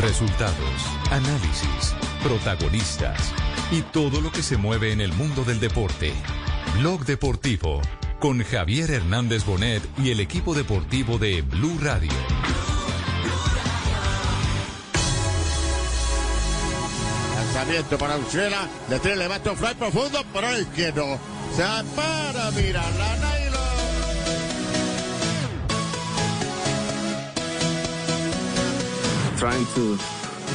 Resultados, análisis, protagonistas y todo lo que se mueve en el mundo del deporte. Blog Deportivo con Javier Hernández Bonet y el equipo deportivo de Blue Radio. Lanzamiento para Ursela. De tres levanta un fly profundo, pero el izquierdo. Se para mirar la nylon. Trying to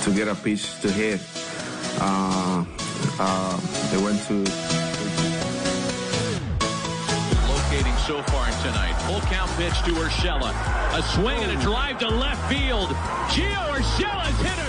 to get a pitch to hit. Uh, uh, they went to locating so far tonight. Full count pitch to Urshela. A swing and a drive to left field. Gio Urshela's hit a grand Bienvenidos,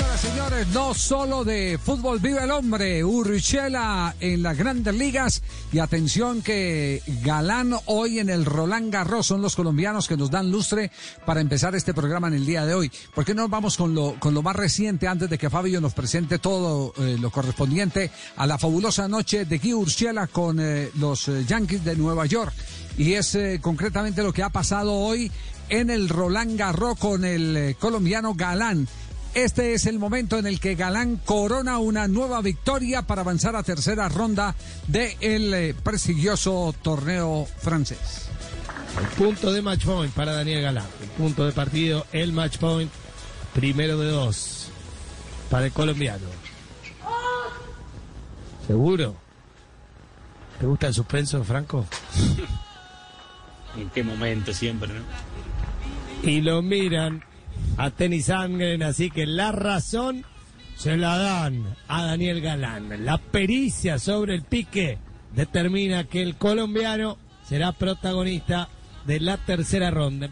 señoras señores. No solo de fútbol vive el hombre. Urchela en las grandes ligas. Y atención que Galán hoy en el Roland Garros son los colombianos que nos dan lustre para empezar este programa en el día de hoy. ¿Por qué no vamos con lo, con lo más reciente antes de que Fabio nos presente todo eh, lo correspondiente a la fabulosa noche de Guy Urchela con eh, los eh, Yankees de Nueva York? Y es concretamente lo que ha pasado hoy en el Roland Garros con el colombiano Galán. Este es el momento en el que Galán corona una nueva victoria para avanzar a tercera ronda del eh, prestigioso torneo francés. El punto de match point para Daniel Galán. El punto de partido, el match point. Primero de dos para el colombiano. ¿Seguro? ¿Te gusta el suspenso, Franco? ¿En qué momento siempre, no? Y lo miran a Tenis Angren, así que la razón se la dan a Daniel Galán. La pericia sobre el pique determina que el colombiano será protagonista de la tercera ronda.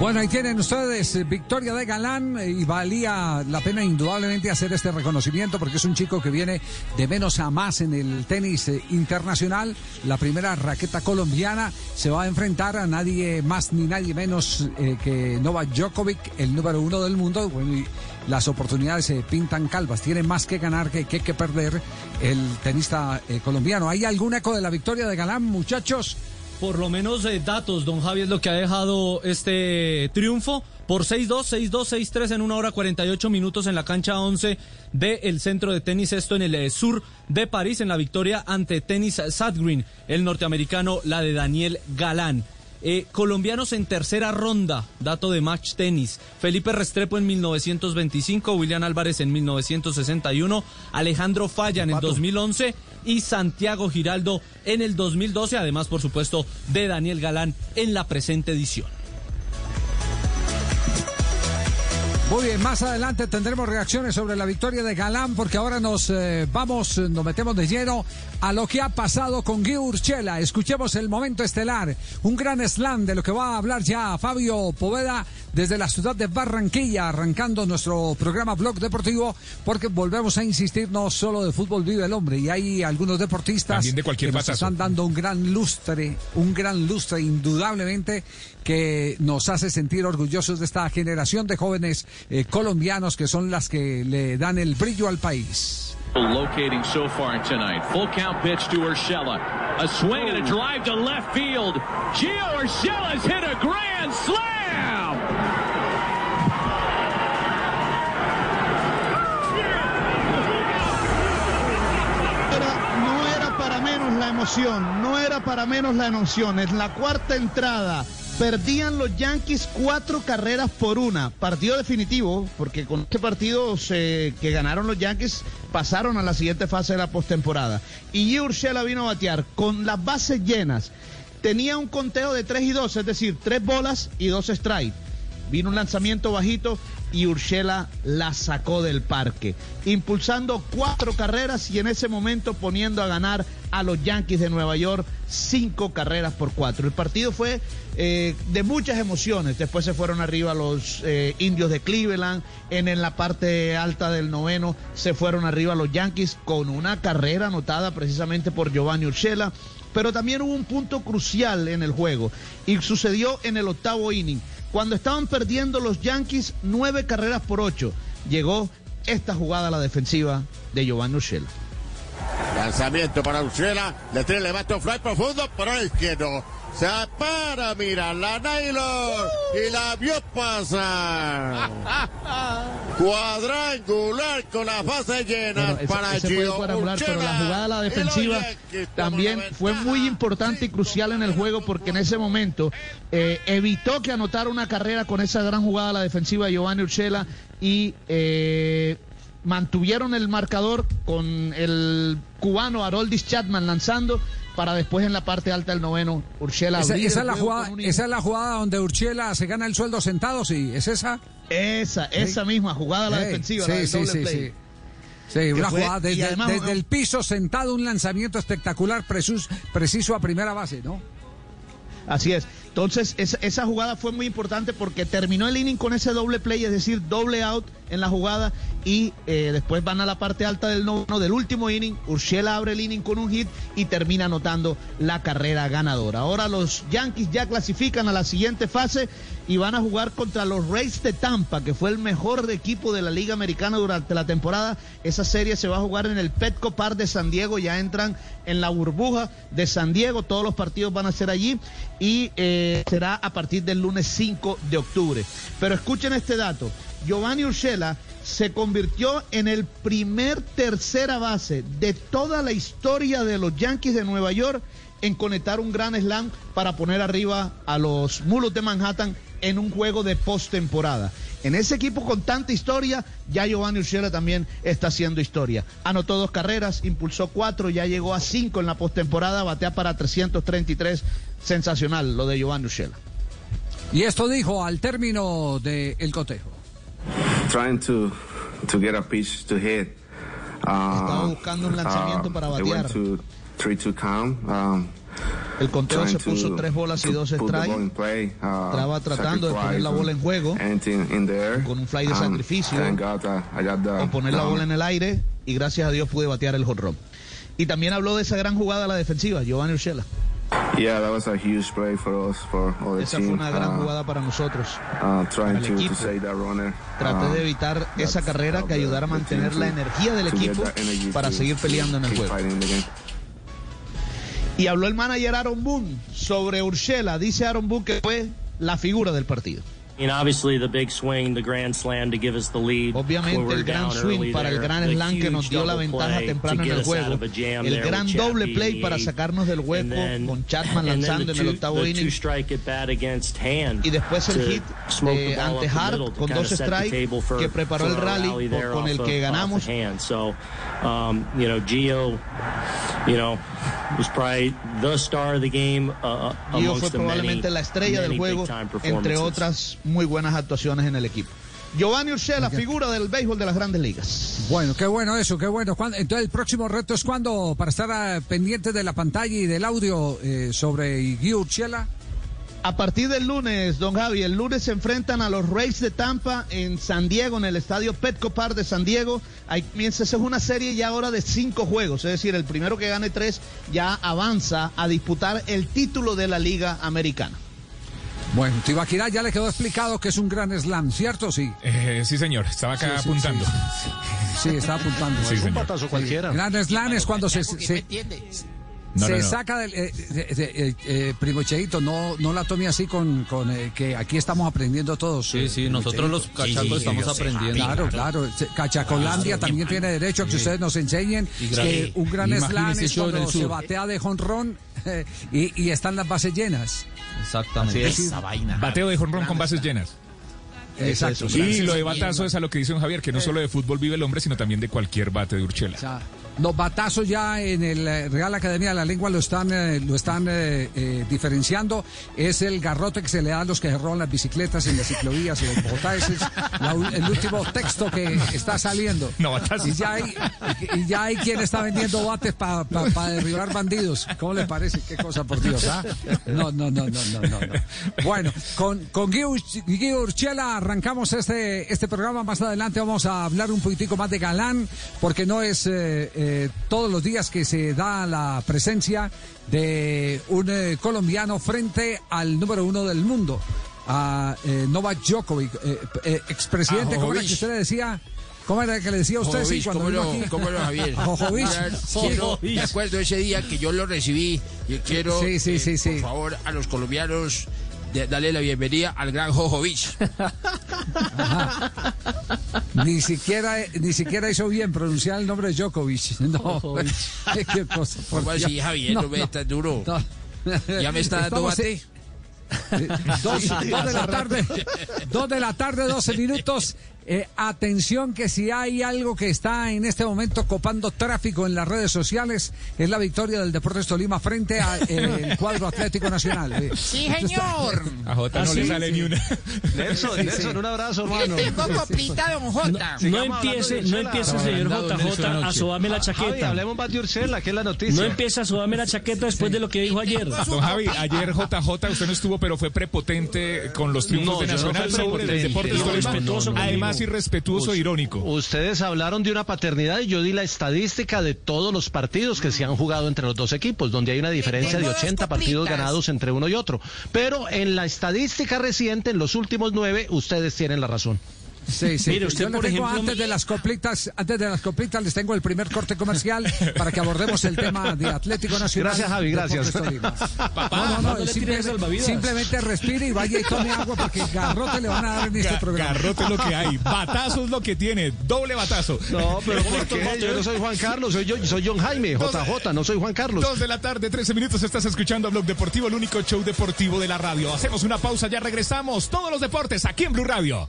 Bueno, ahí tienen ustedes eh, victoria de Galán eh, y valía la pena indudablemente hacer este reconocimiento porque es un chico que viene de menos a más en el tenis eh, internacional. La primera raqueta colombiana se va a enfrentar a nadie más ni nadie menos que Novak Djokovic, el número uno del mundo. Bueno, las oportunidades se pintan calvas. Tiene más que ganar que que, que perder el tenista colombiano. ¿Hay algún eco de la victoria de Galán, muchachos? Por lo menos eh, datos, don Javi, es lo que ha dejado este triunfo por 6-2, 6-2, 6-3 en una hora 48 minutos en la cancha 11 del centro de tenis, esto en el eh, sur de París, en la victoria ante Tenis Sadgreen, el norteamericano, la de Daniel Galán. Eh, colombianos en tercera ronda, dato de match tenis. Felipe Restrepo en 1925, William Álvarez en 1961, Alejandro Falla en el 2011 y Santiago Giraldo en el 2012, además por supuesto de Daniel Galán en la presente edición. Muy bien, más adelante tendremos reacciones sobre la victoria de Galán porque ahora nos eh, vamos, nos metemos de lleno a lo que ha pasado con Gui Urchela. Escuchemos el momento estelar, un gran slam de lo que va a hablar ya Fabio Poveda desde la ciudad de Barranquilla, arrancando nuestro programa Blog Deportivo porque volvemos a insistir no solo de fútbol vive el hombre y hay algunos deportistas También de cualquier que nos están dando un gran lustre, un gran lustre indudablemente que nos hace sentir orgullosos de esta generación de jóvenes eh, colombianos que son las que le dan el brillo al país. Locating so far tonight. Full count pitch to Urshela. A swing and a oh. drive to left field. Gio Urshela's hit a grand slam! No era para menos la emoción, no era para menos la emoción. En la cuarta entrada perdían los Yankees cuatro carreras por una. Partido definitivo, porque con este partido que ganaron los Yankees pasaron a la siguiente fase de la postemporada. Y Urshela vino a batear con las bases llenas. Tenía un conteo de 3 y 2, es decir, tres bolas y dos strikes. Vino un lanzamiento bajito y Urshela la sacó del parque, impulsando cuatro carreras y en ese momento poniendo a ganar a los Yankees de Nueva York cinco carreras por cuatro. El partido fue eh, de muchas emociones. Después se fueron arriba los eh, indios de Cleveland. En, la parte alta del noveno se fueron arriba los Yankees con una carrera anotada precisamente por Giovanni Urshela. Pero también hubo un punto crucial en el juego y sucedió en el octavo inning. Cuando estaban perdiendo los Yankees nueve carreras por ocho, llegó esta jugada a la defensiva de Giovanni Urshela. Lanzamiento para Urshela. Le tira, un fly profundo por el izquierdo. Se para, mira, la Naylor. Y la vio pasar. Cuadrangular con las bases llenas Bueno, ese- para ese cuadrangular, pero la jugada a la defensiva también la fue muy importante y crucial en el juego porque en ese momento eh, evitó que anotara una carrera con esa gran jugada a la defensiva de Giovanni Urshela y eh, mantuvieron el marcador con el cubano Haroldis Chapman lanzando para después en la parte alta del noveno Urshela Esa, esa es la jugada, con un esa es la jugada donde Urchela se gana el sueldo sentado, sí, ¿es esa? Esa, esa misma jugada a la defensiva, sí, la del sí, doble sí, play. sí. Sí, una fue- jugada y desde, además- desde el piso sentado, un lanzamiento espectacular, presus- preciso a primera base, ¿no? Así es. Entonces, esa, esa jugada fue muy importante porque terminó el inning con ese doble play, es decir, doble out en la jugada y eh, después van a la parte alta del noveno del último inning. Urshela abre el inning con un hit y termina anotando la carrera ganadora. Ahora los Yankees ya clasifican a la siguiente fase y van a jugar contra los Rays de Tampa, que fue el mejor equipo de la Liga Americana durante la temporada. Esa serie se va a jugar en el Petco Park de San Diego, ya entran en la burbuja de San Diego, todos los partidos van a ser allí y eh, será a partir del lunes 5 de octubre. Pero escuchen este dato, Giovanni Urshela se convirtió en el primer tercera base de toda la historia de los Yankees de Nueva York en conectar un gran slam para poner arriba a los Mulos de Manhattan en un juego de postemporada. En ese equipo con tanta historia, ya Giovanni Urshela también está haciendo historia. Anotó dos carreras, impulsó cuatro, ya llegó a cinco en la postemporada, batea para 333. Sensacional lo de Giovanni Urshela. Y esto dijo al término del cotejo. Trying to to get a pitch to hit. Estaba Uh, buscando un lanzamiento para it batear. to three two count. Um, El conteo se puso to- tres bolas y dos put the strikes. ball in play, uh, Estaba tratando de poner la bola en juego con un fly de Um, sacrificio. uh, got the- o poner la the bola en el aire y gracias a Dios pude batear el hot run. Y también habló de esa gran jugada a la defensiva, Giovanni Urshela. Yeah, that was a huge play for us, for all the Esa team. fue una gran Uh, jugada para nosotros. uh, trying para el to, to equipo. save that runner. Traté Um, de evitar esa carrera que ayudara a mantener la energía del equipo para seguir peleando en el juego. Y habló el manager Aaron Boone sobre Urshela. Dice Aaron Boone que fue la figura del partido. I mean, obviously the big swing, the grand slam to give us the lead. Obviamente el gran swing para el gran slam que nos dio la ventaja temprano en el juego. El gran doble play para sacarnos del hueco con Chapman lanzando en el octavo inning. Y después el hit eh, ante Hart con dos strikes que preparó el rally con el que ganamos. You know, was probably the star of the game uh, uh, Gio fue the many, probablemente la estrella del many juego, big-time entre performances. otras muy buenas actuaciones en el equipo. Giovanni Urshela, figura del béisbol de las grandes ligas. Bueno, qué bueno eso, qué bueno. ¿Cuándo- Entonces, el próximo reto es cuando, para estar ah, pendiente de la pantalla y del audio eh, sobre Guy Urshela. A partir del lunes, don Javi, el lunes se enfrentan a los Rays de Tampa en San Diego, en el estadio Petco Park de San Diego. Ahí comienza, esa es una serie ya ahora de cinco juegos, es decir, el primero que gane tres ya avanza a disputar el título de la Liga Americana. Bueno, Tibaquirá ya le quedó explicado que es un gran slam, ¿cierto? Sí. Eh, sí, señor, estaba acá Sí, sí, apuntando. Sí, estaba apuntando. Sí, Un patazo cualquiera. Gran slam es cuando se, se, No, se no, no. saca del... Eh, eh, eh, eh, primo Cheito, no, no la tome así con, con eh, que aquí estamos aprendiendo todos. Sí, sí, nosotros los cachacos estamos aprendiendo. Claro, claro. Cachacolandia también tiene derecho a que ustedes nos enseñen que un gran slam es cuando se batea de jonrón y, y están las bases llenas. Exactamente. Es. Esa vaina. Bateo de jonrón con bases llenas. Exacto. Y lo de batazo es a lo que dice don Javier, que no solo de fútbol vive el hombre, sino también de cualquier bate de Urchela. Los batazos ya en el eh, Real Academia de la Lengua lo están, eh, lo están eh, eh, diferenciando. Es el garrote que se le da a los que se roban las bicicletas en las ciclovías y en Bogotá. Ese es la u- el último texto que está saliendo. No. Y ya hay, y ya hay quien está vendiendo bates para derribar bandidos. ¿Cómo le parece? Qué cosa, por Dios. ¿ah? No, no, no, no, no, no. no. Bueno, con, con Guido Urchela arrancamos este, este programa. Más adelante vamos a hablar un poquitico más de Galán, porque no es eh, todos los días que se da la presencia de un eh, colombiano frente al número uno del mundo, a eh, Novak Djokovic, eh, eh, expresidente, A ¿cómo era que usted le decía? ¿Cómo era que le decía a usted sí, Jojovic, cuando ¿cómo no, aquí? cómo no, Javier? Quiero- me acuerdo ese día que yo lo recibí y quiero, Sí, sí, sí, sí. por favor, a los colombianos de- darle la bienvenida al gran Jojovic. Ni siquiera, ni siquiera hizo bien pronunciar el nombre de Djokovic. No, qué cosa. por ¿Cómo así. Javier? No, me tan duro. no. Ya me está dando bate. Eh, Dos, dos de la tarde, dos de la tarde, 12 minutos. Eh, atención que si hay algo que está en este momento copando tráfico en las redes sociales es la victoria del Deportes Tolima frente al cuadro Atlético Nacional. Eh, Sí, está- señor. A Jota ¿Ah, no le sí? sale ni una. Nelson, Sí, Nelson, sí. un abrazo, hermano. tengo coplita, don Jota. No empiece, no empiece, señor JJ, a sobarme la Javi, chaqueta. hablemos más de Ursela, que es la noticia. No empiece a sobarme la chaqueta después de lo que dijo ayer. Don Javi, ayer JJ usted no estuvo, pero fue prepotente con los triunfos No, de no Nacional fui sobre el prepotente. Deportes No, Tolima. Además, irrespetuoso e irónico. Ustedes hablaron de una paternidad y yo di la estadística de todos los partidos que se han jugado entre los dos equipos, donde hay una diferencia de Tengo dos 80 partidos ganados entre uno y otro. Pero en la estadística reciente, en los últimos nueve, ustedes tienen la razón. Sí, sí. Mire, usted, Yo por ejemplo, antes de las coplitas, antes de las coplitas les tengo el primer corte comercial para que abordemos el tema de Atlético Nacional. Gracias, Javi, gracias. Papá, no, no, no, ¿cuándo le tira simplemente, respire y vaya y tome agua porque garrote le van a dar en este Ga- programa. Garrote es lo que hay. Batazo es lo que tiene. Doble batazo. No, pero ¿por qué? Yo no soy Juan Carlos, soy yo, soy John Jaime, JJ, no soy Juan Carlos. Dos de la tarde, 13 minutos. Estás escuchando a Blog Deportivo, el único show deportivo de la radio. Hacemos una pausa, ya regresamos. Todos los deportes aquí en Blue Radio.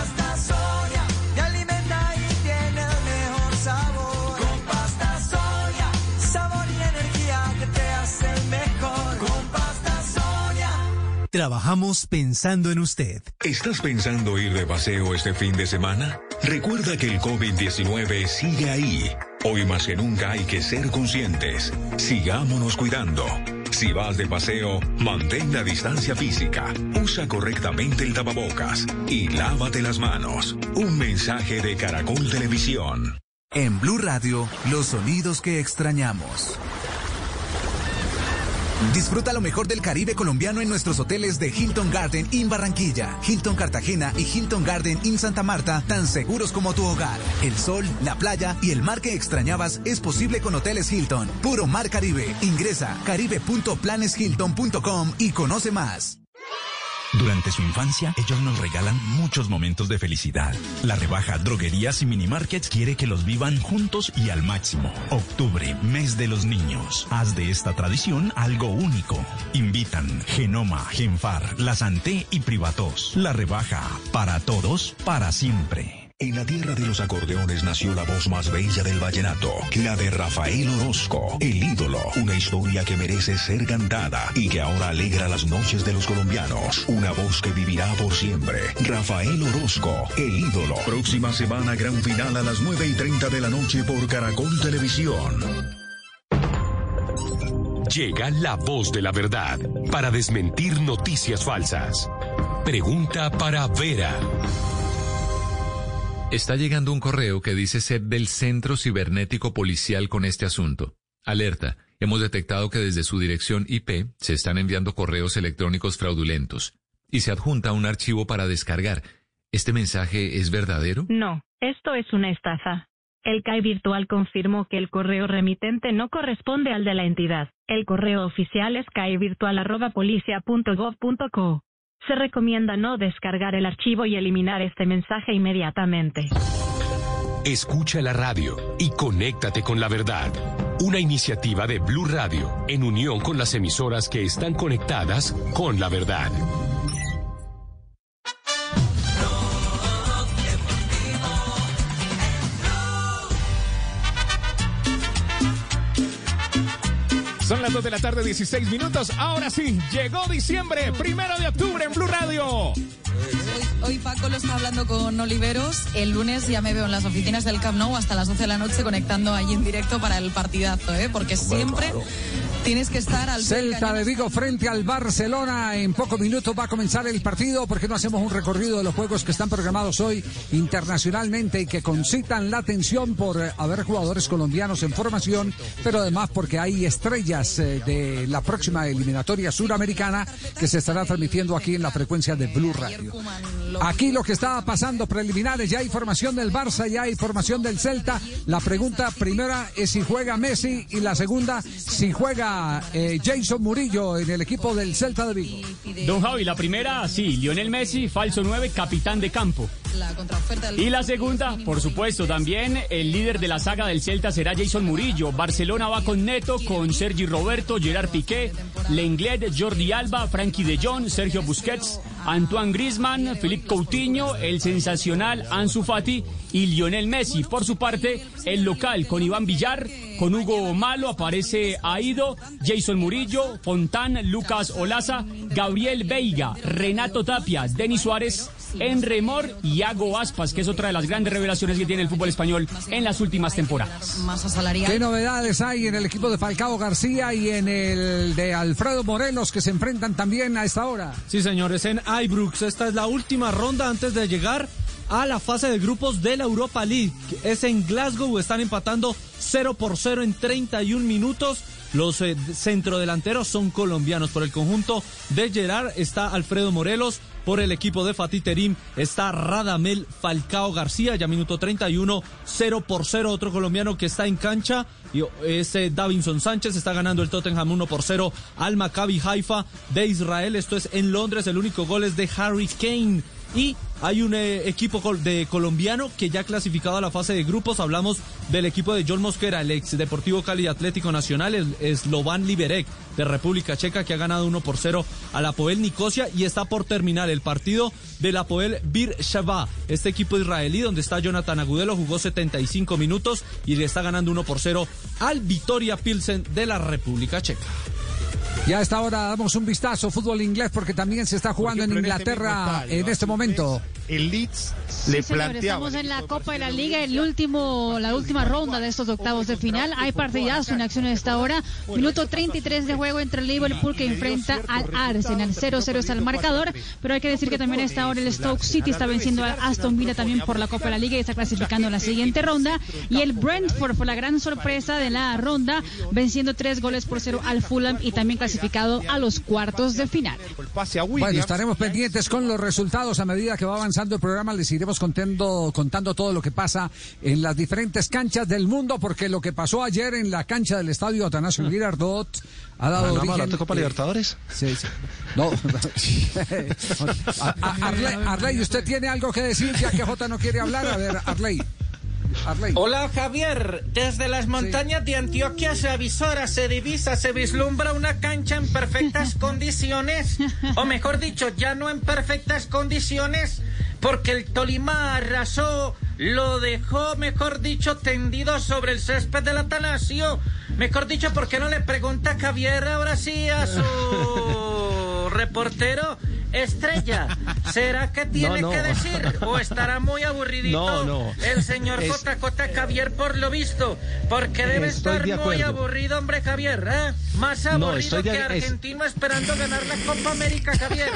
Trabajamos pensando en usted. ¿Estás pensando ir de paseo este fin de semana? Recuerda que el COVID-19 sigue ahí. Hoy más que nunca hay que ser conscientes. Sigámonos cuidando. Si vas de paseo, mantén la distancia física, usa correctamente el tapabocas y lávate las manos. Un mensaje de Caracol Televisión. En Blue Radio, los sonidos que extrañamos. Disfruta lo mejor del Caribe colombiano en nuestros hoteles de Hilton Garden in Barranquilla, Hilton Cartagena y Hilton Garden in Santa Marta, tan seguros como tu hogar. El sol, la playa y el mar que extrañabas es posible con Hoteles Hilton. Puro Mar Caribe. Ingresa caribe.planeshilton.com y conoce más. Durante su infancia, ellos nos regalan muchos momentos de felicidad. La rebaja Droguerías y Minimarkets quiere que los vivan juntos y al máximo. Octubre, mes de los niños. Haz de esta tradición algo único. Invitan Genoma, Genfar, La Santé y Privatos. La rebaja para todos, para siempre. En la tierra de los acordeones nació la voz más bella del vallenato, la de Rafael Orozco, el ídolo, una historia que merece ser cantada y que ahora alegra las noches de los colombianos, una voz que vivirá por siempre. Rafael Orozco, el ídolo. Próxima semana, gran final a las 9 y 30 de la noche por Caracol Televisión. Llega la voz de la verdad para desmentir noticias falsas. Pregunta para Vera. Está llegando un correo que dice ser del Centro Cibernético Policial con este asunto. Alerta. Hemos detectado que desde su dirección IP se están enviando correos electrónicos fraudulentos y se adjunta un archivo para descargar. ¿Este mensaje es verdadero? No, esto es una estafa. El CAI virtual confirmó que el correo remitente no corresponde al de la entidad. El correo oficial es caivirtual.policia.gov.co. Se recomienda no descargar el archivo y eliminar este mensaje inmediatamente. Escucha la radio y conéctate con la verdad. Una iniciativa de Blue Radio en unión con las emisoras que están conectadas con la verdad. Las 2 de la tarde, 16 minutos. Ahora sí, llegó diciembre, primero de octubre en Blue Radio. Hoy, hoy, Paco lo está hablando con Oliveros. El lunes ya me veo en las oficinas del Camp Nou hasta las 12 de la noche conectando allí en directo para el partidazo, ¿eh? Porque siempre tienes que estar al Celta de Vigo frente al Barcelona. En pocos minutos va a comenzar el partido. porque no hacemos un recorrido de los juegos que están programados hoy internacionalmente y que concitan la atención por eh, haber jugadores colombianos en formación, pero además porque hay estrellas de la próxima eliminatoria suramericana que se estará transmitiendo aquí en la frecuencia de Blue Radio. Aquí lo que está pasando preliminares, ya hay formación del Barça, ya hay formación del Celta. La pregunta primera es si juega Messi y la segunda si juega eh, Jason Murillo en el equipo del Celta de Vigo. Don Javi, la primera, sí, Lionel Messi, falso 9, capitán de campo. Y la segunda, por supuesto, también el líder de la saga del Celta será Jason Murillo. Barcelona va con Neto, con Sergi Roberto, Gerard Piqué, Lenglet, Jordi Alba, Frankie de Jong, Sergio Busquets, Antoine Griezmann, Philippe Coutinho, el sensacional Ansu Fati y Lionel Messi. Por su parte, el local con Iván Villar, con Hugo Malo, aparece Aido, Jason Murillo, Fontán, Lucas Olaza, Gabriel Veiga, Renato Tapia, Denis Suárez, Enremor y Iago Aspas, que es otra de las grandes revelaciones que tiene el fútbol español en las últimas temporadas. ¿Qué novedades hay en el equipo de Falcao García y en el de Alfredo Morelos que se enfrentan también a esta hora? Sí, señores, en Ibrox. Esta es la última ronda antes de llegar a la fase de grupos de la Europa League. Es en Glasgow, están empatando 0 por 0 en 31 minutos. Los eh, centrodelanteros son colombianos. Por el conjunto de Gerard está Alfredo Morelos. Por el equipo de Fatih Terim está Radamel Falcao García, ya minuto 31, 0 por 0, otro colombiano que está en cancha. Y ese Davinson Sánchez está ganando el Tottenham 1 por 0 al Maccabi Haifa de Israel. Esto es en Londres, el único gol es de Harry Kane. Y hay un eh, equipo de colombiano que ya ha clasificado a la fase de grupos. Hablamos del equipo de John Mosquera, el ex Deportivo Cali Atlético Nacional, el Slovan Liberec de República Checa, que ha ganado 1 por 0 a la Poel Nicosia y está por terminar el partido de la Poel Bir Shava. Este equipo israelí, donde está Jonathan Agudelo, jugó 75 minutos y le está ganando 1 por 0 al Vitoria Pilsen de la República Checa. Ya a esta hora damos un vistazo fútbol inglés porque también se está jugando en Inglaterra en este momento el Leeds le sí, Estamos en la Copa de la Liga, el último, la última ronda de estos octavos de final. Hay partidazo en acción a esta hora. Minuto 33 de juego entre el Liverpool que enfrenta al Arsenal. 0-0 es el marcador, pero hay que decir que también a esta hora el Stoke City está venciendo a Aston Villa también por la Copa de la Liga y está clasificando la siguiente ronda. Y el Brentford fue la gran sorpresa de la ronda, venciendo tres goles por cero al Fulham y también clasificado a los cuartos de final. Bueno, estaremos pendientes con los resultados a medida que va avanzando el programa les iremos contando, contando todo lo que pasa en las diferentes canchas del mundo, porque lo que pasó ayer en la cancha del estadio Atanasio Girardot ha dado origen... ¿La Copa Libertadores? Sí, sí. No. Arley, Arley, ¿usted tiene algo que decir ya que Jota no quiere hablar? A ver, Arley. Hola Javier, desde las montañas de Antioquia se avisora, se divisa, se vislumbra una cancha en perfectas condiciones, o mejor dicho, ya no en perfectas condiciones, porque el Tolima arrasó, lo dejó, mejor dicho, tendido sobre el césped del Atanasio. Mejor dicho, ¿por qué no le pregunta a Javier ahora sí a su reportero? Estrella, ¿será que tiene que decir? ¿O estará muy aburridito el señor JJ Javier por lo visto? Porque debe estar muy aburrido, hombre Javier, ¿eh? Más aburrido que argentino esperando ganar la Copa América, Javier.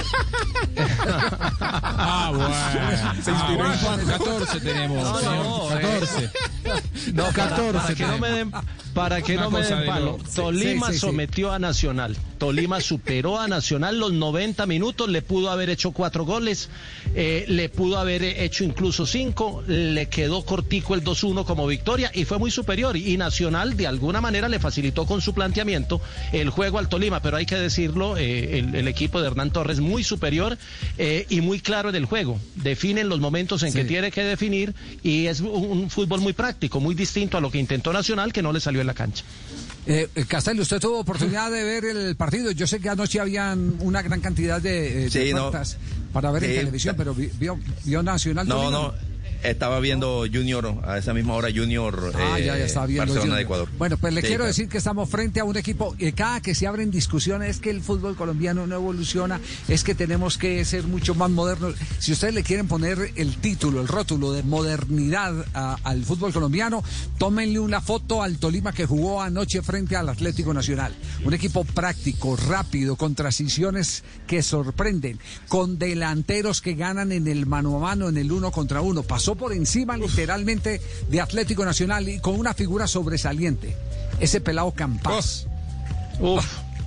ah, bueno. Se inspiró en 14 tenemos. No, 14. No, 14. Para que no me den, para que no me den palo. Tolima sometió a Nacional. Tolima superó a Nacional los 90 minutos, le pudo haber hecho cuatro goles, eh, le pudo haber hecho incluso cinco, le quedó cortico el 2-1 como victoria y fue muy superior. Y Nacional de alguna manera le facilitó con su planteamiento el juego al Tolima, pero hay que decirlo, eh, el, equipo de Hernán Torres muy superior eh, y muy claro en el juego. Definen los momentos en que tiene que definir y es un, fútbol muy práctico, muy distinto a lo que intentó Nacional, que no le salió en la cancha. Eh, Castel, usted tuvo oportunidad de ver el partido. Yo sé que anoche habían una gran cantidad de, de para ver en televisión, pero vio, vio Nacional. No, no estaba viendo Junior, a esa misma hora Junior ah, ya, ya eh, Barcelona de Ecuador. Bueno, pues le quiero decir que estamos frente a un equipo, que cada que se abren discusiones es que el fútbol colombiano no evoluciona, es que tenemos que ser mucho más modernos. Si ustedes le quieren poner el título, el rótulo de modernidad al fútbol colombiano, tómenle una foto al Tolima que jugó anoche frente al Atlético Nacional. Un equipo práctico, rápido, con transiciones que sorprenden, con delanteros que ganan en el mano a mano, en el uno contra uno. Pasó por encima literalmente de Atlético Nacional y con una figura sobresaliente. Ese pelado Campas. Uf.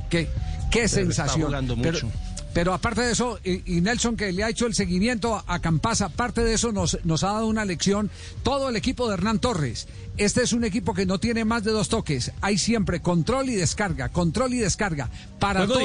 qué, qué sensación. Pero, aparte de eso, y, Nelson que le ha hecho el seguimiento a Campas, aparte de eso nos, nos ha dado una lección todo el equipo de Hernán Torres. Este es un equipo que no tiene más de dos toques. Hay siempre control y descarga, control y descarga para todo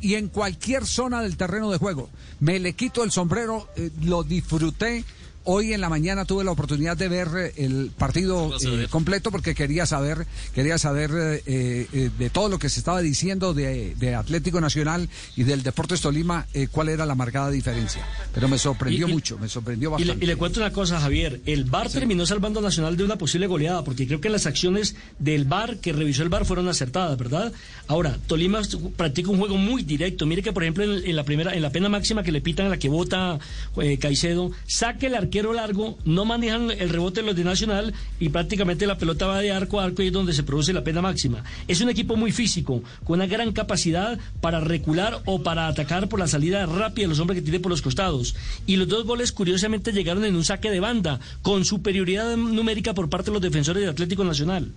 y, en cualquier zona del terreno de juego. Me le quito el sombrero, eh, lo disfruté Hoy en la mañana tuve la oportunidad de ver eh, el partido eh, completo porque quería saber, quería saber eh, de todo lo que se estaba diciendo de, Atlético Nacional y del Deportes Tolima, cuál era la marcada diferencia. Pero me sorprendió mucho, me sorprendió bastante. Y le, cuento una cosa, Javier. El VAR terminó salvando a Nacional de una posible goleada porque creo que las acciones del VAR que revisó el VAR fueron acertadas, ¿verdad? Ahora, Tolima practica un juego muy directo. Mire que, por ejemplo, en, la primera, en la pena máxima que le pitan a la que vota Caicedo, saque el arquero arquero largo, no manejan el rebote los de Nacional y prácticamente la pelota va de arco a arco y es donde se produce la pena máxima. Es un equipo muy físico, con una gran capacidad para recular o para atacar por la salida rápida de los hombres que tiene por los costados. Y los dos goles curiosamente llegaron en un saque de banda, con superioridad numérica por parte de los defensores de Atlético Nacional.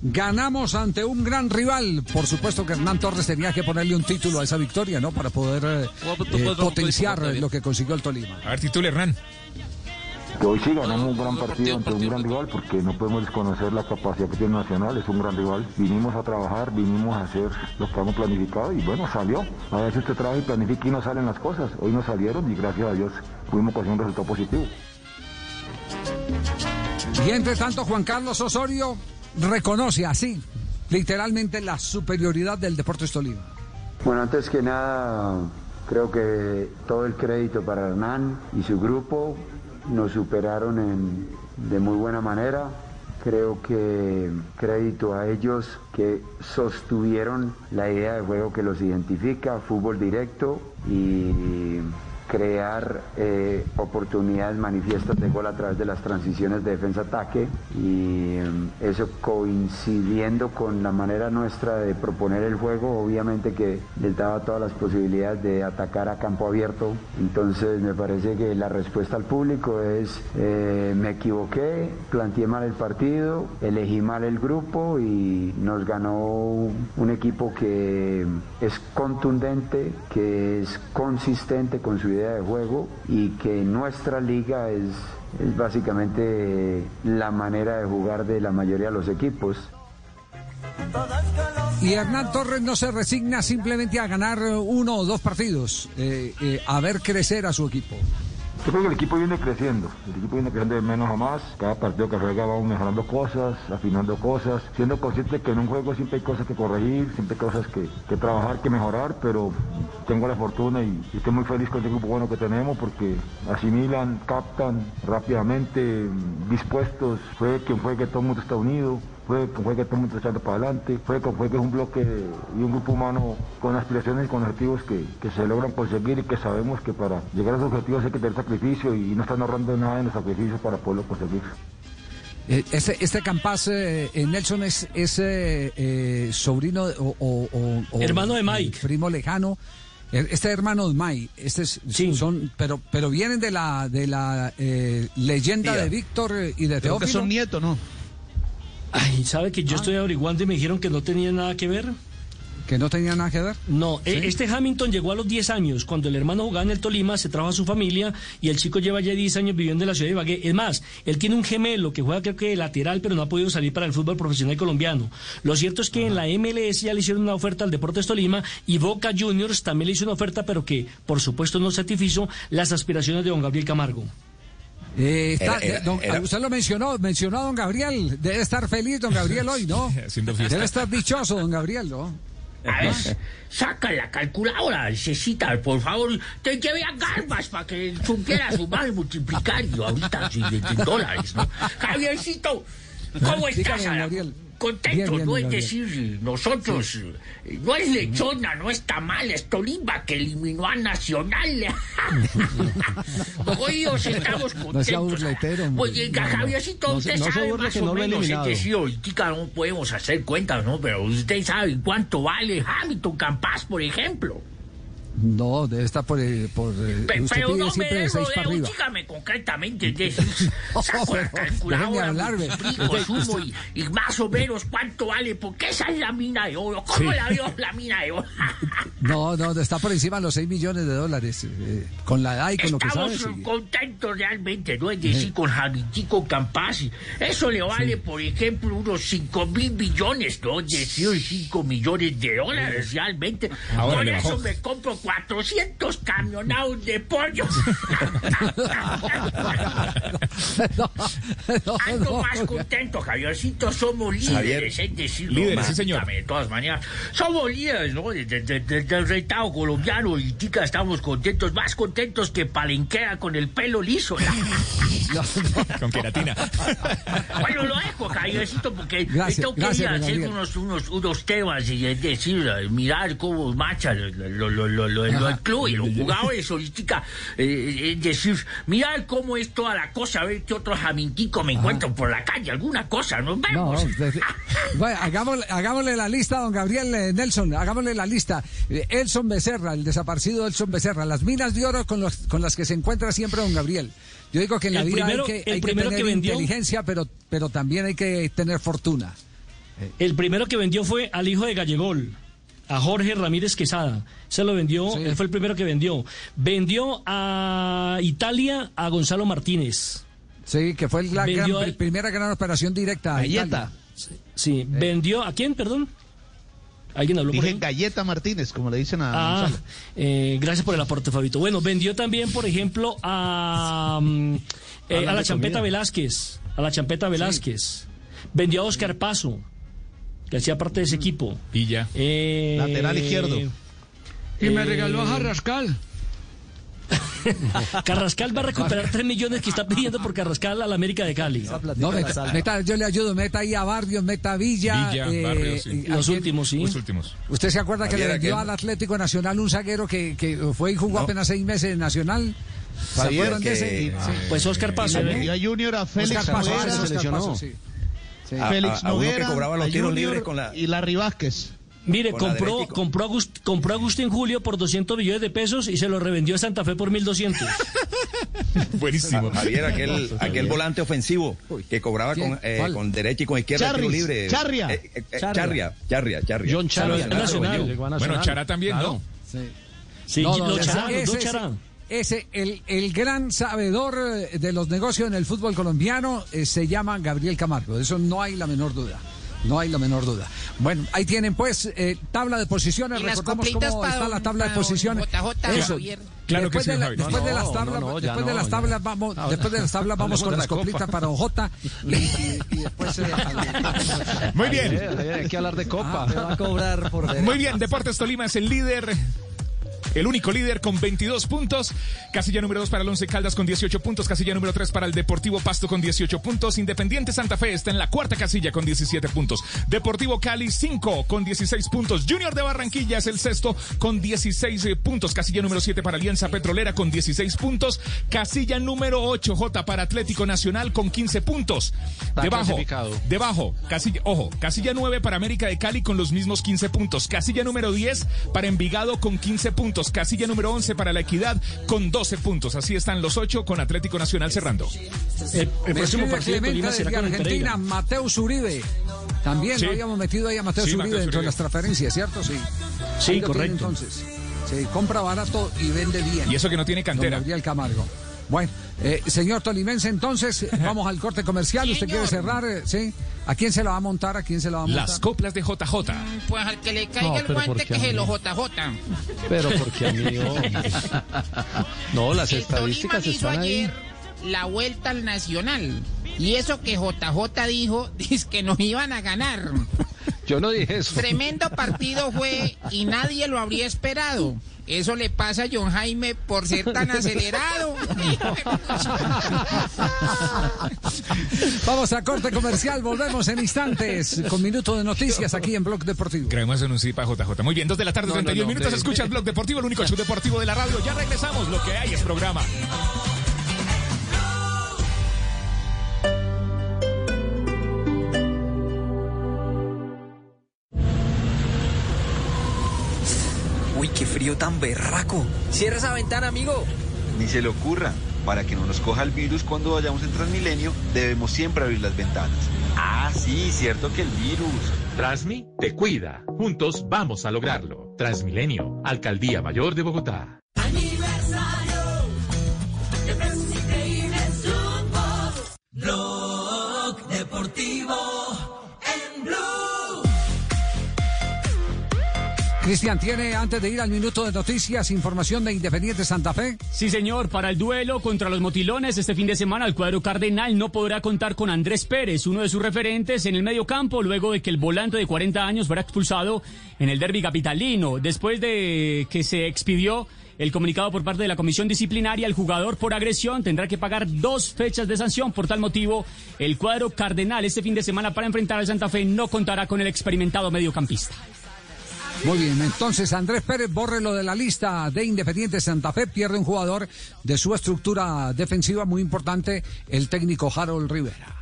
Ganamos ante un gran rival. Por supuesto que Hernán Torres tenía que ponerle un título a esa victoria, ¿no? Para poder eh, eh, potenciar lo que consiguió el Tolima. A ver, título Hernán. Que hoy sí ganamos un gran partido ante un gran rival porque no podemos desconocer la capacidad que tiene Nacional, es un gran rival. Vinimos a trabajar, vinimos a hacer lo que hemos planificado y bueno, salió. A veces usted trabaja y planifica y no salen las cosas. Hoy no salieron y gracias a Dios pudimos conseguir un resultado positivo. Y entre tanto, Juan Carlos Osorio reconoce así, literalmente, la superioridad del Deportes Tolima. Bueno, antes que nada, creo que todo el crédito para Hernán y su grupo nos superaron en, de muy buena manera. Creo que crédito a ellos que sostuvieron la idea de juego que los identifica, fútbol directo y crear eh, oportunidades manifiestas de gol a través de las transiciones de defensa-ataque y em, eso coincidiendo con la manera nuestra de proponer el juego, obviamente que les daba todas las posibilidades de atacar a campo abierto. Entonces me parece que la respuesta al público es eh, me equivoqué, planteé mal el partido, elegí mal el grupo y nos ganó un equipo que es contundente, que es consistente con su de juego y que nuestra liga es, es básicamente la manera de jugar de la mayoría de los equipos. Y Hernán Torres no se resigna simplemente a ganar uno o dos partidos, eh, eh, a ver crecer a su equipo. Yo creo que el equipo viene creciendo, el equipo viene creciendo de menos a más, cada partido que juega vamos mejorando cosas, afinando cosas, siendo consciente que en un juego siempre hay cosas que corregir, siempre hay cosas que, trabajar, que mejorar, pero tengo la fortuna y, estoy muy feliz con el grupo bueno que tenemos porque asimilan, captan rápidamente, dispuestos, fue que fue que todo el mundo está unido, fue, fue que está echando para adelante, fue, fue que es un bloque y un grupo humano con aspiraciones y con objetivos que, se logran conseguir y que sabemos que para llegar a esos objetivos hay que tener sacrificio y no están ahorrando nada en los sacrificios para poderlo conseguir. Eh, este, este Campas, eh, Nelson, es, es eh, sobrino o, hermano de Mike. Primo lejano. Este hermano de Mike, este es, son, pero, pero vienen de la de la leyenda de Víctor y de Teófilo. que son nietos, ¿no? Ay, ¿sabe que yo ah. estoy averiguando y me dijeron que no tenía nada que ver? ¿Que no tenía nada que ver? No, e- este Hamilton llegó a los 10 años. Cuando el hermano jugaba en el Tolima, se trajo a su familia y el chico lleva ya 10 años viviendo en la ciudad de Ibagué. Es más, él tiene un gemelo que juega creo que de lateral, pero no ha podido salir para el fútbol profesional colombiano. Lo cierto es que en la MLS ya le hicieron una oferta al Deportes Tolima y Boca Juniors también le hizo una oferta, pero que por supuesto no satisfizo las aspiraciones de don Gabriel Camargo. Eh, está- Era- era- don- era- Usted lo mencionó, mencionó a don Gabriel. Debe estar feliz don Gabriel hoy, ¿no? Debe estar dichoso don Gabriel, ¿no? A ver, saca la calculadora, necesita, por favor. Te llevé a Garbas para que supiera sumar y multiplicar y ahorita de, de dólares, ¿no? Javiercito, ¿cómo Dígame, estás? Bien, bien, ¿no? Es decir, nosotros, no es lechona, no está mal, es Tolima que eliminó a Nacional. Hoy os estamos contentos. No, no. Javiercito, usted no sabe más o menos, es decir, ahorita no podemos hacer cuentas, ¿no? Pero usted sabe cuánto vale Hamilton Campas, por ejemplo. No, debe estar por... eh, por eh, Pe- usted pero no me siempre de dé seis para arriba. dígame concretamente, es decir, saco la calculadora, hablarme. multiplico, sumo y, y más o menos cuánto vale, porque esa es la mina de oro. ¿Cómo Sí. la vio la mina de oro? No, no, está por encima de los 6 millones de dólares. eh, con la edad y con lo que Estamos sabe. sí. contentos realmente, ¿no? Es decir, con Javitico Campasi. Eso le vale, por ejemplo, unos 5 mil millones, ¿no? Es decir, 5 millones de dólares realmente. Ahora Por le eso me compro 400 camionados de pollo. Ando más contento, Javiercito. Somos líderes, Javier. es decir, Líderes, sí, señor. de todas maneras. Somos líderes, ¿no? De- de- de- de- del retado colombiano y tica estamos contentos, más contentos que Palenquera con el pelo liso. Con queratina. bueno, lo dejo, Javiercito, porque Gracias, esto quería hacer unos, unos, unos temas y es decir, mirar cómo marcha lo, lo, lo, lo, lo- lo- el club y los jugadores ahorita, eh, es decir, mirar cómo es toda la cosa, a ver qué otro jamintico me encuentro por la calle, alguna cosa, nos No, vemos. desde- bueno, hagámosle, hagámosle la lista, don Gabriel eh, Nelson, hagámosle la lista. Eh, Elson Becerra, el desaparecido Elson Becerra, las minas de oro con, los, con las que se encuentra siempre don Gabriel. Yo digo que en la El vida primero- hay que, hay que tener que vendió- inteligencia, pero, pero también hay que tener fortuna. El primero que vendió fue al hijo de Gallegol, a Jorge Ramírez Quesada. Se lo vendió, él fue el primero que vendió. Vendió a Italia a Gonzalo Martínez. Sí, que fue la gran- Vendió a- primera gran operación directa. a Italia. Sí, vendió a quién, perdón. ¿Alguien habló por Dije ahí? Galleta Martínez, como le dicen a Ah, Gonzalo. eh, gracias por el aporte, Fabito. Bueno, vendió también, por ejemplo, a, mm, eh, a la Champeta comida. Velázquez. A la Champeta Velázquez. Vendió a Oscar Paso, que hacía parte de ese equipo. Y ya. Eh, Lateral izquierdo. Y me regaló a Jarrascal. Carrascal va a recuperar 3 millones que está pidiendo por Carrascal a la América de Cali. No, meta, meta- yo le ayudo, meta ahí a Barrios, meta a Villa. Villa, eh, Barrios, sí. y Los últimos, sí. Los últimos. ¿Usted se acuerda que le vendió aquel- al Atlético Nacional un zaguero que, que, fue y jugó apenas seis meses en Nacional? ¿Se acuerdan de que- ese? Ah, Sí. Pues Oscar Paso, Y le ¿no? vendió a Junior a Félix Oscar Paso, se Oscar lesionó. Paso, sí. Sí. A- Félix a- a uno que cobraba los tiros libres con la- y Larry Vázquez. Mire, compró, compró, Agust- compró Agustín Julio por 200 millones de pesos y se lo revendió a Santa Fe por 1.200. Buenísimo. Javier, aquel, aquel volante ofensivo que cobraba con, eh, con derecha y con izquierda tiro Charris, libre. Charria. Eh, eh, Charria. Charria, Charria, Charria. John Charria. Nacional, Nacional. Bueno. Chará también, Claro. ¿no? Sí. Sí, No, no, Chará, los dos ese- Chará. Ese, el, el gran sabedor eh, de los negocios en el fútbol colombiano eh, se llama Gabriel Camargo. De eso no hay la menor duda. No hay la menor duda. Bueno, ahí tienen pues eh, tabla de posiciones. Recordamos cómo está la tabla de posiciones. JJ Eso. Claro que después sí, de, la- después de las tablas, no, después de las tablas vamos, después de las tablas vamos con las la Copa. coplitas para Ojota y, y- y después eh, Muy bien. Hay que hablar de Copa. va a cobrar por. Muy bien, Deportes Tolima es el líder. El único líder con 22 puntos. Casilla número 2 para el Once Caldas con 18 puntos. Casilla número 3 para el Deportivo Pasto con 18 puntos. Independiente Santa Fe está en la cuarta casilla con 17 puntos. Deportivo Cali 5 con 16 puntos. Junior de Barranquilla es el sexto con 16 eh, puntos. Casilla número 7 para Alianza Petrolera con 16 puntos. Casilla número 8 J para Atlético Nacional con 15 puntos. Está Debajo, debajo, casilla, ojo, casilla 9 para América de Cali con los mismos 15 puntos. Casilla número 10 para Envigado con 15 puntos. Casilla número 11 para La Equidad con 12 puntos. Así están los 8 con Atlético Nacional cerrando. El, próximo partido de será con Argentina. Mateus Uribe. También Sí. lo habíamos metido ahí a Mateo Sí, Zuribe Mateo dentro de las transferencias, ¿cierto? Sí. Sí, tiene, correcto. entonces, compra barato y vende bien. Y eso que no tiene Don cantera. Gabriel Camargo. Bueno, eh, señor Tolimense, entonces vamos al corte comercial. ¿Usted quiere cerrar? eh, ¿Sí? ¿A quién se la va a montar? ¿A quién se la va a montar? Las coplas de JJ. Pues al que le caiga No, el guante ¿por qué que se lo JJ. Pero porque a mí. No, las El estadísticas Tolima hizo están ahí. ayer la vuelta al Nacional. Y eso que JJ dijo, dice que nos iban a ganar. Yo no dije eso. Tremendo partido fue y nadie lo habría esperado. Eso le pasa a John Jaime por ser tan acelerado. Vamos a corte comercial, volvemos en instantes con minuto de noticias aquí en Blog Deportivo. Creemos en un sí para JJ. Muy bien, dos de la tarde, No, no, 31 no, minutos. Escucha el blog deportivo, el único show deportivo de la radio. Ya regresamos. Lo que hay es programa. Qué frío tan berraco. Cierra esa ventana, amigo. Ni se le ocurra. Para que no nos coja el virus cuando vayamos en Transmilenio, debemos siempre abrir las ventanas. Ah, sí, cierto que el virus. Transmi te cuida. Juntos vamos a lograrlo. Transmilenio, Alcaldía Mayor de Bogotá. Aniversario de Increíbles. Cristian, ¿tiene antes de ir al minuto de noticias información de Independiente Santa Fe? Sí, señor. Para el duelo contra los motilones este fin de semana, el cuadro cardenal no podrá contar con Andrés Pérez, uno de sus referentes en el medio campo, luego de que el volante de 40 años fuera expulsado en el derby capitalino. Después de que se expidió el comunicado por parte de la comisión disciplinaria, el jugador por agresión tendrá que pagar dos fechas de sanción. Por tal motivo, el cuadro cardenal este fin de semana para enfrentar al Santa Fe no contará con el experimentado mediocampista. Muy bien, entonces Andrés Pérez borre lo de la lista de Independiente Santa Fe, pierde un jugador de su estructura defensiva muy importante, el técnico Harold Rivera.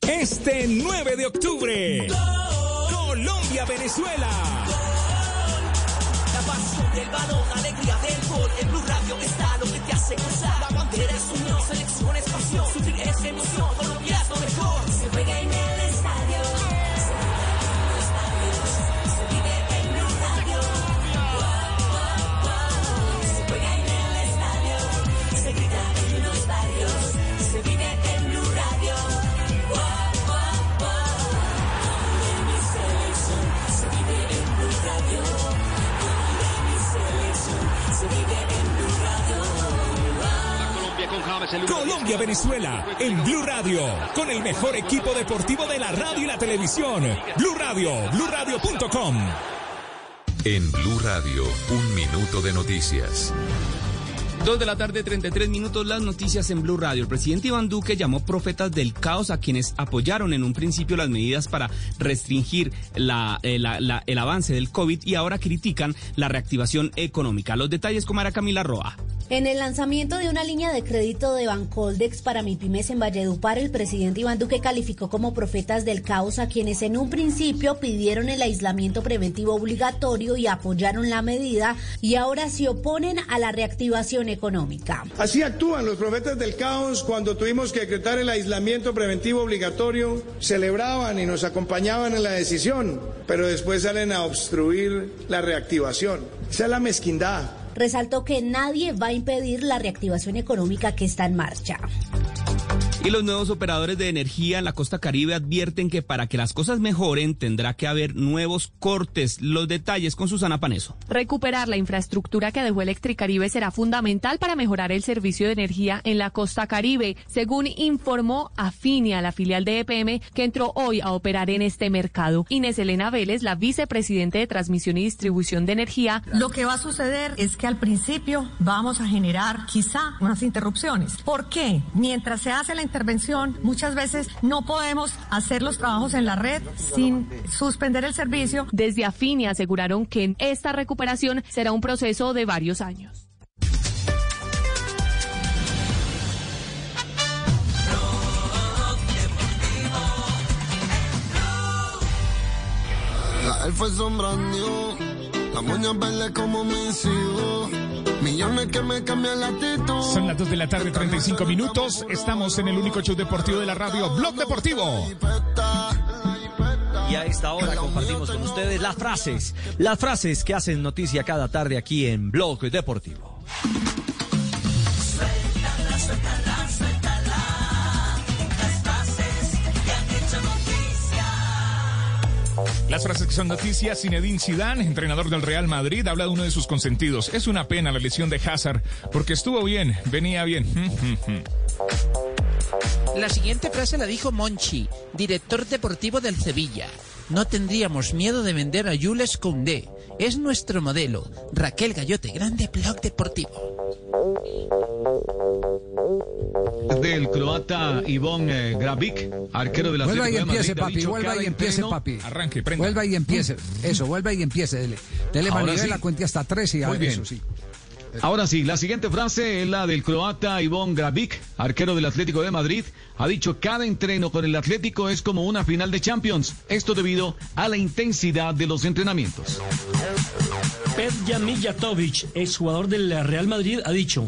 Este 9 de octubre, Colombia-Venezuela. La pasión del balón, alegría pasión. Sufrir Colombia-Venezuela en Blue Radio, con el mejor equipo deportivo de la radio y la televisión. Blue Radio, BlueRadio.com. En Blue Radio, un minuto de noticias. Dos de la tarde, 33 minutos, las noticias en Blue Radio. El presidente Iván Duque llamó profetas del caos a quienes apoyaron en un principio las medidas para restringir la- eh, la- la- el avance del COVID y ahora critican la reactivación económica. Los detalles con Mara Camila Roa. En el lanzamiento de una línea de crédito de Bancoldex para MIPIMES en Valledupar, el presidente Iván Duque calificó como profetas del caos a quienes en un principio pidieron el aislamiento preventivo obligatorio y apoyaron la medida y ahora se oponen a la reactivación económica. Así actúan los profetas del caos cuando tuvimos que decretar el aislamiento preventivo obligatorio, celebraban y nos acompañaban en la decisión, pero después salen a obstruir la reactivación. Esa es la mezquindad. Resaltó que nadie va a impedir la reactivación económica que está en marcha. Y los nuevos operadores de energía en la costa caribe advierten que para que las cosas mejoren tendrá que haber nuevos cortes. Los detalles con Susana Paneso. Recuperar la infraestructura que dejó Electricaribe será fundamental para mejorar el servicio de energía en la costa caribe, según informó Afinia, la filial de EPM, que entró hoy a operar en este mercado. Inés Elena Vélez, la vicepresidente de Transmisión y Distribución de Energía, Lo que va a suceder es que al principio vamos a generar quizá unas interrupciones. ¿Por qué? Mientras se hace la intervención, muchas veces no podemos hacer los trabajos en la red sin suspender el servicio. desde Afinia aseguraron que esta recuperación será un proceso de varios años. Él fue sombrando La moña verde como mi ciudad. Millones que me cambian la actitud. Son las 2 de la tarde, 35 minutos. Estamos en el único show deportivo de la radio, Blog Deportivo. Y a esta hora compartimos con ustedes las frases, las frases que hacen noticia cada tarde aquí en Blog Deportivo. Las frases que son noticias, Zinedine Zidane, entrenador del Real Madrid, habla de uno de sus consentidos. Es una pena la lesión de Hazard, porque estuvo bien, venía bien. La siguiente frase la dijo Monchi, director deportivo del Sevilla. No tendríamos miedo de vender a Jules Koundé. Es nuestro modelo. Raquel Gallote, grande blog deportivo. Del croata Ivón eh, Gravic, arquero de la Vuelva y Atlético de empiece, papi. Vuelva y empiece, entreno- papi. Arranque, prenda. Vuelva y empiece. Eso, vuelva y empiece. Dele, dele sí. cuente hasta tres y Muy a- bien. eso sí. Ahora sí, la siguiente frase es la del croata Ivón Gravic, arquero del Atlético de Madrid. Ha dicho, cada entreno con el Atlético es como una final de Champions. Esto debido a la intensidad de los entrenamientos. Petja Mijatovic, exjugador del Real Madrid, ha dicho: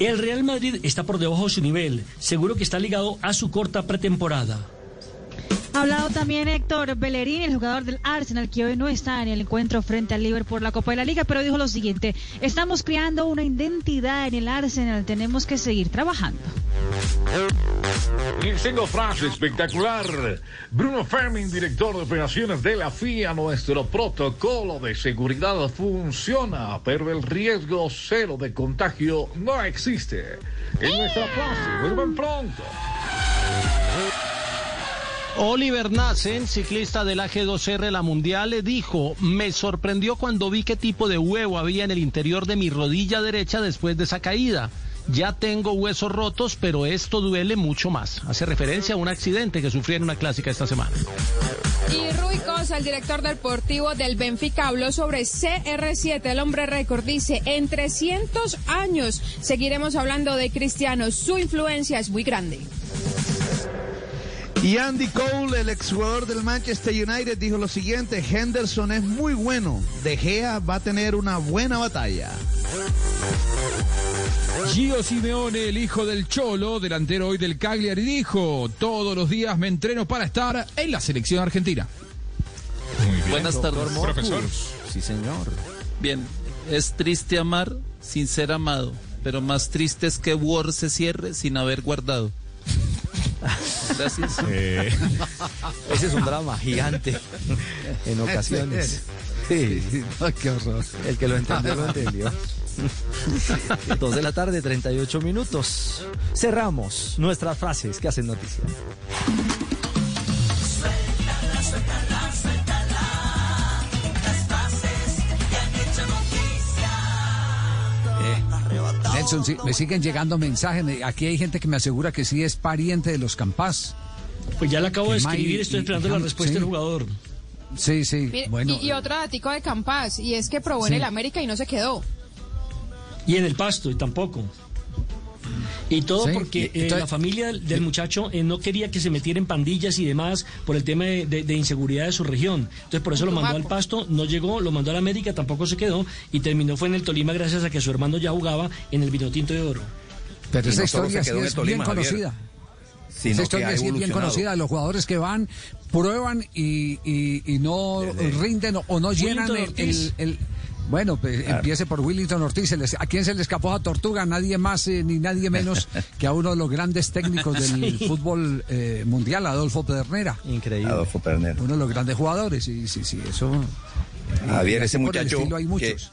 El Real Madrid está por debajo de su nivel. Seguro que está ligado a su corta pretemporada. Ha hablado también Héctor Bellerín, el jugador del Arsenal, que hoy no está en el encuentro frente al Liverpool por la Copa de la Liga, pero dijo lo siguiente, estamos creando una identidad en el Arsenal, tenemos que seguir trabajando. Y tengo frase espectacular. Bruno Fermin, director de operaciones de la FIA, nuestro protocolo de seguridad funciona, pero el riesgo cero de contagio no existe. En nuestra frase, vuelven pronto. Oliver Nassen, ciclista de la G2R La Mundial, le dijo, me sorprendió cuando vi qué tipo de huevo había en el interior de mi rodilla derecha después de esa caída. Ya tengo huesos rotos, pero esto duele mucho más. Hace referencia a un accidente que sufrió en una clásica esta semana. Y Rui Costa, el director deportivo del Benfica, habló sobre CR7, el hombre récord. Dice, en 300 años seguiremos hablando de Cristiano. Su influencia es muy grande. Y Andy Cole, el exjugador del Manchester United, dijo lo siguiente, Henderson es muy bueno, De Gea va a tener una buena batalla. Gio Simeone, el hijo del Cholo, delantero hoy del Cagliari, dijo, todos los días me entreno para estar en la selección argentina. Buenas tardes, Profesor. Sí, señor. Bien, es triste amar sin ser amado, pero más triste es que Word se cierre sin haber guardado. Gracias. Ese es un drama gigante en ocasiones. Sí. qué horror. El que lo entendió, lo entendió. Dos de la tarde, 38 minutos. Cerramos nuestras frases que hacen noticia. Nelson, sí, me siguen llegando mensajes. me- Aquí hay gente que me asegura que sí es pariente de los Campas. Pues ya le acabo de escribir, estoy esperando y la respuesta sí. del jugador. Sí, sí. Mire, bueno, y, y otro datico de Campas, y es que probó Sí. en el América y no se quedó. Y en el pasto, y tampoco. Y todo Sí, porque y- eh, la familia del, muchacho eh, no quería que se metiera en pandillas y demás por el tema de, de- de inseguridad de su región. Entonces por eso lo mandó al pasto, no llegó, lo mandó a la América, tampoco se quedó y terminó fue en el Tolima gracias a que su hermano ya jugaba en el Vinotinto de Oro. pero y esa no historia sí es Tolima, bien conocida. Esa historia es bien conocida de los jugadores que van, prueban y, y- y no rinden o no llenan el- Bueno, pues Claro. empiece por Willington Ortiz. ¿A quién se le escapó a Tortuga? Nadie más eh, ni nadie menos que a uno de los grandes técnicos del Sí. fútbol eh, mundial, Adolfo Pedernera. Increíble. Adolfo Pernero. Uno de los grandes jugadores. Sí, sí, sí, eso. Javier, y ese muchacho estilo hay que, muchos.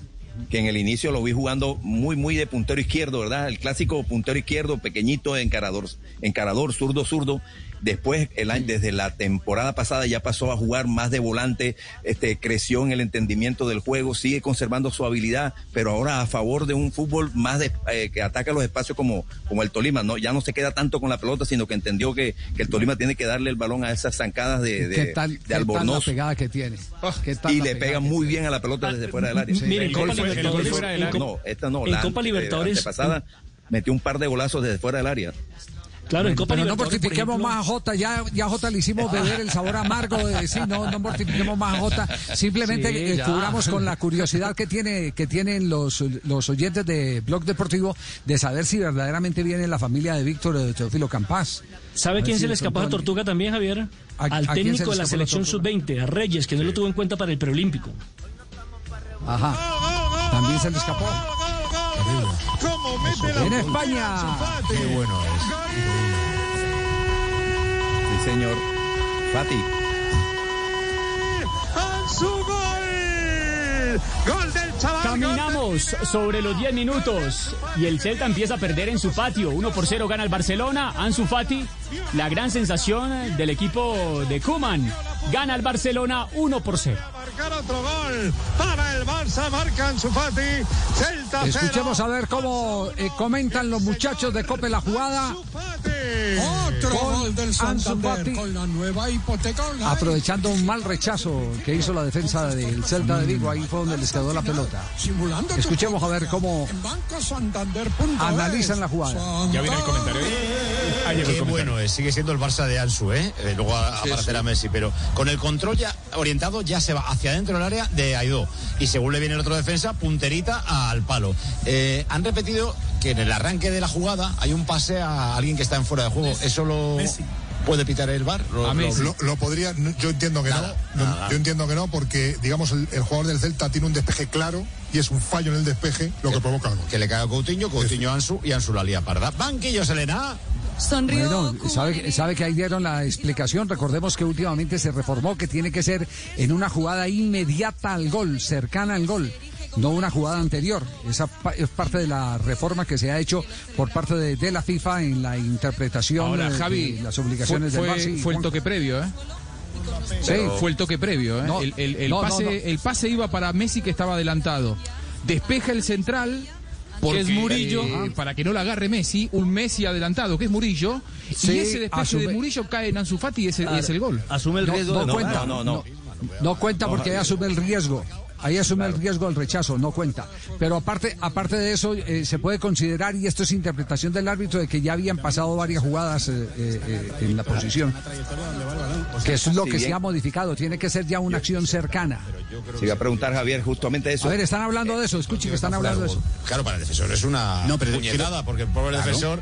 que en el inicio lo vi jugando muy, muy de puntero izquierdo, ¿verdad? El clásico puntero izquierdo, pequeñito, encarador, encarador, zurdo, zurdo. Después, el año, desde la temporada pasada ya pasó a jugar más de volante, este, creció en el entendimiento del juego, sigue conservando su habilidad, pero ahora a favor de un fútbol más de, eh, que ataca los espacios como, como el Tolima, ¿no? Ya no se queda tanto con la pelota, sino que entendió que, que el Tolima tiene que darle el balón a esas zancadas de, de, ¿Qué tal, de qué tal la Albornoz. pegada que tiene? ¿Qué tal Y la le pega muy bien a la pelota desde fuera del área. Mire, en Copa el gol Libertadores, fuera del en área. Copa- No, esta no. en la Copa Libertadores- antepasada metió un par de golazos desde fuera del área. Claro, en Copa Pero no mortifiquemos ejemplo- más a Jota, ya, ya a Jota le hicimos beber el sabor amargo de decir, no, no mortifiquemos más a Jota, simplemente Sí, eh, cubramos con la curiosidad que tiene que tienen los, los oyentes de Blog Deportivo de saber si verdaderamente viene la familia de Víctor eh, Teófilo Campás. ¿Sabe A quién se le escapó a Tortuga también, Javier? ¿A- Al a quién se técnico de la la selección Tortuga? sub-20, a Reyes, que no lo tuvo en cuenta para el preolímpico. Ajá. También se le escapó. En España. Qué bueno es. Señor. Fati. ¡Su gol! ¡Gol del chaval! Caminamos sobre los 10 minutos y el Celta empieza a perder en su patio. 1 por 0 gana el Barcelona. Ansu Fati, la gran sensación del equipo de Kuman. Gana el Barcelona 1 por 0. Marcar otro gol para el Barça, marca Ansu Fati. Celta cero. Escuchemos a ver cómo eh, comentan los muchachos de Cope la jugada. Otro gol del Santander con la nueva hipoteca online. Aprovechando un mal rechazo que hizo la defensa del Celta de Vigo, ahí fue donde les quedó la pelota. Escuchemos a ver cómo analizan la jugada. Ya viene el comentario. Ahí llegó el comentario. Es, sigue siendo el Barça de Ansu, ¿eh? Eh, luego a- aparecerá Messi, pero con el control ya orientado ya se va hacia adentro del área de Aidó. Y según le viene el otro defensa, punterita al palo. Eh, han repetido que en el arranque de la jugada hay un pase a alguien que está en fuera de juego. ¿Eso lo puede pitar el bar? Lo, lo podría, yo entiendo que Nada, no. nada. Yo entiendo que no, porque, digamos, el, el jugador del Celta tiene un despeje claro y es un fallo en el despeje lo que provoca el gol. Que le cae a Coutinho, Coutinho a Ansu y Ansu la lía parda. Banquillo, Selena. Bueno, sabe, sabe que ahí dieron la explicación. Recordemos que últimamente se reformó que tiene que ser en una jugada inmediata al gol, cercana al gol, no una jugada anterior. Esa es parte de la reforma que se ha hecho por parte de, de la FIFA en la interpretación Ahora, eh, Javi, de las fue, obligaciones del fue-. Sí, fue el toque previo, ¿eh? Sí. Fue el toque previo, ¿eh? No, el, el- el no, no, pase, no. el pase iba para Messi que estaba adelantado. Despeja el central. Porque, es Murillo. eh, para que no la agarre Messi, un Messi adelantado que es Murillo, Sí, y ese despeje de asume- Murillo cae en Ansu Fati y es, el- Ah, es el gol. Asume el No, riesgo no de no, cuenta. no, no, no cuenta porque asume el riesgo. Ahí asume el riesgo del rechazo, no cuenta. Pero aparte, aparte de eso, eh, se puede considerar, y esto es interpretación del árbitro, de que ya habían pasado varias jugadas eh, eh, eh, en la posición. Que es lo que se ha modificado. Tiene que ser ya una acción cercana. Se iba a preguntar, Javier, justamente eso. A ver, están hablando de eso. Escuchen que están hablando de eso. Claro, para el defensor es una No, pero puñetada, porque el pobre Claro. defensor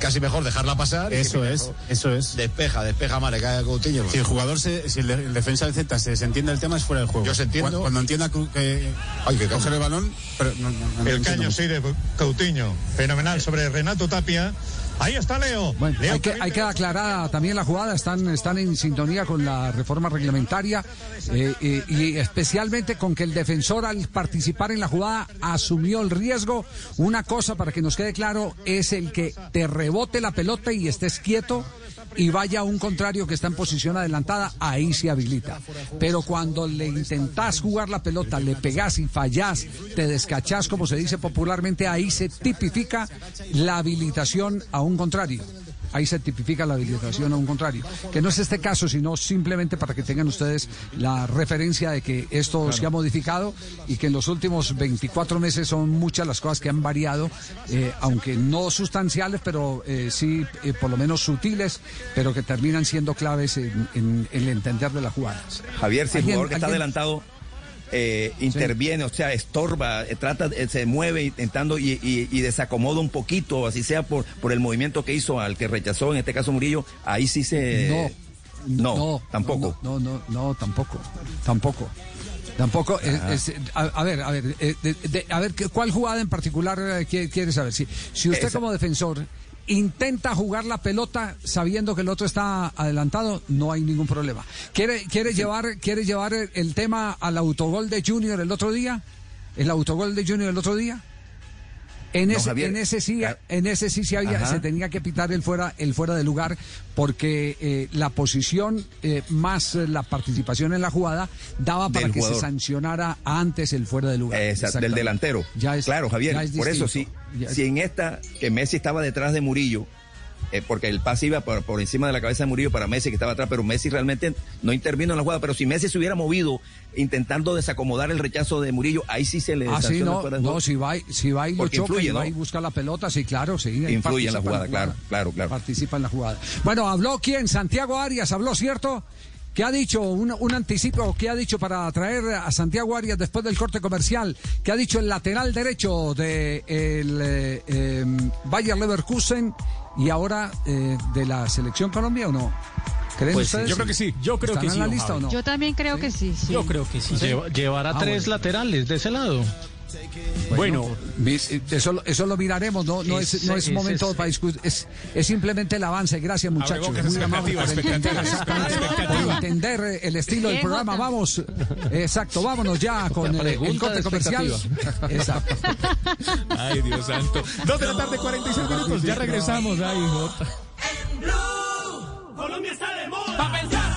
casi mejor dejarla pasar. Eso es, mejor eso es. Despeja, despeja mal, le cae a Coutinho. Si el jugador, se, si el, de- el defensa del Z se desentiende del tema, es fuera del juego. Yo se entiendo. Cuando, cuando entienda que, que coger el balón, pero no, no, no El caño sí de Coutinho. Fenomenal sobre Renato Tapia. Ahí está Leo. Bueno, Leo hay que, hay que aclarar también la jugada, están, están en sintonía con la reforma reglamentaria eh, eh, y especialmente con que el defensor al participar en la jugada asumió el riesgo. Una cosa para que nos quede claro es el que te rebote la pelota y estés quieto y vaya a un contrario que está en posición adelantada, ahí se habilita. Pero cuando le intentás jugar la pelota, le pegás y fallás, te descachás, como se dice popularmente, ahí se tipifica la habilitación a un contrario. Ahí se tipifica la habilitación a un contrario. Que no es este caso, sino simplemente para que tengan ustedes la referencia de que esto se ha modificado y que en los últimos 24 meses son muchas las cosas que han variado, eh, aunque no sustanciales, pero eh, sí eh, por lo menos sutiles, pero que terminan siendo claves en, en- en el entender de las jugadas. Javier, si el ¿Alguien- jugador que está alguien- adelantado eh, interviene, o sea, estorba, eh, trata, eh, se mueve intentando y, y- y desacomoda un poquito, así sea por, por el movimiento que hizo al que rechazó, en este caso Murillo, ahí sí se... No, no, tampoco. No, no, no, no, tampoco, tampoco. Tampoco, Ah. es- a, a ver, a ver, de- de- a ver, ¿qué- ¿cuál jugada en particular quiere, quiere saber? Si, si usted Esa. como defensor intenta jugar la pelota sabiendo que el otro está adelantado, no hay ningún problema. ¿Quiere, quiere llevar, quiere llevar el, el tema al autogol de Junior el otro día? ¿El autogol de Junior el otro día? En No, ese, Javier. en ese sí, en ese sí se, había, se tenía que pitar el fuera, el fuera de lugar, porque eh, la posición eh, más eh, la participación en la jugada daba para Del que jugador. se sancionara antes el fuera de lugar. Esa- del delantero. Ya es- claro, Javier, ya es por eso sí. es- Si en esta, que Messi estaba detrás de Murillo, eh, porque el pase iba por, por encima de la cabeza de Murillo para Messi que estaba atrás, pero Messi realmente no intervino en la jugada. Pero si Messi se hubiera movido intentando desacomodar el rechazo de Murillo, ahí sí se le Ah, sí, no, fuera de no, si va, si va y lo choca influye, y va ¿no? y busca la pelota, sí, claro, sí. Influye en la jugada, claro, claro, claro. Participa en la jugada. Bueno, habló quién? Santiago Arias, habló, ¿cierto? ¿Qué ha dicho? Un, un anticipo, ¿qué ha dicho para traer a Santiago Arias después del corte comercial? ¿Qué ha dicho el lateral derecho de el eh, eh, Bayer Leverkusen y ahora eh, de la selección Colombia o no? ¿Creen Pues ustedes? yo creo que sí, yo creo ¿Están que en la sí, lista o no? Yo también creo que sí, sí. Yo creo que sí. Lleva- llevará Ah, tres bueno. laterales de ese lado. Bueno, eso, eso lo miraremos, no, no es, no es momento para discutir, es, es simplemente el avance. Gracias, muchachos. Muy por entender, expectativas, por entender el estilo del programa. Vamos, exacto, vámonos ya con el pregunta corte comercial. Exacto. Ay, Dios santo. Dos de la tarde, 46 minutos. Ya regresamos. Ay, Jota. Colombia está de moda. Pa' pensar,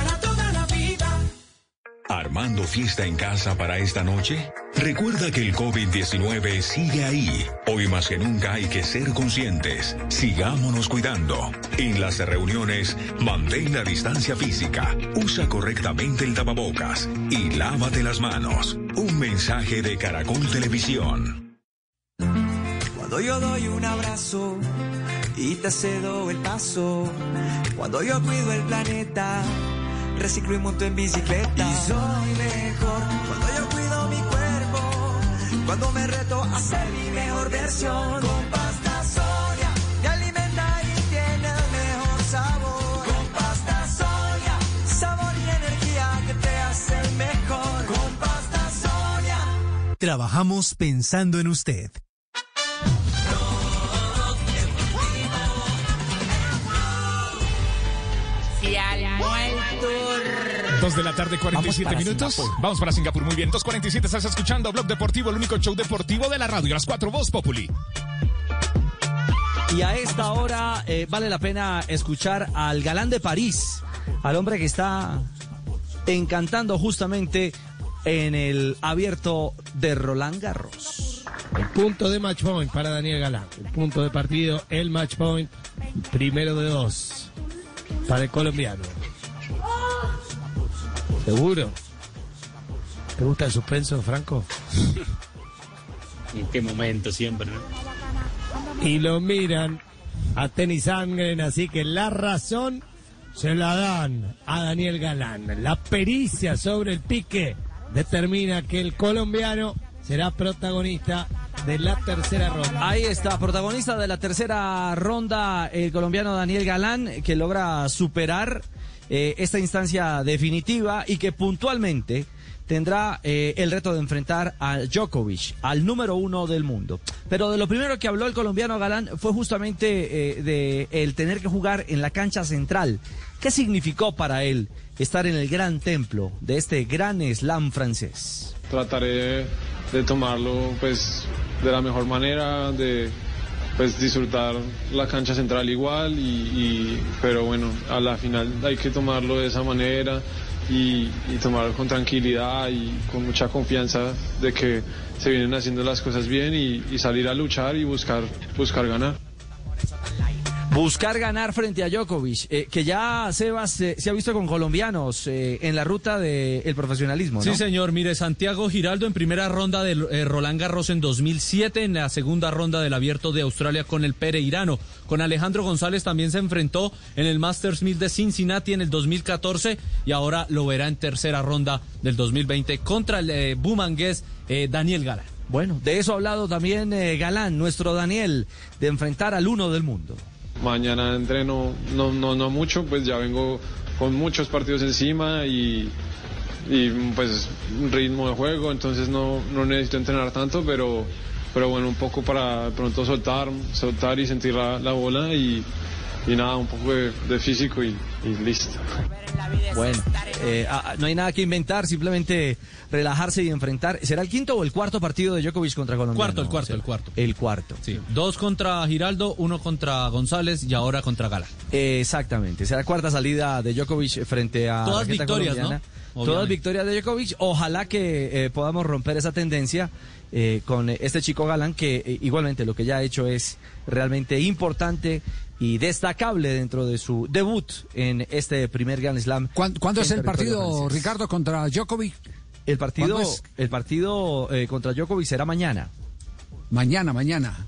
¿Armando fiesta en casa para esta noche? Recuerda que el COVID-19 sigue ahí. Hoy más que nunca hay que ser conscientes. Sigámonos cuidando. En las reuniones, mantén la distancia física, usa correctamente el tapabocas y lávate las manos. Un mensaje de Caracol Televisión. Cuando yo doy un abrazo y te cedo el paso. Cuando yo cuido el planeta, reciclo y monto en bicicleta. Y soy mejor cuando yo cuido mi cuerpo. Cuando me reto a ser mi mejor versión. Con pasta Sonia me alimenta y tiene el mejor sabor. Con pasta Sonia, sabor y energía que te hacen mejor. Con pasta Sonia. Trabajamos pensando en usted. de la tarde, 47 minutos. Vamos para Singapur, muy bien. 2.47, estás escuchando Blog Deportivo, el único show deportivo de la radio. Las 4, Voz Populi. Y a esta hora eh, vale la pena escuchar al galán de París, al hombre que está encantando justamente en el abierto de Roland Garros. El punto de match point para Daniel Galán. El punto de partido, el match point, primero de dos para el colombiano. ¿Seguro? ¿Te gusta el suspenso, Franco? ¿En qué momento siempre, no? Y lo miran a Tenis Sangren, así que la razón se la dan a Daniel Galán. La pericia sobre el pique determina que el colombiano será protagonista de la tercera ronda. Ahí está, protagonista de la tercera ronda, el colombiano Daniel Galán, que logra superar eh, esta instancia definitiva y que puntualmente tendrá eh, el reto de enfrentar a Djokovic, al número uno del mundo. Pero de lo primero que habló el colombiano Galán fue justamente eh, de el tener que jugar en la cancha central. ¿Qué significó para él estar en el gran templo de este gran slam francés? trataré de tomarlo pues de la mejor manera, de pues disfrutar la cancha central igual y, y- pero bueno, a la final hay que tomarlo de esa manera y, y tomarlo con tranquilidad y con mucha confianza de que se vienen haciendo las cosas bien y, y salir a luchar y buscar, buscar ganar. Buscar ganar frente a Djokovic, eh, que ya Sebas eh, se ha visto con colombianos eh, en la ruta del profesionalismo, ¿no? Sí, señor. Mire, Santiago Giraldo en primera ronda de Roland Garros en 2007, en la segunda ronda del Abierto de Australia con el Pereirano. Con Alejandro González también se enfrentó en el Masters 1000 de Cincinnati en el 2014 y ahora lo verá en tercera ronda del 2020 contra el bumangués Daniel Galán. Bueno, de eso ha hablado también Galán, nuestro Daniel, de enfrentar al uno del mundo. Mañana entreno no, no, no mucho, pues ya vengo con muchos partidos encima y, y pues ritmo de juego, entonces no, no necesito entrenar tanto, pero, pero bueno, un poco para pronto soltar, soltar y sentir la, la bola y, y nada, un poco de, de físico y, y listo. Bueno, eh, ah, no hay nada que inventar, simplemente relajarse y enfrentar. ¿Será el quinto o el cuarto partido de Djokovic contra Colombia? Cuarto, el cuarto, el cuarto. El cuarto. Sí, dos contra Giraldo, uno contra González y ahora contra Gala. Eh, exactamente, será la cuarta salida de Djokovic frente a Todas la victorias, ¿no? Todas victorias de Djokovic. Ojalá que eh, podamos romper esa tendencia eh, con este chico Galán, que eh, igualmente lo que ya ha hecho es realmente importante y destacable dentro de su debut en este primer Grand Slam. ¿Cuándo, es el partido, francés. Ricardo, contra Djokovic? El partido, el partido eh, contra Djokovic será mañana. Mañana, mañana.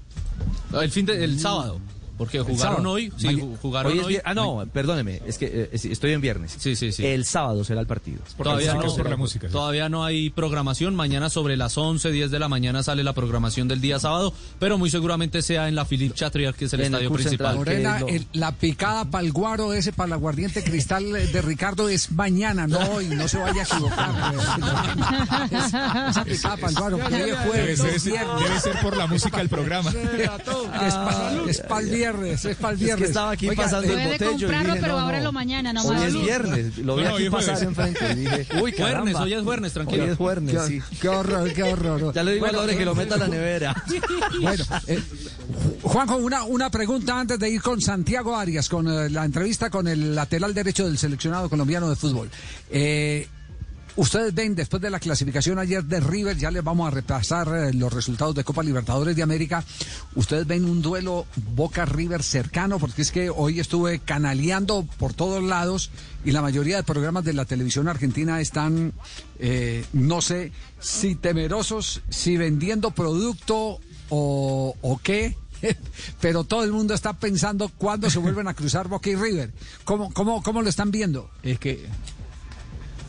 El fin de, el sábado. Porque jugaron hoy, sí, Maña- jugaron hoy es hoy. vier- ah, no, perdóneme, es que eh, es- estoy en viernes. Sí, sí, sí. El sábado será el partido. Todavía, no, por la música, sí. todavía no hay programación. Mañana sobre las 11, 10 de la mañana sale la programación del día sábado, pero muy seguramente sea en la Philippe Chatrier, que es el En estadio principal. Central, que Morena, es lo- el- la picada para el guaro ese, para el aguardiente cristal de Ricardo es mañana, no hoy, no se vaya a equivocar. Esa esa picada para el guaro, que Debe ser, debe por la música del programa. Es para el viernes, es para el Es que viernes. estaba aquí Oiga, pasando eh, el botello y comprarlo, dije, pero no, ahora no. lo mañana Hoy nomás. es viernes, lo vi No, no, aquí hoy pasar jueves. enfrente y dije, uy, caramba. hoy es jueves, tranquilo. Hoy es jueves, sí. qué, qué horror, qué horror. Ya le digo Bueno, a Lore que lo meta a la nevera. Bueno, eh, Juanjo, una, una pregunta antes de ir con Santiago Arias, con eh, la entrevista con el lateral derecho del seleccionado colombiano de fútbol. Eh, Ustedes ven, después de la clasificación ayer de River, ya les vamos a repasar eh, los resultados de Copa Libertadores de América. Ustedes ven un duelo Boca-River cercano, porque es que hoy estuve canaleando por todos lados y la mayoría de programas de la televisión argentina están, eh, no sé, si temerosos, si vendiendo producto o, o qué. Pero todo el mundo está pensando cuándo se vuelven a cruzar Boca y River. ¿Cómo, cómo, cómo lo están viendo? Es que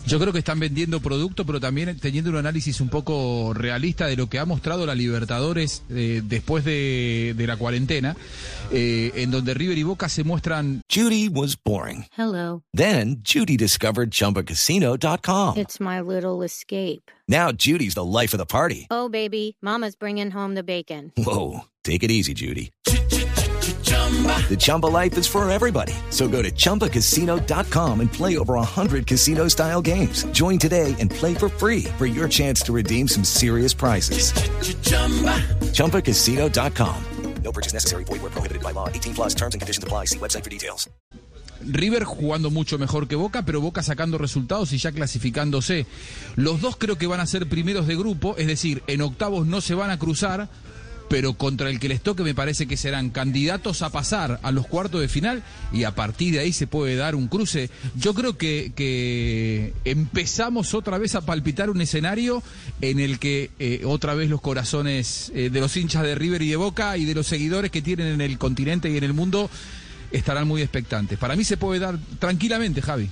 yo creo que están vendiendo producto, pero también teniendo un análisis un poco realista de lo que ha mostrado la Libertadores eh, después de, de la cuarentena, eh, en donde River y Boca se muestran Judy was boring. Hello. Then Judy discovered ChumbaCasino.com. It's my little escape. Now Judy's the life of the party. Oh, baby, Mama's bringing home the bacon. Whoa, take it easy, Judy. The Chumba life is for everybody. So go to ChumbaCasino.com and play over 100 casino-style games. Join today and play for free for your chance to redeem some serious prizes. ChumbaCasino.com. No purchase necessary. Void where prohibited by law. 18 plus terms and conditions apply. See website for details. River jugando mucho mejor que Boca, pero Boca sacando resultados y ya clasificándose. Los dos creo que van a ser primeros de grupo, es decir, en octavos no se van a cruzar, pero contra el que les toque me parece que serán candidatos a pasar a los cuartos de final y a partir de ahí se puede dar un cruce. Yo creo que, empezamos otra vez a palpitar un escenario en el que eh, otra vez los corazones eh, de los hinchas de River y de Boca y de los seguidores que tienen en el continente y en el mundo estarán muy expectantes. Para mí se puede dar tranquilamente, Javi.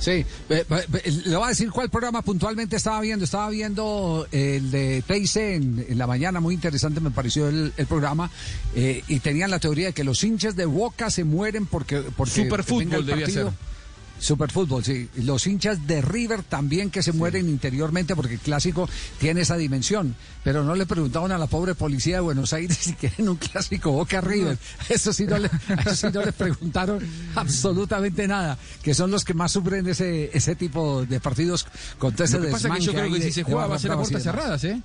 Sí, eh, eh, eh, le voy a decir cuál programa puntualmente estaba viendo. Estaba viendo el de TIC en, en la mañana, muy interesante me pareció el, el programa. eh, y tenían la teoría de que los hinchas de Boca se mueren porque. porque Superfútbol debía ser. Superfútbol, sí. Y Los hinchas de River también que se mueren interiormente porque el clásico tiene esa dimensión. Pero no le preguntaban a la pobre policía de Buenos Aires si quieren un clásico Boca River. Eso sí no le, eso sí no les preguntaron absolutamente nada. Que son los que más sufren ese, ese tipo de partidos con todo ese Lo que pasa es que yo creo que si de- se juega va a ser a y puertas cerradas, ¿eh?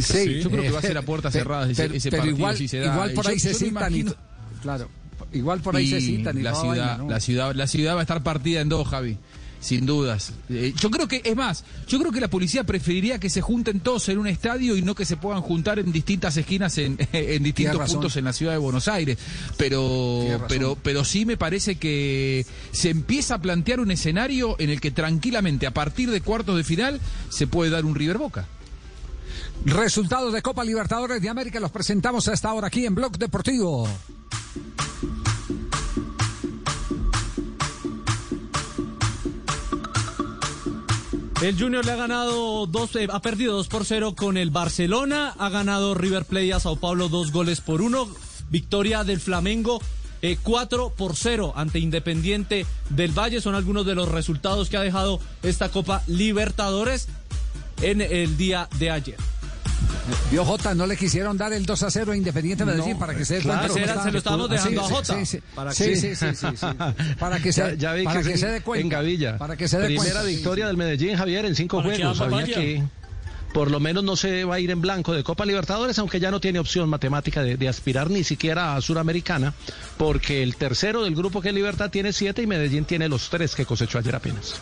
Sí, yo creo que va a ser eh, a puertas cerradas ese, pero- ese pero partido igual, si se da. igual por Yo- ahí se yo me citan y imagino- to- claro, igual por ahí se y citan y la ciudad, vaina, ¿no? la ciudad, la ciudad va a estar partida en dos, Javi. Sin dudas. Eh, yo creo que, es más, yo creo que la policía preferiría que se junten todos en un estadio y no que se puedan juntar en distintas esquinas en, en distintos puntos en la ciudad de Buenos Aires. Pero, pero, pero sí me parece que se empieza a plantear un escenario en el que tranquilamente, a partir de cuartos de final, se puede dar un River Boca. Resultados de Copa Libertadores de América los presentamos a esta hora aquí en Blog Deportivo. El Junior le ha ganado dos, eh, ha perdido 2 por 0 con el Barcelona, ha ganado River Plate a Sao Paulo dos goles por uno, victoria del Flamengo eh, 4 por 0 ante Independiente del Valle. Son algunos de los resultados que ha dejado esta Copa Libertadores en el día de ayer. Vio Jota, no le quisieron dar el 2 a 0 a Independiente Medellín No, para que se dé cuenta. se lo estábamos Ah, sí, dejando a Jota. Sí, sí, Para que- sí, sí, sí, sí. Para que se, Ya- ya vi para que que se dé cuenta. En Gavilla. Para que se dé Primera cuenta. victoria del Medellín, Javier, en cinco Para que juegos. vayan. que por lo menos no se va a ir en blanco de Copa Libertadores, aunque ya no tiene opción matemática de, de aspirar ni siquiera a Suramericana, porque el tercero del grupo que es Libertad tiene siete y Medellín tiene los tres que cosechó ayer apenas.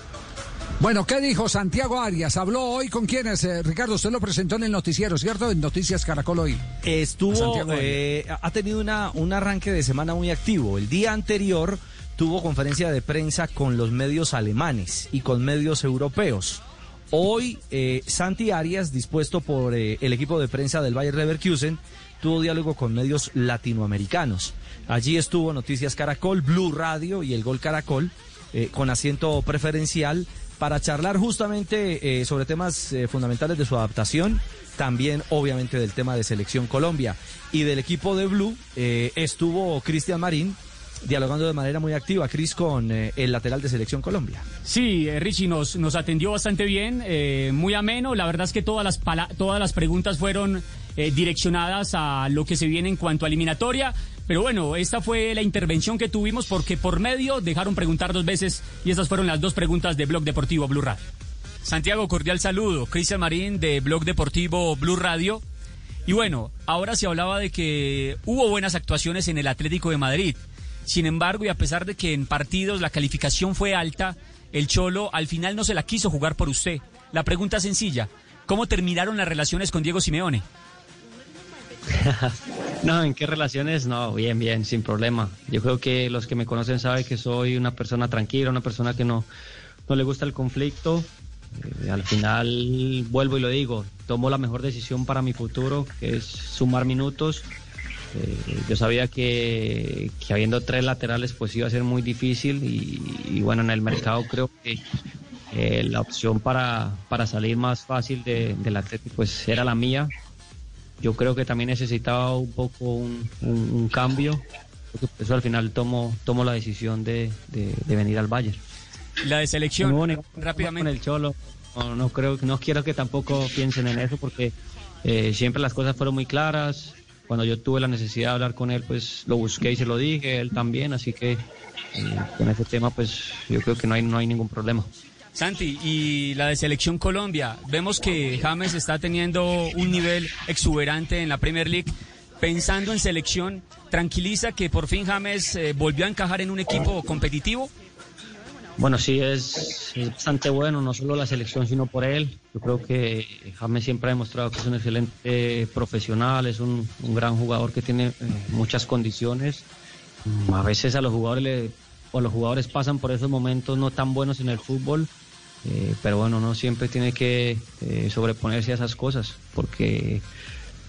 Bueno, ¿qué dijo Santiago Arias? ¿Habló hoy con quiénes? Eh, Ricardo, usted lo presentó en el noticiero, ¿cierto? En Noticias Caracol hoy. Estuvo, eh, ha tenido una, un arranque de semana muy activo. El día anterior tuvo conferencia de prensa con los medios alemanes y con medios europeos. Hoy, eh, Santi Arias, dispuesto por eh, el equipo de prensa del Bayer Leverkusen, tuvo diálogo con medios latinoamericanos. Allí estuvo Noticias Caracol, Blue Radio y el Gol Caracol, eh, con asiento preferencial, para charlar justamente eh, sobre temas eh, fundamentales de su adaptación, también obviamente del tema de Selección Colombia. Y del equipo de Blue eh, estuvo Cristian Marín, dialogando de manera muy activa, Cris, con el lateral de Selección Colombia. Sí, eh, Richie nos, nos atendió bastante bien, muy ameno. La verdad es que todas las, todas las preguntas fueron direccionadas a lo que se viene en cuanto a eliminatoria. Pero bueno, esta fue la intervención que tuvimos porque por medio dejaron preguntar dos veces y estas fueron las dos preguntas de Blog Deportivo Blue Radio. Santiago, cordial saludo. Cristian Marín de Blog Deportivo Blue Radio. Y bueno, ahora se hablaba de que hubo buenas actuaciones en el Atlético de Madrid. Sin embargo, y a pesar de que en partidos la calificación fue alta, el Cholo al final no se la quiso jugar por usted. La pregunta sencilla, ¿cómo terminaron las relaciones con Diego Simeone? No, ¿en qué relaciones? No, bien, bien, sin problema. Yo creo que los que me conocen saben que soy una persona tranquila, una persona que no, no le gusta el conflicto. Eh, al final, vuelvo y lo digo, tomo la mejor decisión para mi futuro, que es sumar minutos. Eh, yo sabía que, que habiendo tres laterales pues iba a ser muy difícil y, bueno, en el mercado creo que eh, la opción para, para salir más fácil de, del Atlético pues era la mía. Yo creo que también necesitaba un poco un, un- un cambio, por eso al final tomo, tomo la decisión de, de- de venir al Bayern. La de selección, No, rápidamente. Con el Cholo, no, no creo, no quiero que tampoco piensen en eso porque eh, siempre las cosas fueron muy claras. Cuando yo tuve la necesidad de hablar con él, pues lo busqué y se lo dije, él también, así que eh, con ese tema, pues yo creo que no hay, no hay ningún problema. Santi, y la de Selección Colombia, vemos que James está teniendo un nivel exuberante en la Premier League. Pensando en selección, ¿tranquiliza que por fin James eh, volvió a encajar en un equipo competitivo? Bueno, sí, es, bastante bueno, no solo la selección, sino por él. Yo creo que James siempre ha demostrado que es un excelente profesional, es un, un gran jugador que tiene eh, muchas condiciones. Mm, A veces a los jugadores le- o los jugadores pasan por esos momentos no tan buenos en el fútbol, eh, pero bueno, no siempre tiene que eh, sobreponerse a esas cosas, porque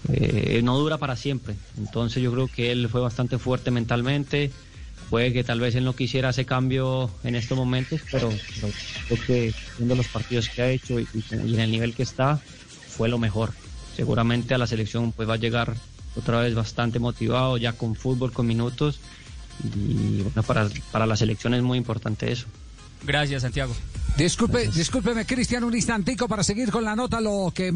eh, no dura para siempre. Entonces yo creo que él fue bastante fuerte mentalmente. Puede que tal vez él no quisiera ese cambio en estos momentos, pero, creo que viendo los partidos que ha hecho y en el nivel que está, fue lo mejor. Seguramente a la selección pues va a llegar otra vez bastante motivado, ya con fútbol, con minutos. Y bueno, para, para la selección es muy importante eso. Gracias, Santiago. Disculpe, discúlpeme, Cristian, un instantico para seguir con la nota, lo que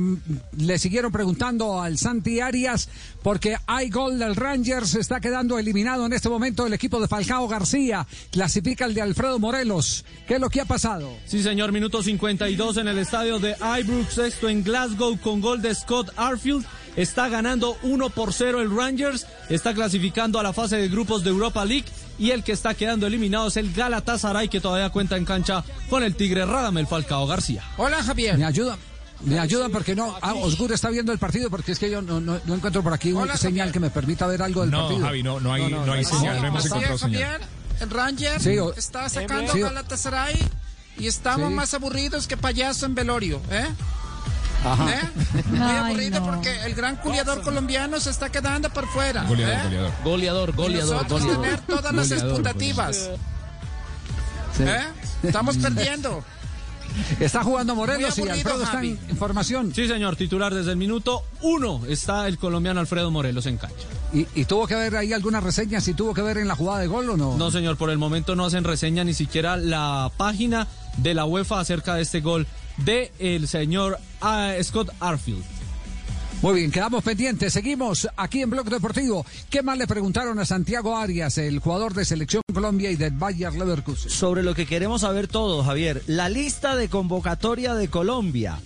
le siguieron preguntando al Santi Arias, porque hay gol del Rangers, está quedando eliminado en este momento el equipo de Falcao García, clasifica el de Alfredo Morelos. ¿Qué es lo que ha pasado? Sí, señor, minuto 52 en el estadio de Ibrox, esto en Glasgow con gol de Scott Arfield. Está ganando 1 por 0 el Rangers, está clasificando a la fase de grupos de Europa League y el que está quedando eliminado es el Galatasaray que todavía cuenta en cancha con el Tigre Radamel Falcao García. Hola, Javier. Me ayudan. Me ayudan porque no. Ah, Osgur está viendo el partido porque es que yo no, no- no encuentro por aquí una Hola, señal que me permita ver algo del No, partido. Javi, no- no hay- no hay señal, no hemos encontrado señal. Javier. El Ranger Sí, o- está sacando Sí, o- a Galatasaray y estamos Sí. más aburridos que payaso en velorio, ¿eh? Ajá. ¿Eh? Muy aburrido no. porque el gran culiador colombiano se está quedando por fuera. Goleador, ¿eh? goleador. Goleador, goleador, goleador. tener todas las Goleador, expectativas. Sí. ¿eh? Estamos perdiendo. Está jugando Morelos y Alfredo está en información. Sí, señor, titular desde el minuto uno está el colombiano Alfredo Morelos en cancha. ¿Y, y tuvo que ver ahí algunas reseñas? ¿Y tuvo que ver en la jugada de gol o no? No, señor, por el momento no hacen reseña ni siquiera la página de la UEFA acerca de este gol de el señor ah, Scott Arfield. Muy bien, quedamos pendientes. Seguimos aquí en Blog Deportivo. ¿Qué más le preguntaron a Santiago Arias, el jugador de Selección Colombia y del Bayer Leverkusen? Sobre lo que queremos saber todos, Javier. La lista de convocatoria de Colombia,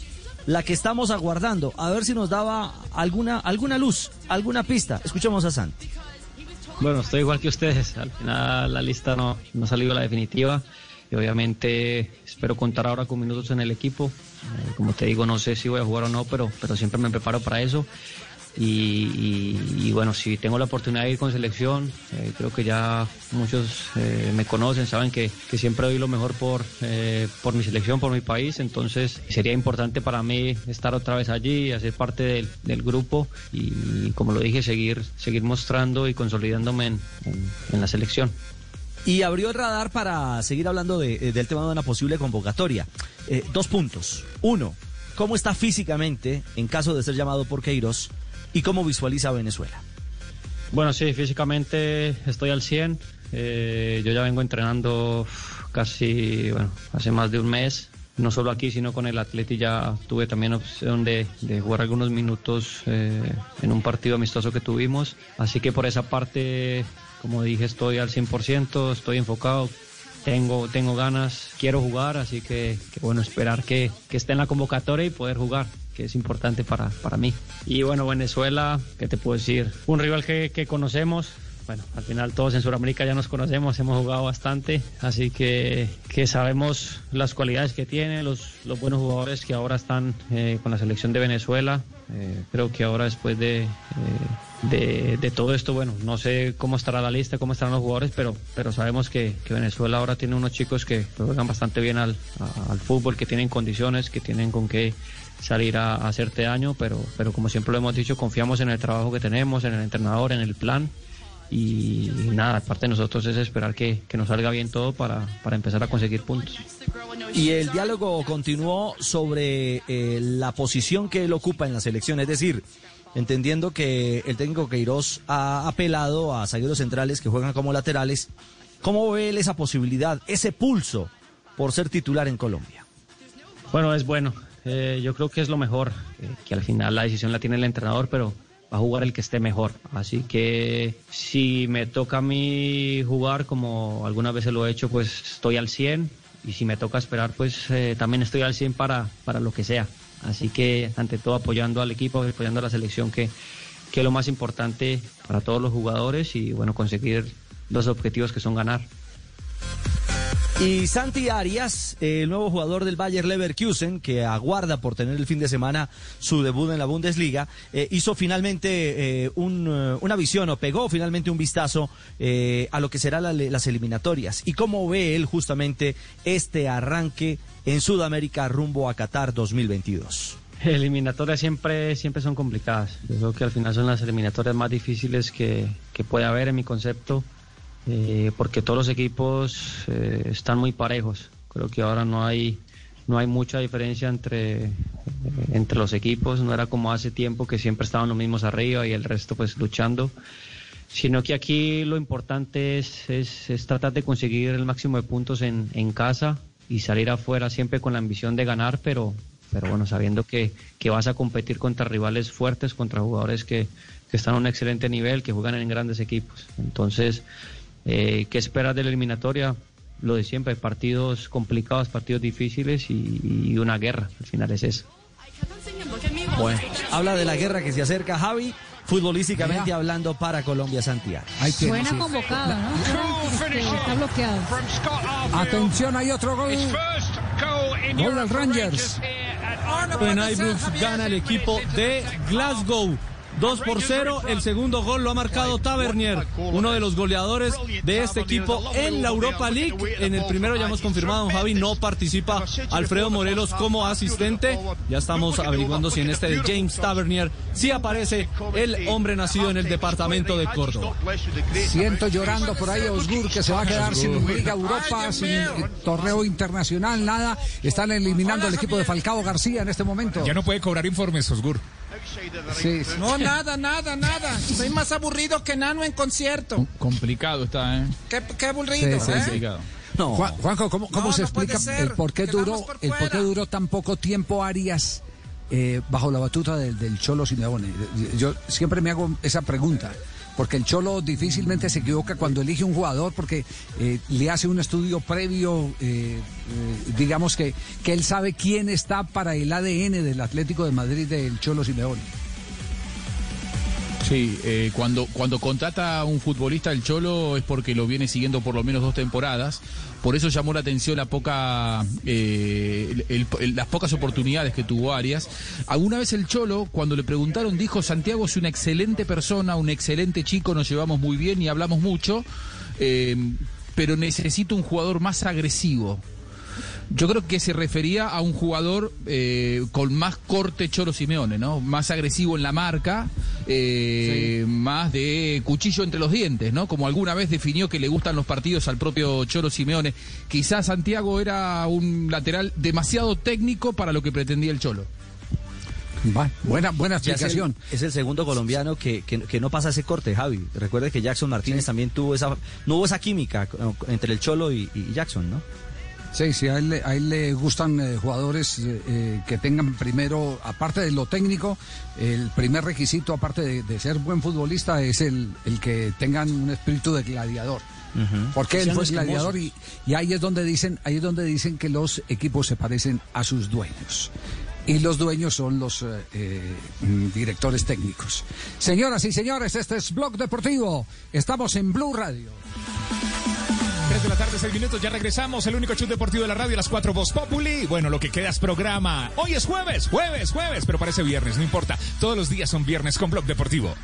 la que estamos aguardando, a ver si nos daba alguna, alguna luz, alguna pista. Escuchemos a Santi. Bueno, estoy igual que ustedes. Al final la lista no, no ha salido la definitiva. Obviamente espero contar ahora con minutos en el equipo. Eh, como te digo, no sé si voy a jugar o no, pero, pero siempre me preparo para eso. Y, bueno, si tengo la oportunidad de ir con selección, eh, creo que ya muchos eh, me conocen, saben que, que siempre doy lo mejor por, eh, por mi selección, por mi país. Entonces sería importante para mí estar otra vez allí, hacer parte del, grupo y, como lo dije, seguir, seguir mostrando y consolidándome en- en la selección. Y abrió el radar para seguir hablando eh, del tema de una posible convocatoria. Eh, dos puntos. Uno, ¿cómo está físicamente en caso de ser llamado por Queiroz? ¿Y cómo visualiza a Venezuela? Bueno, sí, físicamente estoy al 100. Eh, yo ya vengo entrenando casi, bueno, hace más de un mes. No solo aquí, sino con el Atleti ya tuve también opción de, jugar algunos minutos en un partido amistoso que tuvimos. Así que por esa parte, como dije, estoy al 100%, estoy enfocado. Tengo, tengo ganas, quiero jugar, así que, bueno, esperar que, que esté en la convocatoria y poder jugar que es importante para, para mí. Y bueno, Venezuela, ¿qué te puedo decir? Un rival que, que conocemos. Bueno, al final todos en Sudamérica ya nos conocemos, hemos jugado bastante, así que, que sabemos las cualidades que tiene, los, los buenos jugadores que ahora están eh, con la selección de Venezuela. Eh, creo que ahora después de, eh, de, de todo esto, bueno, no sé cómo estará la lista, cómo estarán los jugadores, pero, pero sabemos que, Venezuela ahora tiene unos chicos que juegan bastante bien al fútbol, que tienen condiciones, que tienen con qué salir a, a hacerte daño, pero, pero como siempre lo hemos dicho, confiamos en el trabajo que tenemos, en el entrenador, en el plan. Y, nada, aparte de nosotros es esperar que, que nos salga bien todo para, para empezar a conseguir puntos. Y el diálogo continuó sobre eh, la posición que él ocupa en la selección, es decir, entendiendo que el técnico Queiroz ha apelado a zagueros centrales que juegan como laterales, ¿cómo ve él esa posibilidad, ese pulso por ser titular en Colombia? Bueno, es bueno. Eh, yo creo que es lo mejor, eh, que al final la decisión la tiene el entrenador, pero va a jugar el que esté mejor. Así que si me toca a mí jugar, como algunas veces lo he hecho, pues estoy al 100. Y si me toca esperar, pues eh, también estoy al 100 para, para lo que sea. Así que ante todo apoyando al equipo, apoyando a la selección, que, que es lo más importante para todos los jugadores y bueno, conseguir los objetivos que son ganar. Y Santi Arias, el nuevo jugador del Bayer Leverkusen, que aguarda por tener el fin de semana su debut en la Bundesliga, eh, hizo finalmente eh, eh, una visión o pegó finalmente un vistazo a lo que serán la- las eliminatorias. ¿Y cómo ve él justamente este arranque en Sudamérica rumbo a Qatar 2022? Eliminatorias siempre, siempre son complicadas. Yo creo que al final son las eliminatorias más difíciles que, que puede haber en mi concepto, eh, porque todos los equipos eh, están muy parejos. Creo que ahora no hay, no hay mucha diferencia entre, eh, entre los equipos. No era como hace tiempo que siempre estaban los mismos arriba y el resto pues luchando. Sino que aquí lo importante es, es, es tratar de conseguir el máximo de puntos en, en casa y salir afuera siempre con la ambición de ganar, pero, pero bueno, sabiendo que, que vas a competir contra rivales fuertes, contra jugadores que, que están a un excelente nivel, que juegan en grandes equipos. Entonces, eh, ¿qué esperas de la eliminatoria? Lo de siempre, partidos complicados, partidos difíciles y, y una guerra. Al final es eso. Bueno, habla de la guerra que se acerca Javi, futbolísticamente hablando para Colombia Santiago. Suena convocado, ¿no? Este, está bloqueado. Atención, hay otro gol. Gol del Rangers. En Ibrox gana el equipo de Glasgow. 2 por 0. El segundo gol lo ha marcado Tavernier, uno de los goleadores de este equipo en la Europa League. En el primero ya hemos confirmado, Javi, no participa Alfredo Morelos como asistente. Ya estamos averiguando si en este de James Tavernier sí aparece el hombre nacido en el departamento de Córdoba. Siento llorando por ahí a Osgur que se va a quedar sin Liga Europa, sin torneo internacional, nada. Están eliminando al equipo de Falcao García en este momento. Ya no puede cobrar informes, Osgur. Sí, sí. No, nada, nada, nada. Soy más aburrido que Nano en concierto. Complicado está, ¿eh? Qué, qué aburrido, Sí, sí, ¿eh? Complicado. Juan- Juanjo, ¿cómo, cómo No, se no explica ser. el por qué duró, por el por qué duró tan poco tiempo Arias eh, bajo la batuta del, del Cholo Simeone? Yo siempre me hago esa pregunta. Porque el Cholo difícilmente se equivoca cuando elige un jugador porque eh, le hace un estudio previo, eh, eh, digamos que, que él sabe quién está para el ADN del Atlético de Madrid del Cholo Simeone. Sí, cuando, cuando contrata a un futbolista el Cholo es porque lo viene siguiendo por lo menos dos temporadas. Por eso llamó la atención la poca, eh, el- las pocas oportunidades que tuvo Arias. Alguna vez el Cholo, cuando le preguntaron, dijo, Santiago es una excelente persona, un excelente chico, nos llevamos muy bien y hablamos mucho, eh, pero necesito un jugador más agresivo. Yo creo que se refería a un jugador eh, con más corte Cholo Simeone, ¿no? Más agresivo en la marca, eh, más de cuchillo entre los dientes, ¿no? Como alguna vez definió que le gustan los partidos al propio Cholo Simeone. Quizás Santiago era un lateral demasiado técnico para lo que pretendía el Cholo. buena, buena Ya es el- explicación. Es el, segundo colombiano que, que- que no pasa ese corte, Javi. Recuerde que Jackson Martínez también tuvo esa, no hubo esa química entre el Cholo y, y Jackson, ¿no? Sí, sí, a él, le- a él le gustan eh, jugadores eh, eh, que tengan primero, aparte de lo técnico, el primer requisito, aparte de, de ser buen futbolista, es el, el que tengan un espíritu de gladiador. Porque Que él fue gladiador y, y ahí es donde dicen, ahí es donde dicen que los equipos se parecen a sus dueños. Y los dueños son los eh, directores técnicos. Señoras y señores, este es Blog Deportivo. Estamos en Blue Radio. 3 de la tarde, 6 minutos, ya regresamos. El único show deportivo de la radio, las 4 Voz Populi. Bueno, lo que queda es programa. Hoy es jueves, jueves, jueves, pero parece viernes, no importa. Todos los días son viernes con Blog Deportivo.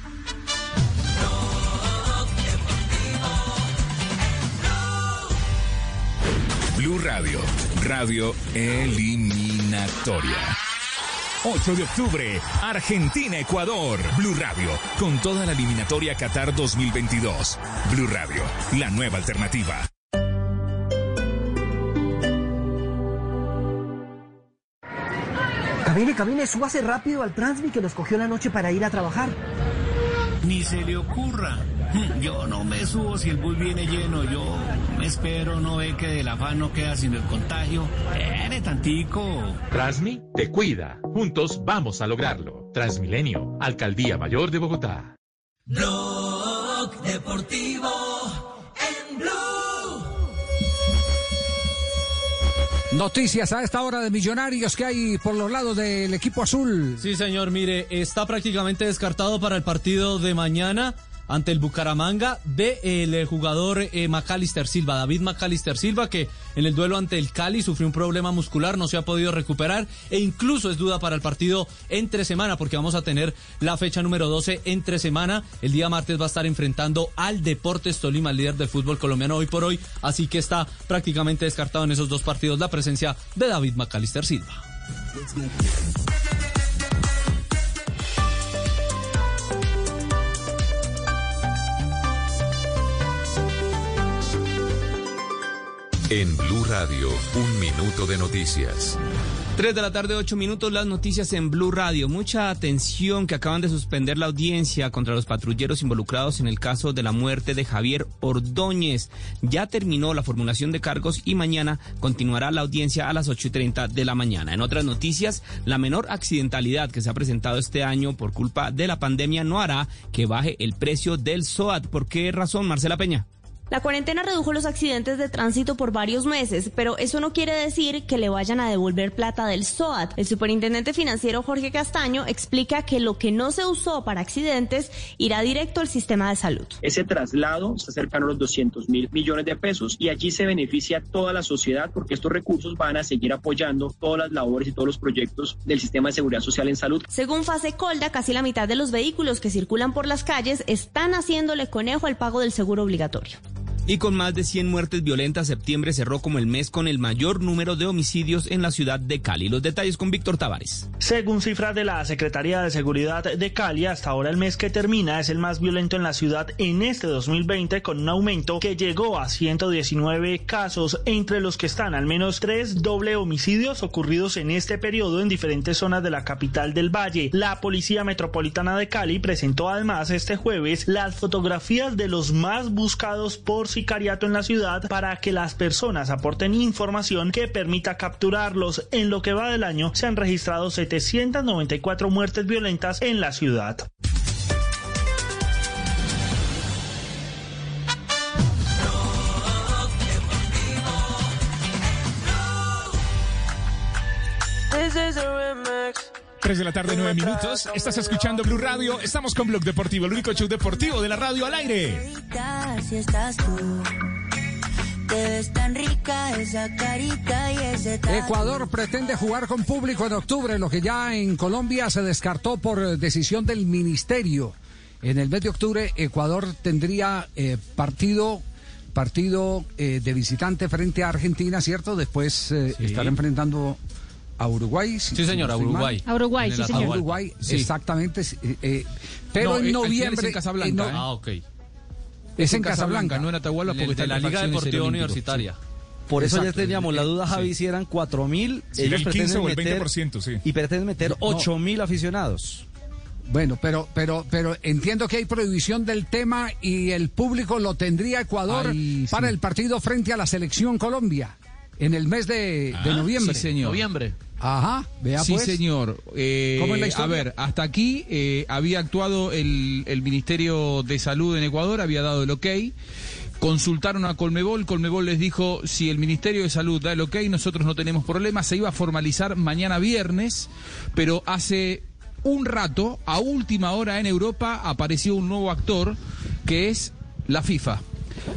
Blue Radio, radio eliminatoria. 8 de octubre, Argentina-Ecuador. Blue Radio, con toda la eliminatoria Qatar 2022. Blue Radio, la nueva alternativa. Camine, camine, súbase rápido al Transmi que nos cogió la noche para ir a trabajar. Ni se le ocurra. Yo no me subo si el bus viene lleno. Yo me espero, no ve que del afán no queda sino el contagio. Espere tantico. Transmi te cuida. Juntos vamos a lograrlo. Transmilenio, Alcaldía Mayor de Bogotá. Blog Deportivo Noticias a esta hora de millonarios que hay por los lados del equipo azul. Sí, señor, mire, está prácticamente descartado para el partido de mañana ante el Bucaramanga de el jugador eh, Macalister Silva, David Macalister Silva, que en el duelo ante el Cali sufrió un problema muscular, no se ha podido recuperar e incluso es duda para el partido entre semana, porque vamos a tener la fecha número 12 entre semana. El día martes va a estar enfrentando al Deportes Tolima, el líder del fútbol colombiano hoy por hoy, así que está prácticamente descartado en esos dos partidos la presencia de David Macalister Silva. En Blue Radio, un minuto de noticias. 3 de la tarde, 8 minutos, las noticias en Blue Radio. Mucha atención que acaban de suspender la audiencia contra los patrulleros involucrados en el caso de la muerte de Javier Ordóñez. Ya terminó la formulación de cargos y mañana continuará la audiencia a las 8 y 30 de la mañana. En otras noticias, la menor accidentalidad que se ha presentado este año por culpa de la pandemia no hará que baje el precio del SOAT. ¿Por qué razón, Marcela Peña? La cuarentena redujo los accidentes de tránsito por varios meses, pero eso no quiere decir que le vayan a devolver plata del SOAT. El superintendente financiero Jorge Castaño explica que lo que no se usó para accidentes irá directo al sistema de salud. Ese traslado está cercano a los 200 mil millones de pesos y allí se beneficia toda la sociedad porque estos recursos van a seguir apoyando todas las labores y todos los proyectos del sistema de seguridad social en salud. Según Fase Colda, casi la mitad de los vehículos que circulan por las calles están haciéndole conejo al pago del seguro obligatorio. Y con más de 100 muertes violentas, septiembre cerró como el mes con el mayor número de homicidios en la ciudad de Cali. Los detalles con Víctor Tavares. Según cifras de la Secretaría de Seguridad de Cali, hasta ahora el mes que termina es el más violento en la ciudad en este 2020 con un aumento que llegó a 119 casos, entre los que están al menos tres doble homicidios ocurridos en este periodo en diferentes zonas de la capital del Valle. La Policía Metropolitana de Cali presentó además este jueves las fotografías de los más buscados por sicariato en la ciudad para que las personas aporten información que permita capturarlos. En lo que va del año se han registrado 794 muertes violentas en la ciudad. Tres de la tarde, nueve minutos. Estás escuchando Blue Radio. Estamos con Blog Deportivo, el único show deportivo de la radio al aire. Si estás tú, te ves tan rica esa carita y ese Ecuador pretende jugar con público en octubre, lo que ya en Colombia se descartó por decisión del ministerio. En el mes de octubre, Ecuador tendría eh, partido partido eh, de visitante frente a Argentina, ¿cierto? Después eh, Sí. estará enfrentando a Uruguay. si- Sí, señor, si no a mal. Uruguay. A Uruguay, En sí, el señor. A. Uruguay, Sí. exactamente. sí, eh, eh, pero No, en eh, noviembre. es en Casablanca, no- ¿eh? Ah, ok. Es en Casablanca. no en Atahualpa, porque está en la Liga en Deportiva. Universitaria. Por eso Exacto. ya teníamos la duda, Sí. Javi, si eran 4.000. Sí, ellos el 15 pretenden o el meter 20%, sí. Y pretenden meter 8.000 aficionados. Bueno, pero, pero, pero entiendo que hay prohibición del tema y el público lo tendría Ecuador Ahí, para sí. el partido frente a la selección Colombia en el mes de, de noviembre. Sí, señor. Noviembre. Ajá, vea sí, pues. señor. Eh, ¿Cómo es la a historia? ver, hasta aquí eh, había actuado el, el Ministerio de Salud en Ecuador, había dado el ok. Consultaron a Colmebol, Colmebol les dijo, si el Ministerio de Salud da el ok, nosotros no tenemos problema, se iba a formalizar mañana viernes, pero hace un rato, a última hora en Europa, apareció un nuevo actor que es la FIFA.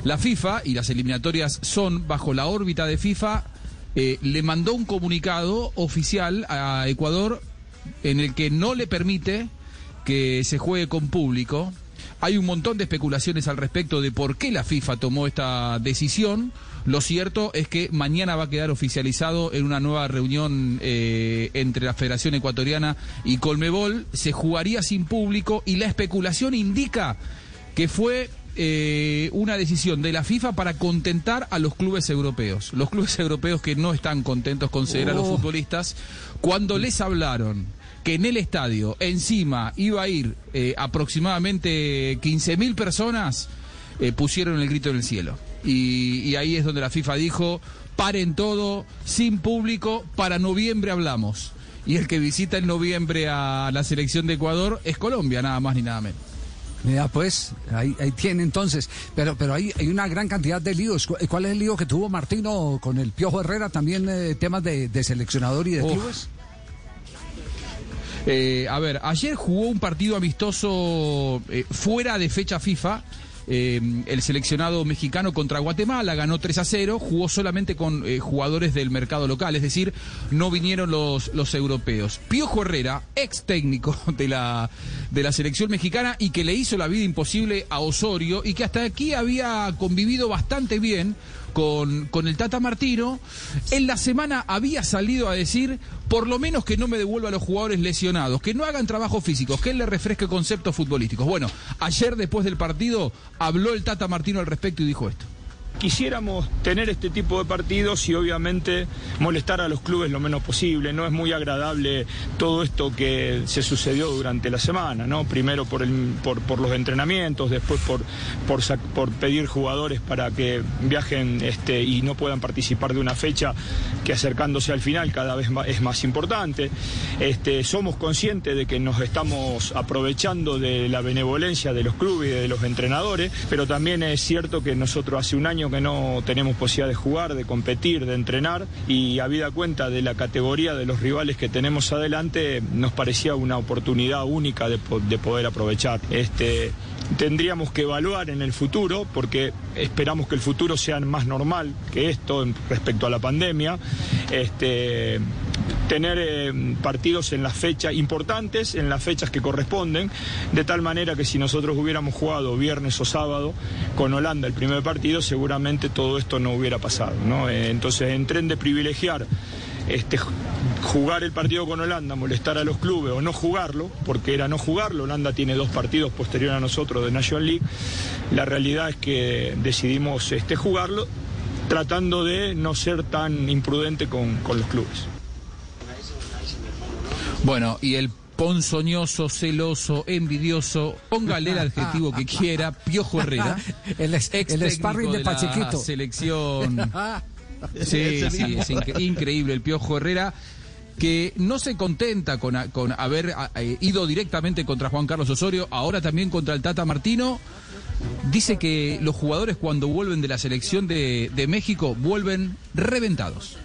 La FIFA y las eliminatorias son bajo la órbita de FIFA, eh, le mandó un comunicado oficial a Ecuador en el que no le permite que se juegue con público. Hay un montón de especulaciones al respecto de por qué la FIFA tomó esta decisión. Lo cierto es que mañana va a quedar oficializado en una nueva reunión eh, entre la Federación Ecuatoriana y Colmebol. Se jugaría sin público y la especulación indica que fue eh, una decisión de la FIFA para contentar a los clubes europeos. Los clubes europeos que no están contentos con ceder a los Oh. futbolistas, cuando les hablaron que en el estadio encima iba a ir eh, aproximadamente 15.000 personas, eh, pusieron el grito en el cielo. Y, y ahí es donde la FIFA dijo, paren todo, sin público, para noviembre hablamos. Y el que visita en noviembre a la selección de Ecuador es Colombia, nada más ni nada menos. Mira, pues, ahí, ahí tiene entonces. Pero, pero hay, hay una gran cantidad de líos. ¿Cu- ¿Cuál es el lío que tuvo Martino con el Piojo Herrera? También eh, temas de, de seleccionador y de Uf. clubes. Eh, a ver, ayer jugó un partido amistoso eh, fuera de fecha FIFA. Eh, el seleccionado mexicano contra Guatemala ganó 3 a 0, jugó solamente con eh, jugadores del mercado local, es decir, no vinieron los, los europeos. Piojo Herrera, ex técnico de la, de la selección mexicana y que le hizo la vida imposible a Osorio y que hasta aquí había convivido bastante bien con, con el Tata Martino, en la semana había salido a decir, por lo menos que no me devuelva a los jugadores lesionados, que no hagan trabajo físicos, que él le refresque conceptos futbolísticos. Bueno, ayer después del partido habló el Tata Martino al respecto y dijo esto. Quisiéramos tener este tipo de partidos y obviamente molestar a los clubes lo menos posible. No es muy agradable todo esto que se sucedió durante la semana, ¿no? Primero por, el, por, por los entrenamientos, después por, por, por pedir jugadores para que viajen este, y no puedan participar de una fecha que acercándose al final cada vez es más importante. Este, somos conscientes de que nos estamos aprovechando de la benevolencia de los clubes y de los entrenadores, pero también es cierto que nosotros hace un año que no tenemos posibilidad de jugar, de competir, de entrenar y habida cuenta de la categoría de los rivales que tenemos adelante, nos parecía una oportunidad única de, po- de poder aprovechar. Este, tendríamos que evaluar en el futuro, porque esperamos que el futuro sea más normal que esto respecto a la pandemia. Este, tener eh, partidos en las fechas importantes, en las fechas que corresponden, de tal manera que si nosotros hubiéramos jugado viernes o sábado con Holanda el primer partido, seguramente todo esto no hubiera pasado. ¿no? Eh, entonces, en tren de privilegiar este, ju- jugar el partido con Holanda, molestar a los clubes o no jugarlo, porque era no jugarlo, Holanda tiene dos partidos posterior a nosotros de National League, la realidad es que decidimos este, jugarlo tratando de no ser tan imprudente con, con los clubes. Bueno, y el ponzoñoso, celoso, envidioso, póngale el adjetivo que quiera, Piojo Herrera. el, es- ex el sparring de la Pachequito. selección. Sí, sí, es incre- increíble el Piojo Herrera que no se contenta con, a- con haber a- eh, ido directamente contra Juan Carlos Osorio, ahora también contra el Tata Martino. Dice que los jugadores cuando vuelven de la selección de, de México vuelven reventados.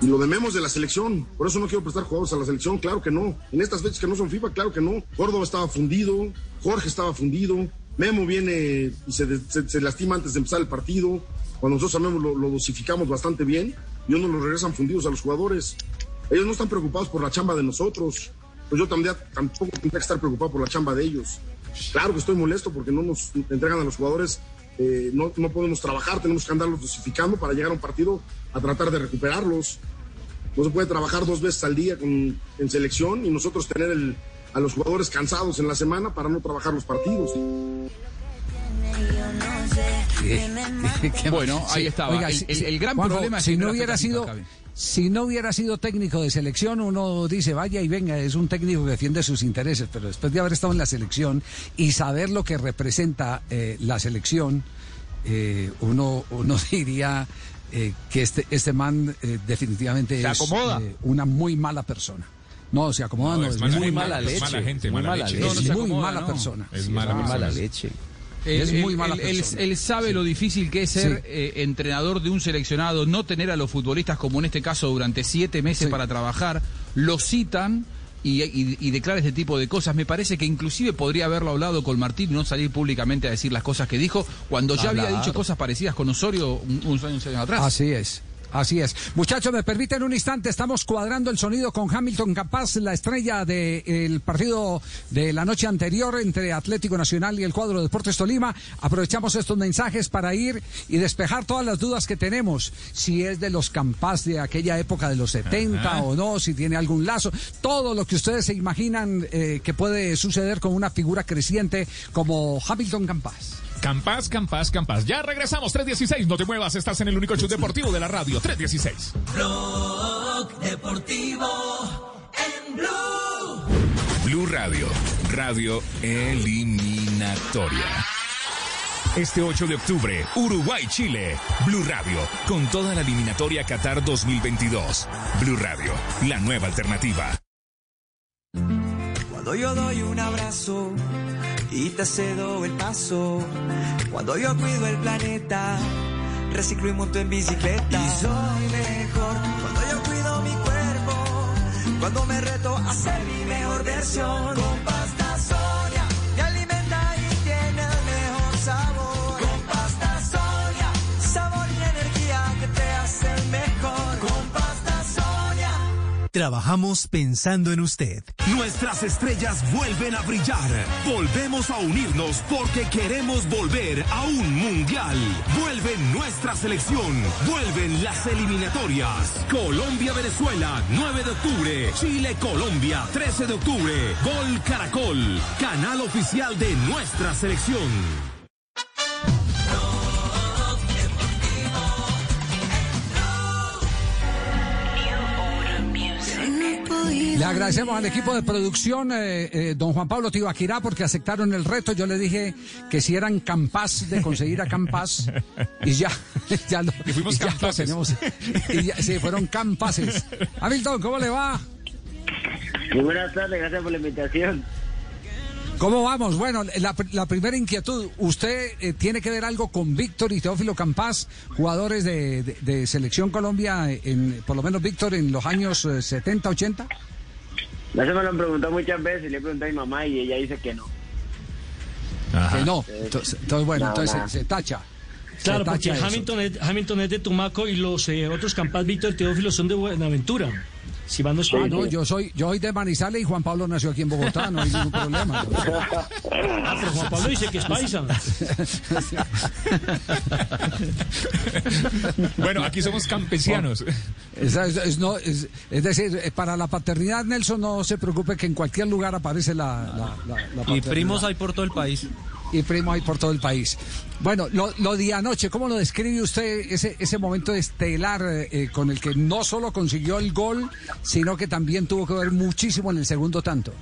Y lo de Memo es de la selección. Por eso no quiero prestar jugadores a la selección. Claro que no. En estas fechas que no son FIFA, claro que no. Córdoba estaba fundido. Jorge estaba fundido. Memo viene y se, se- se lastima antes de empezar el partido. Cuando nosotros a Memo lo, lo dosificamos bastante bien y uno lo regresan fundidos a los jugadores. Ellos no están preocupados por la chamba de nosotros. Pues yo también, tampoco tendría que estar preocupado por la chamba de ellos. Claro que estoy molesto porque no nos entregan a los jugadores. Eh, no, no podemos trabajar, tenemos que andarlos dosificando para llegar a un partido a tratar de recuperarlos. No se puede trabajar dos veces al día con- en selección y nosotros tener el- a los jugadores cansados en la semana para no trabajar los partidos. Bueno, ahí estaba. Oiga, El- gran Juanjo, problema es si que no hubiera sido Javi. Si no hubiera sido técnico de selección, uno dice, vaya y venga, es un técnico que defiende sus intereses, pero después de haber estado en la selección y saber lo que representa eh, la selección, eh, uno, uno diría eh, que este, este man eh, definitivamente Se es acomoda. eh, una muy mala persona. No, se acomoda, No, no, es es, mala muy gente, mala es leche. mala gente, muy mala mala leche. leche. No, no se Es muy acomoda, mala persona. Es mala leche. Él, es muy mala él- él- persona. él sabe lo difícil que es ser eh, entrenador de un seleccionado, no tener a los futbolistas como en este caso durante siete meses para trabajar, lo citan y, y- y declara este tipo de cosas. Me parece que inclusive podría haberlo hablado con Martín y no salir públicamente a decir las cosas que dijo cuando ya había dicho cosas parecidas con Osorio un- unos años atrás. Así es. Así es. Muchachos, me permiten un instante, estamos cuadrando el sonido con Hamilton Capaz, la estrella del partido de la noche anterior entre Atlético Nacional y el cuadro de Deportes Tolima. Aprovechamos estos mensajes para ir y despejar todas las dudas que tenemos. Si es de los Campas de aquella época de los 70 Ajá. o no, si tiene algún lazo. Todo lo que ustedes se imaginan eh, que puede suceder con una figura creciente como Hamilton Campas. Campas, Campas, Campas. Ya regresamos, 316. No te muevas, estás en el único show deportivo de la radio, 316. Blog Deportivo en Blue. Blue Radio, radio eliminatoria. Este 8 de octubre, Uruguay-Chile. Blue Radio, con toda la eliminatoria Qatar 2022. Blue Radio, la nueva alternativa. Cuando yo doy un abrazo y te cedo el paso. Cuando yo cuido el planeta, reciclo y monto en bicicleta. Y soy mejor cuando yo cuido mi cuerpo. Cuando me reto a ser mi mejor versión. Con Trabajamos pensando en usted. Nuestras estrellas vuelven a brillar. Volvemos a unirnos porque queremos volver a un mundial. Vuelve nuestra selección. Vuelven las eliminatorias. Colombia-Venezuela, 9 de octubre. Chile-Colombia, 13 de octubre. Gol Caracol, canal oficial de nuestra selección. Le agradecemos al equipo de producción, eh, eh, don Juan Pablo Tibaquirá, porque aceptaron el reto. Yo le dije que si eran capaz de conseguir a Campas, y ya, ya lo, Y fuimos ya lo campaces. tenemos. Y ya- sí, fueron campaces. Hamilton, ¿cómo le va? Muy buenas tardes, gracias por la invitación. ¿Cómo vamos? Bueno, la, la primera inquietud, ¿usted eh, tiene que ver algo con Víctor y Teófilo Campas, jugadores de, de- de Selección Colombia, en, por lo menos Víctor en los años eh, 70, 80? Eso me lo han preguntado muchas veces, le he preguntado a mi mamá y ella dice que no. Que no. Entonces, entonces, bueno, No, entonces se, se tacha. Claro, Se porque tacha. Hamilton es, Hamilton es de Tumaco y los eh, otros campas Víctor y Teófilo son de Buenaventura. Si van no estoy Ah, no, yo soy, yo soy de Manizales y Juan Pablo nació aquí en Bogotá, no hay ningún problema. Ah, pero Juan Pablo dice que es paisa. Bueno, aquí somos campesianos. Es, es- es- no, es- es decir, eh, para la paternidad, Nelson, no se preocupe que en cualquier lugar aparece la, la, la- la Y paternidad. primos hay por todo el país. Y primos hay por todo el país. Bueno, lo, lo de anoche, ¿cómo lo describe usted ese, ese momento estelar eh, eh, con el que no solo consiguió el gol, sino que también tuvo que ver muchísimo en el segundo tanto?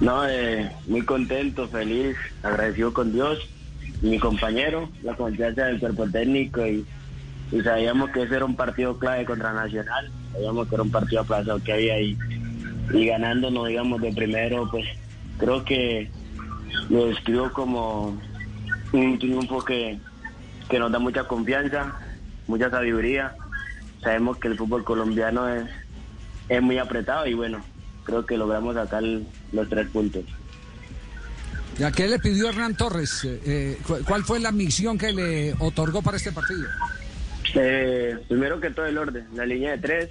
No, eh, muy contento, feliz, agradecido con Dios y mi compañero, la confianza del cuerpo técnico y, y sabíamos que ese era un partido clave contra Nacional, sabíamos que era un partido aplazado que había ahí y ganándonos, digamos, de primero, pues creo que lo describo como un triunfo que, que nos da mucha confianza, mucha sabiduría. Sabemos que el fútbol colombiano es, es muy apretado y bueno, creo que logramos sacar los tres puntos. ¿Ya qué le pidió Hernán Torres? Eh, eh, cu- ¿Cuál fue la misión que le otorgó para este partido? Eh, primero que todo el orden, la línea de tres.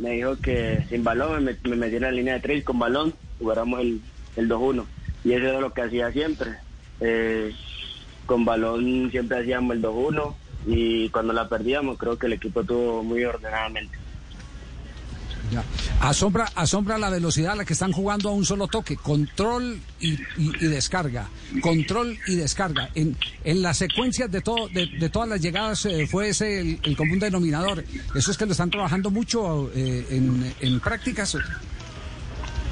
Me dijo que sin balón me, me metiera en la línea de tres y con balón jugáramos el, el 2-1. Y eso era lo que hacía siempre. Eh, con balón siempre hacíamos el 2-1 y cuando la perdíamos creo que el equipo tuvo muy ordenadamente. Asombra, asombra la velocidad a la que están jugando a un solo toque, control y, y- descarga, control y descarga. En, en las secuencias de, todo, de, de todas las llegadas eh, fue ese el, el común denominador. Eso es que lo están trabajando mucho eh, en, en prácticas.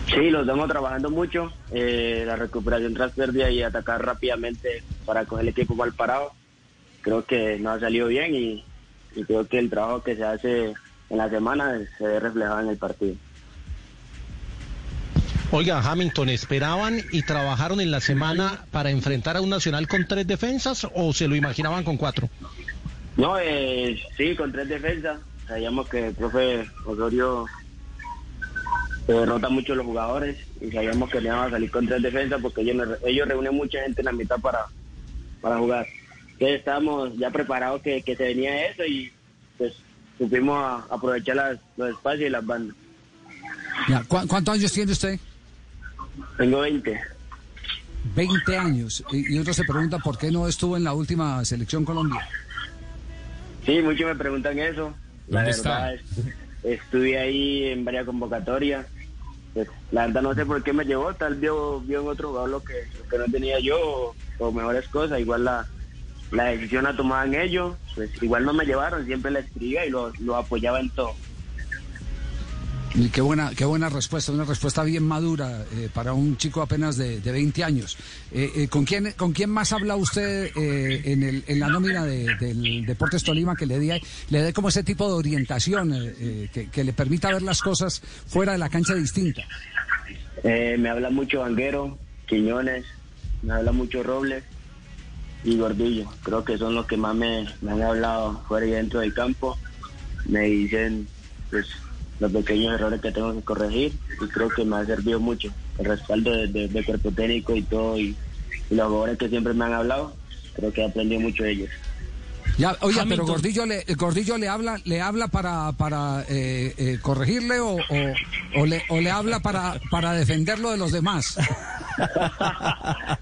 Sí, lo estamos trabajando mucho. eh, la recuperación tras pérdida y atacar rápidamente para coger el equipo mal parado. Creo que nos ha salido bien y, y creo que el trabajo que se hace en la semana se ve reflejado en el partido. Oiga, Hamilton, ¿esperaban y trabajaron en la semana para enfrentar a un Nacional con tres defensas o se lo imaginaban con cuatro? No, eh, sí, con tres defensas. Sabíamos que el profe Osorio eh, rota mucho los jugadores y sabíamos que íbamos a salir con tres defensas porque ellos, ellos reúnen mucha gente en la mitad para, para jugar. Entonces estábamos ya preparados que, que se venía eso y pues supimos a- aprovechar las- los espacios y las bandas. Ya, ¿cu- ¿Cuántos años tiene usted? Tengo 20. 20 años. Y, y otros se preguntan por qué no estuvo en la última selección Colombia. Sí, muchos me preguntan eso. La ¿Dónde verdad, está? es- estuve ahí en varias convocatorias. La verdad no sé por qué me llevó, tal vio, vio en otro jugador lo que, que no tenía yo o, mejores cosas. Igual la, la decisión la tomaban ellos, pues igual no me llevaron, siempre le escribía y lo, lo apoyaba en todo. Qué buena, qué buena respuesta, una respuesta bien madura eh, para un chico apenas de, de 20 años. Eh, eh, ¿con, quién, ¿Con quién más habla usted eh, en, el, en la nómina de- del Deportes Tolima que le dé le como ese tipo de orientación eh, que, que le permita ver las cosas fuera de la cancha distinta? Me habla mucho Vanguero, Quiñones, me habla mucho Robles y Gordillo. Creo que son los que más me, me han hablado fuera y dentro del campo. Me dicen pues los pequeños errores que tengo que corregir y creo que me ha servido mucho el respaldo de, de- de cuerpo técnico y todo y, y los jugadores que siempre me han hablado. Creo que he aprendido mucho de ellos. Ya, oye, pero. Gordillo le, Gordillo le habla, le habla para, para eh, eh, corregirle o, o, o le, o le habla para, para defenderlo de los demás.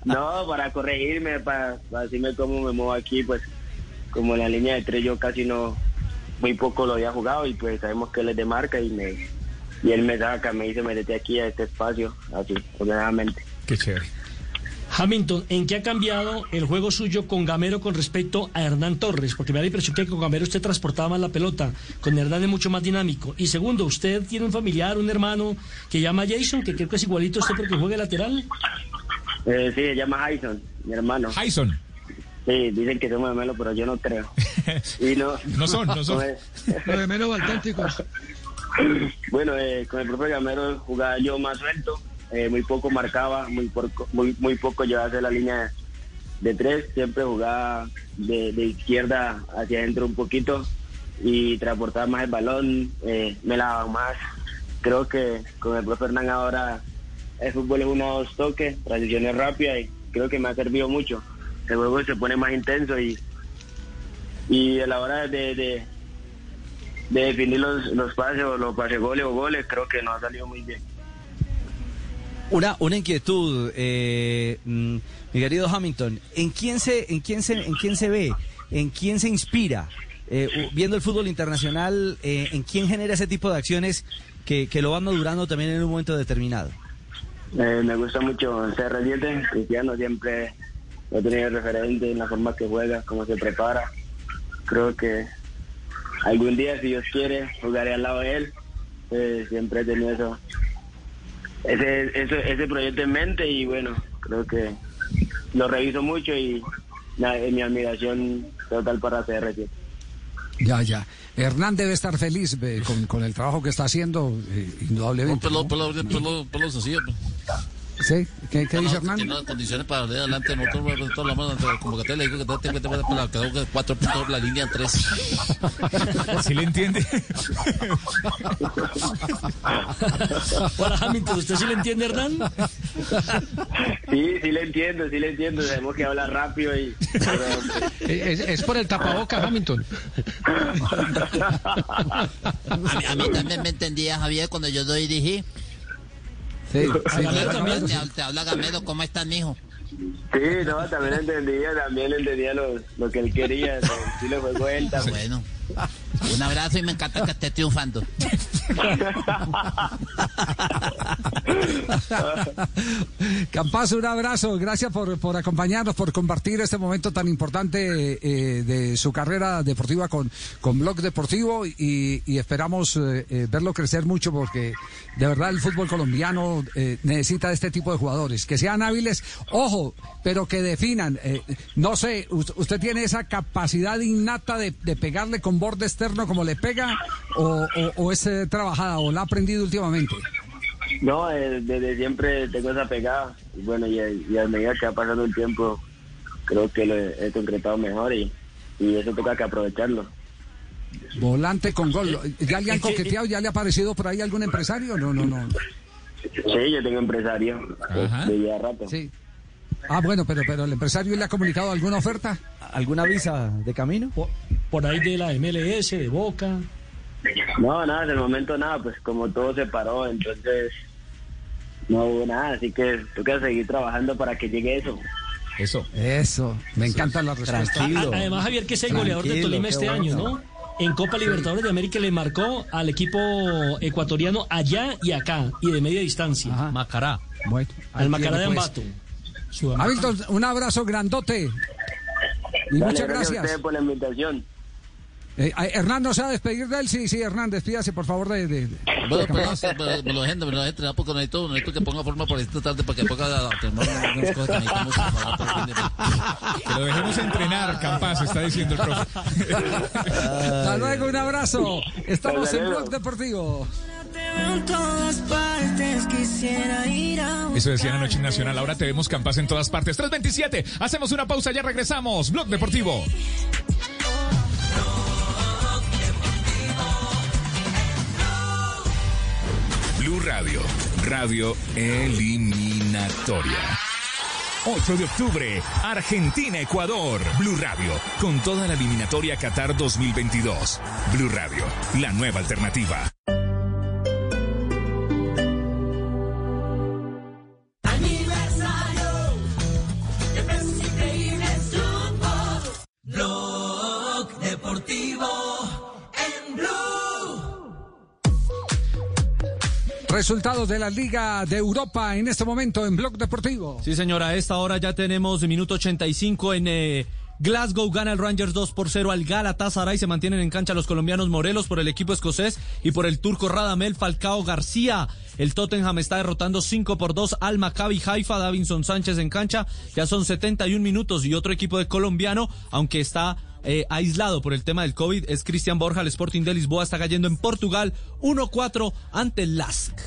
No, para corregirme, para, para decirme cómo me muevo aquí, pues como en la línea de tres yo casi no, muy poco lo había jugado y pues sabemos que él es de marca y me y él me saca, me dice métete aquí a este espacio, así, ordenadamente. Qué chévere. Hamilton, ¿en qué ha cambiado el juego suyo con Gamero con respecto a Hernán Torres? Porque me da la impresión que con Gamero usted transportaba más la pelota, con Hernán es mucho más dinámico. Y segundo, ¿usted tiene un familiar, un hermano que llama Jason, que creo que es igualito a usted porque juega lateral? Eh, sí, se llama Jason, mi hermano. Jason. Sí, dicen que somos gemelos, pero yo no creo. Y no, No son, no son. Los gemelos balcánticos. Bueno, eh, con el propio Gamero jugaba yo más suelto, eh, muy poco marcaba, muy poco, muy, muy poco llevaba hacia la línea de tres, siempre jugaba de, de izquierda hacia adentro un poquito y transportaba más el balón, eh, me lavaba más. Creo que con el profe Hernán ahora el fútbol es uno o dos toques, transiciones rápidas y creo que me ha servido mucho. El juego se pone más intenso y, y a la hora de, de, de definir los, los pases o los pases goles o goles, creo que nos ha salido muy bien. Una, una inquietud, eh, mm, mi querido Hamilton. ¿En quién se, en quién se, en quién se ve? ¿En quién se inspira? Eh, viendo el fútbol internacional, eh, ¿en quién genera ese tipo de acciones que, que lo van madurando también en un momento determinado? Eh, me gusta mucho CR7, Cristiano siempre lo he tenido referente en la forma que juega, cómo se prepara. Creo que algún día, si Dios quiere, jugaré al lado de él. Eh, siempre he tenido eso, ese, ese, ese proyecto en mente y bueno, creo que lo reviso mucho y nada, mi admiración total para CR7. Ya, ya. Hernán debe estar feliz eh, con, con el trabajo que está haciendo, eh, indudablemente. Pelo, ¿no? pelo, pelo, pelo sencillo. ¿Sí? ¿Qué, qué dice Hernán? Tiene las condiciones para salir adelante. Nosotros, nosotros hablamos de como que te le digo que te tengo que tener para que cuatro puntos la línea en tres. ¿Sí le entiende? Para Hamilton, ¿usted sí le entiende, Hernán? Sí, sí le entiendo, sí le entiendo. Sabemos que habla rápido y... Es, es por el tapaboca, Hamilton. A mí, a mí también me entendía, Javier, cuando yo doy dirigí. Sí, sí, Gamero, claro. te, te- habla Gamero, ¿cómo estás, mijo? Sí, no, también entendía, también entendía lo, lo que él quería, sí le fue cuenta. Bueno, un abrazo y me encanta que esté triunfando. Campazo, un abrazo. Gracias por, por acompañarnos, por compartir este momento tan importante eh, de su carrera deportiva con, con Blog Deportivo y, esperamos eh, eh, verlo crecer mucho porque de verdad el fútbol colombiano necesita de este tipo de jugadores, que sean hábiles, ojo, pero que definan. no sé, us- ¿usted tiene esa capacidad innata de, de pegarle con borde externo como le pega o, o- o es eh, trabajada o la ha aprendido últimamente? No, eh, desde siempre tengo esa pegada. Y bueno, y, y a medida que va pasando el tiempo, creo que lo he, he concretado mejor y, y eso toca que aprovecharlo. Volante con gol. ¿Ya le han coqueteado? ¿Ya le ha aparecido por ahí algún empresario? No, no, no. Sí, yo tengo empresario Ajá. de ya rato. Sí. Ah, bueno, pero, pero el empresario le ha comunicado alguna oferta. ¿Alguna visa de camino? Por, por ahí de la MLS, de Boca. No, nada, hasta el momento nada, pues como todo se paró, entonces no hubo nada, así que toca seguir trabajando para que llegue eso. Eso. Eso, me encanta la respuesta. A- Además, Javier, que es el goleador de Tolima este año. ¿no? En Copa Libertadores de América le marcó al equipo ecuatoriano allá y acá, y de media distancia. Macará. Bueno, al Macará de pues. Ambato. Hamilton, un abrazo grandote. Y Dale, muchas a gracias. ustedes por la invitación. Eh, eh, Hernán, ¿no se va a despedir de él? Sí, sí, Hernán, despídase, por favor, de... de- de- Bueno, pero, pero, me lo dejen, me lo dejen entrenar porque necesito, necesito que ponga forma por esta tarde para que ponga a terminar unas cosas que necesitamos para Que lo dejemos entrenar, Campas, está diciendo el profe. Hasta luego, un abrazo. Estamos en. Blog Deportivo. Eso decía la noche nacional. Ahora te vemos Campas en todas partes. 327. Hacemos una pausa, ya regresamos. Blog Deportivo. Blue Radio, radio eliminatoria. 8 de octubre, Argentina-Ecuador. Blue Radio, con toda la eliminatoria Qatar 2022. Blue Radio, la nueva alternativa. Resultados de la Liga de Europa en este momento en Blog Deportivo. Sí, señora, a esta hora ya tenemos minuto 85 en eh, Glasgow. Gana el Rangers 2 por 0 al Galatasaray. Se mantienen en cancha los colombianos Morelos por el equipo escocés y por el turco Radamel Falcao García. El Tottenham está derrotando 5 por 2 al Maccabi Haifa. Davinson Sánchez en cancha. Ya son 71 minutos y otro equipo de colombiano, aunque está eh, aislado por el tema del COVID es Cristian Borja. El Sporting de Lisboa está cayendo en Portugal 1-4 ante el LASK.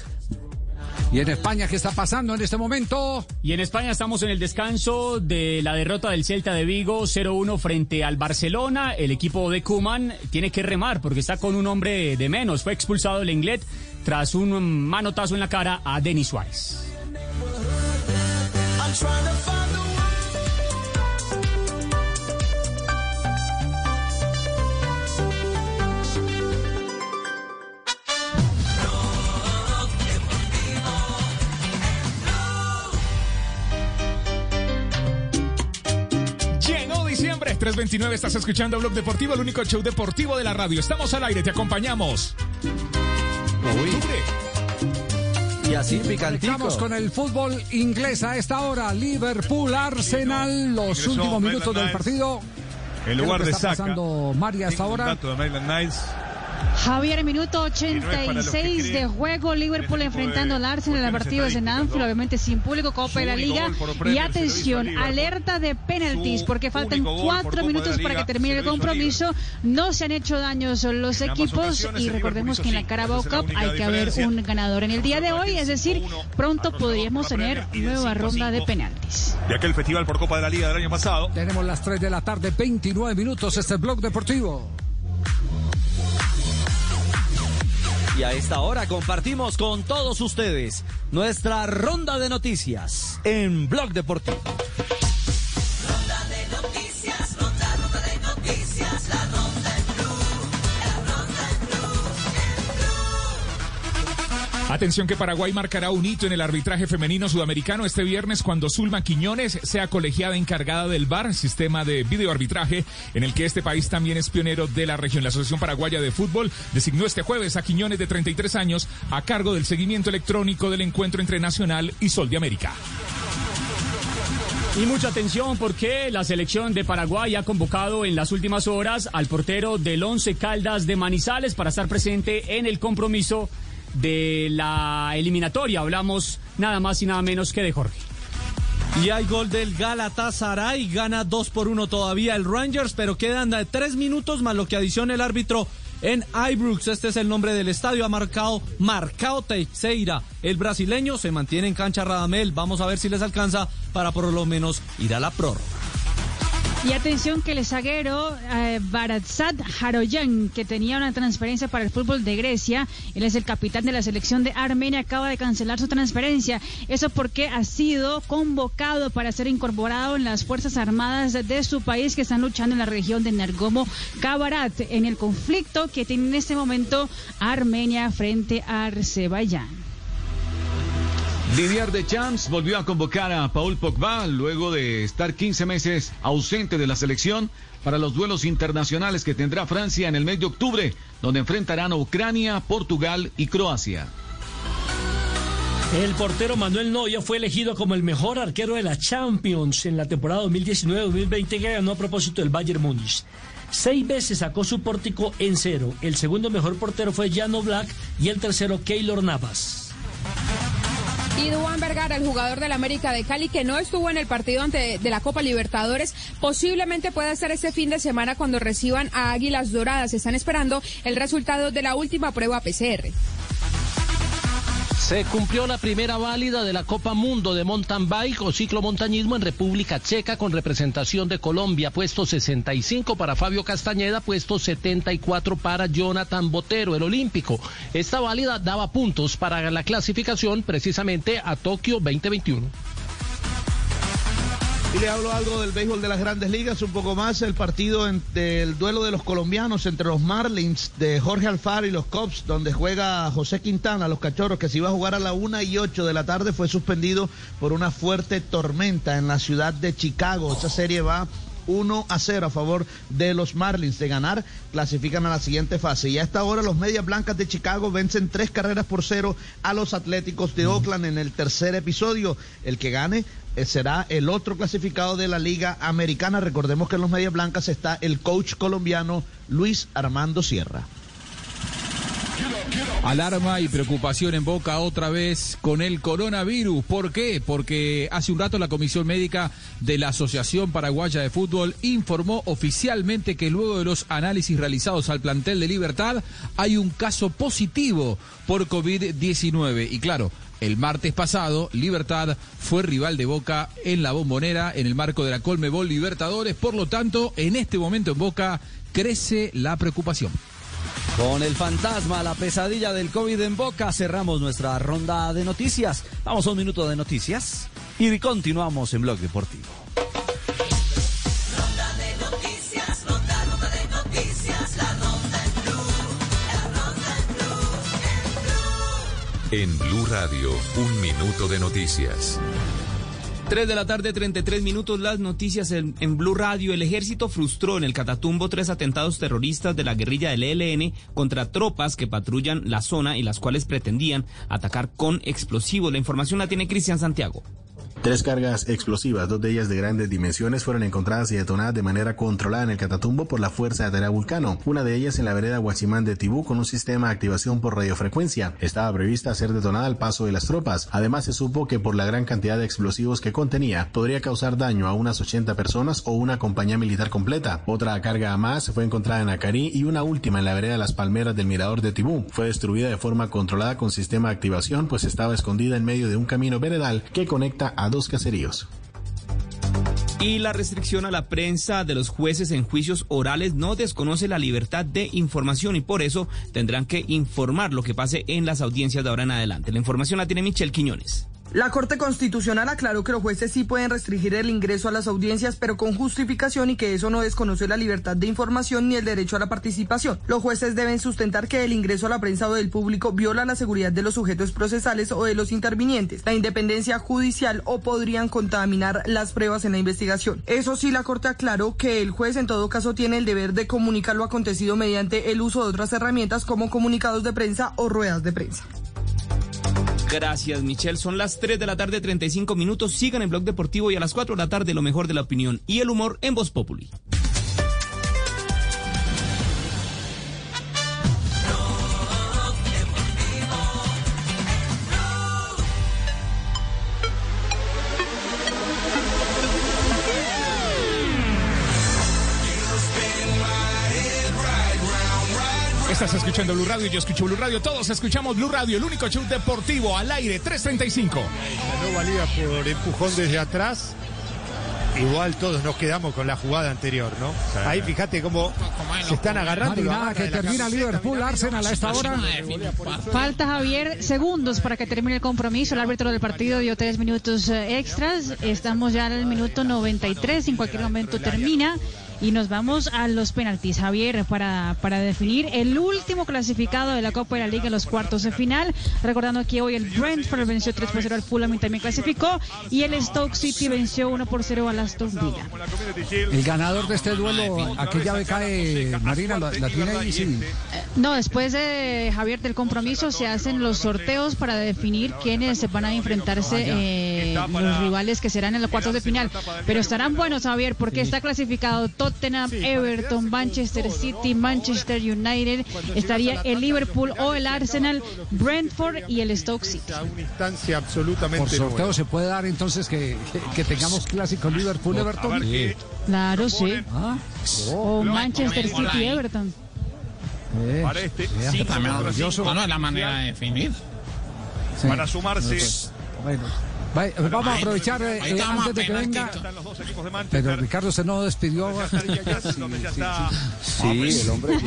¿Y en España qué está pasando en este momento? Y en España estamos en el descanso de la derrota del Celta de Vigo 0-1 frente al Barcelona. El equipo de Kuman tiene que remar porque está con un hombre de menos. Fue expulsado el Inglés tras un manotazo en la cara a Denis Suárez. 329, estás escuchando Blog Deportivo, el único show deportivo de la radio. Estamos al aire, te acompañamos. Y así picantico. Estamos con el fútbol inglés a esta hora. Liverpool, Arsenal, los Ingresó últimos minutos del partido. En lugar ¿Qué de Saka. pasando hasta ahora? Javier, minuto para los que 86 de creen juego, Liverpool enfrentando al Arsenal, el partido es en Anfield, obviamente sin público, Copa de la Liga. Y atención, alerta de penaltis, porque faltan cuatro minutos de la para que termine el compromiso. No se han hecho daños los equipos y recordemos que en la Carabao Cup la hay que haber un ganador en el día de hoy, es decir, pronto podríamos tener nueva ronda de penaltis. De aquel festival por Copa de la Liga del año pasado. Tenemos las 3 de la tarde, 29 minutos, este blog deportivo. Y a esta hora compartimos con todos ustedes nuestra ronda de noticias en Blog Deportivo. Atención que Paraguay marcará un hito en el arbitraje femenino sudamericano este viernes cuando Zulma Quiñones sea colegiada encargada del VAR, sistema de videoarbitraje, en el que este país también es pionero de la región. La Asociación Paraguaya de Fútbol designó este jueves a Quiñones de 33 años a cargo del seguimiento electrónico del encuentro entre Nacional y Sol de América. Y mucha atención porque la selección de Paraguay ha convocado en las últimas horas al portero del Once Caldas de Manizales para estar presente en el compromiso de la eliminatoria. Hablamos nada más y nada menos que de Jorge. Y hay gol del Galatasaray, gana 2 por 1 todavía el Rangers, pero quedan eh, tres minutos más lo que adiciona el árbitro en Ibrox. Este es el nombre del estadio, ha marcado Marcao Teixeira. El brasileño se mantiene en cancha Radamel. Vamos a ver si les alcanza para por lo menos ir a la prórroga. Y atención que el zaguero eh, Baratzat Haroyan, que tenía una transferencia para el fútbol de Grecia, él es el capitán de la selección de Armenia, acaba de cancelar su transferencia. Eso porque ha sido convocado para ser incorporado en las Fuerzas Armadas de su país que están luchando en la región de Nergomo Kabarat, en el conflicto que tiene en este momento Armenia frente a Azerbaiyán. Didier Deschamps volvió a convocar a Paul Pogba luego de estar 15 meses ausente de la selección para los duelos internacionales que tendrá Francia en el mes de octubre, donde enfrentarán a Ucrania, Portugal y Croacia. El portero Manuel Noya fue elegido como el mejor arquero de la Champions en la temporada 2019-2020 que ganó a propósito del Bayern Múnich. Seis veces sacó su pórtico en cero. El segundo mejor portero fue Jano Black y el tercero Keylor Navas. Y Duan Vergara, el jugador del América de Cali, que no estuvo en el partido ante de la Copa Libertadores, posiblemente pueda estar este fin de semana cuando reciban a Águilas Doradas. Están esperando el resultado de la última prueba PCR. Se cumplió la primera válida de la Copa Mundo de Mountain Bike o ciclomontañismo en República Checa con representación de Colombia, puesto 65 para Fabio Castañeda, puesto 74 para Jonathan Botero, el olímpico. Esta válida daba puntos para la clasificación precisamente a Tokio 2021. Y le hablo algo del béisbol de las grandes ligas, un poco más el partido en- del duelo de los colombianos entre los Marlins de Jorge Alfaro y los Cubs, donde juega José Quintana, los cachorros, que se iba a jugar a la una y ocho de la tarde, fue suspendido por una fuerte tormenta en la ciudad de Chicago. Esa serie va 1 a 0 a favor de los Marlins. De ganar, clasifican a la siguiente fase. Y a esta hora los Medias Blancas de Chicago vencen tres carreras por cero a los Atléticos de Oakland en el tercer episodio. El que gane eh, será el otro clasificado de la Liga Americana. Recordemos que en los Medias Blancas está el coach colombiano Luis Armando Sierra. Alarma y preocupación en Boca otra vez con el coronavirus. ¿Por qué? Porque hace un rato la Comisión Médica de la Asociación Paraguaya de Fútbol informó oficialmente que luego de los análisis realizados al plantel de Libertad hay un caso positivo por COVID-19. Y claro, el martes pasado, Libertad fue rival de Boca en la bombonera en el marco de la Colmebol Libertadores. Por lo tanto, en este momento en Boca crece la preocupación. Con el fantasma, la pesadilla del COVID en boca, cerramos nuestra ronda de noticias. Vamos a un minuto de noticias y continuamos en Blog Deportivo. Ronda de noticias, ronda, ronda de noticias, la ronda en blue, la ronda en En Blue Radio, un minuto de noticias. 3 de la tarde, 33 minutos, las noticias en, en, Blue Radio. El ejército frustró en el Catatumbo tres atentados terroristas de la guerrilla del ELN contra tropas que patrullan la zona y las cuales pretendían atacar con explosivos. La información la tiene Cristian Santiago. Tres cargas explosivas, dos de ellas de grandes dimensiones, fueron encontradas y detonadas de manera controlada en el Catatumbo por la Fuerza de Tarea Vulcano. Una de ellas en la vereda Huachimán de Tibú con un sistema de activación por radiofrecuencia. Estaba prevista ser detonada al paso de las tropas. Además, se supo que por la gran cantidad de explosivos que contenía, podría causar daño a unas 80 personas o una compañía militar completa. Otra carga más fue encontrada en Acarí y una última en la vereda Las Palmeras del Mirador de Tibú. Fue destruida de forma controlada con sistema de activación, pues estaba escondida en medio de un camino veredal que conecta a dos caseríos. Y la restricción a la prensa de los jueces en juicios orales no desconoce la libertad de información y por eso tendrán que informar lo que pase en las audiencias de ahora en adelante. La información la tiene Michelle Quiñones. La Corte Constitucional aclaró que los jueces sí pueden restringir el ingreso a las audiencias, pero con justificación y que eso no desconoce la libertad de información ni el derecho a la participación. Los jueces deben sustentar que el ingreso a la prensa o del público viola la seguridad de los sujetos procesales o de los intervinientes, la independencia judicial o podrían contaminar las pruebas en la investigación. Eso sí, la Corte aclaró que el juez en todo caso tiene el deber de comunicar lo acontecido mediante el uso de otras herramientas como comunicados de prensa o ruedas de prensa. Gracias, Michelle. Son las 3 de la tarde, 35 minutos. Sigan en Blog Deportivo y a las 4 de la tarde lo mejor de la opinión y el humor en Voz Populi. Escuchando Blue Radio, yo escucho Blue Radio, todos escuchamos Blue Radio, el único show deportivo al aire, 335. Ganó valida por empujón desde atrás. Igual todos nos quedamos con la jugada anterior, ¿no? Ahí fíjate cómo se están agarrando. Nada, que termina Liverpool, Arsenal a esta hora. Falta Javier segundos para que termine el compromiso. El árbitro del partido dio tres minutos eh, extras. Estamos ya en el minuto 93. En cualquier momento termina. Y nos vamos a los penaltis, Javier, para, para definir el último clasificado de la Copa de la Liga en los cuartos de final. Recordando que hoy el Brentford venció 3 por 0 al Fulham y también clasificó. Y el Stoke City venció 1 por 0 al Aston Villa. El ganador de este duelo, ¿a qué llave cae Marina? ¿La, la tiene ahí? Sí. No, después de Javier del compromiso se hacen los sorteos para definir quiénes se van a enfrentarse eh, los rivales que serán en los cuartos de final. Pero estarán buenos, Javier, porque está clasificado Tottenham, Everton, Manchester City, Manchester United, estaría el Liverpool o el Arsenal, Brentford y el Stoke City. Una instancia absolutamente Por sorteo se puede dar entonces que, que, que tengamos clásico Liverpool-Everton. Claro, sí. Ah. O Manchester City, Everton. Eh, Para este cinco tan maravilloso. metros No, no es la manera de definir. Van a sumarse. Bueno, va- vamos a aprovechar eh, eh, antes de que venga. Están los dos equipos de Manchester. Pero Ricardo se no despidió. está. Sí, el hombre.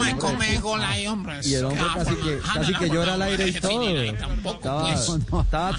Y el hombre casi que, casi que llora al aire y todo. Estaba, estaba.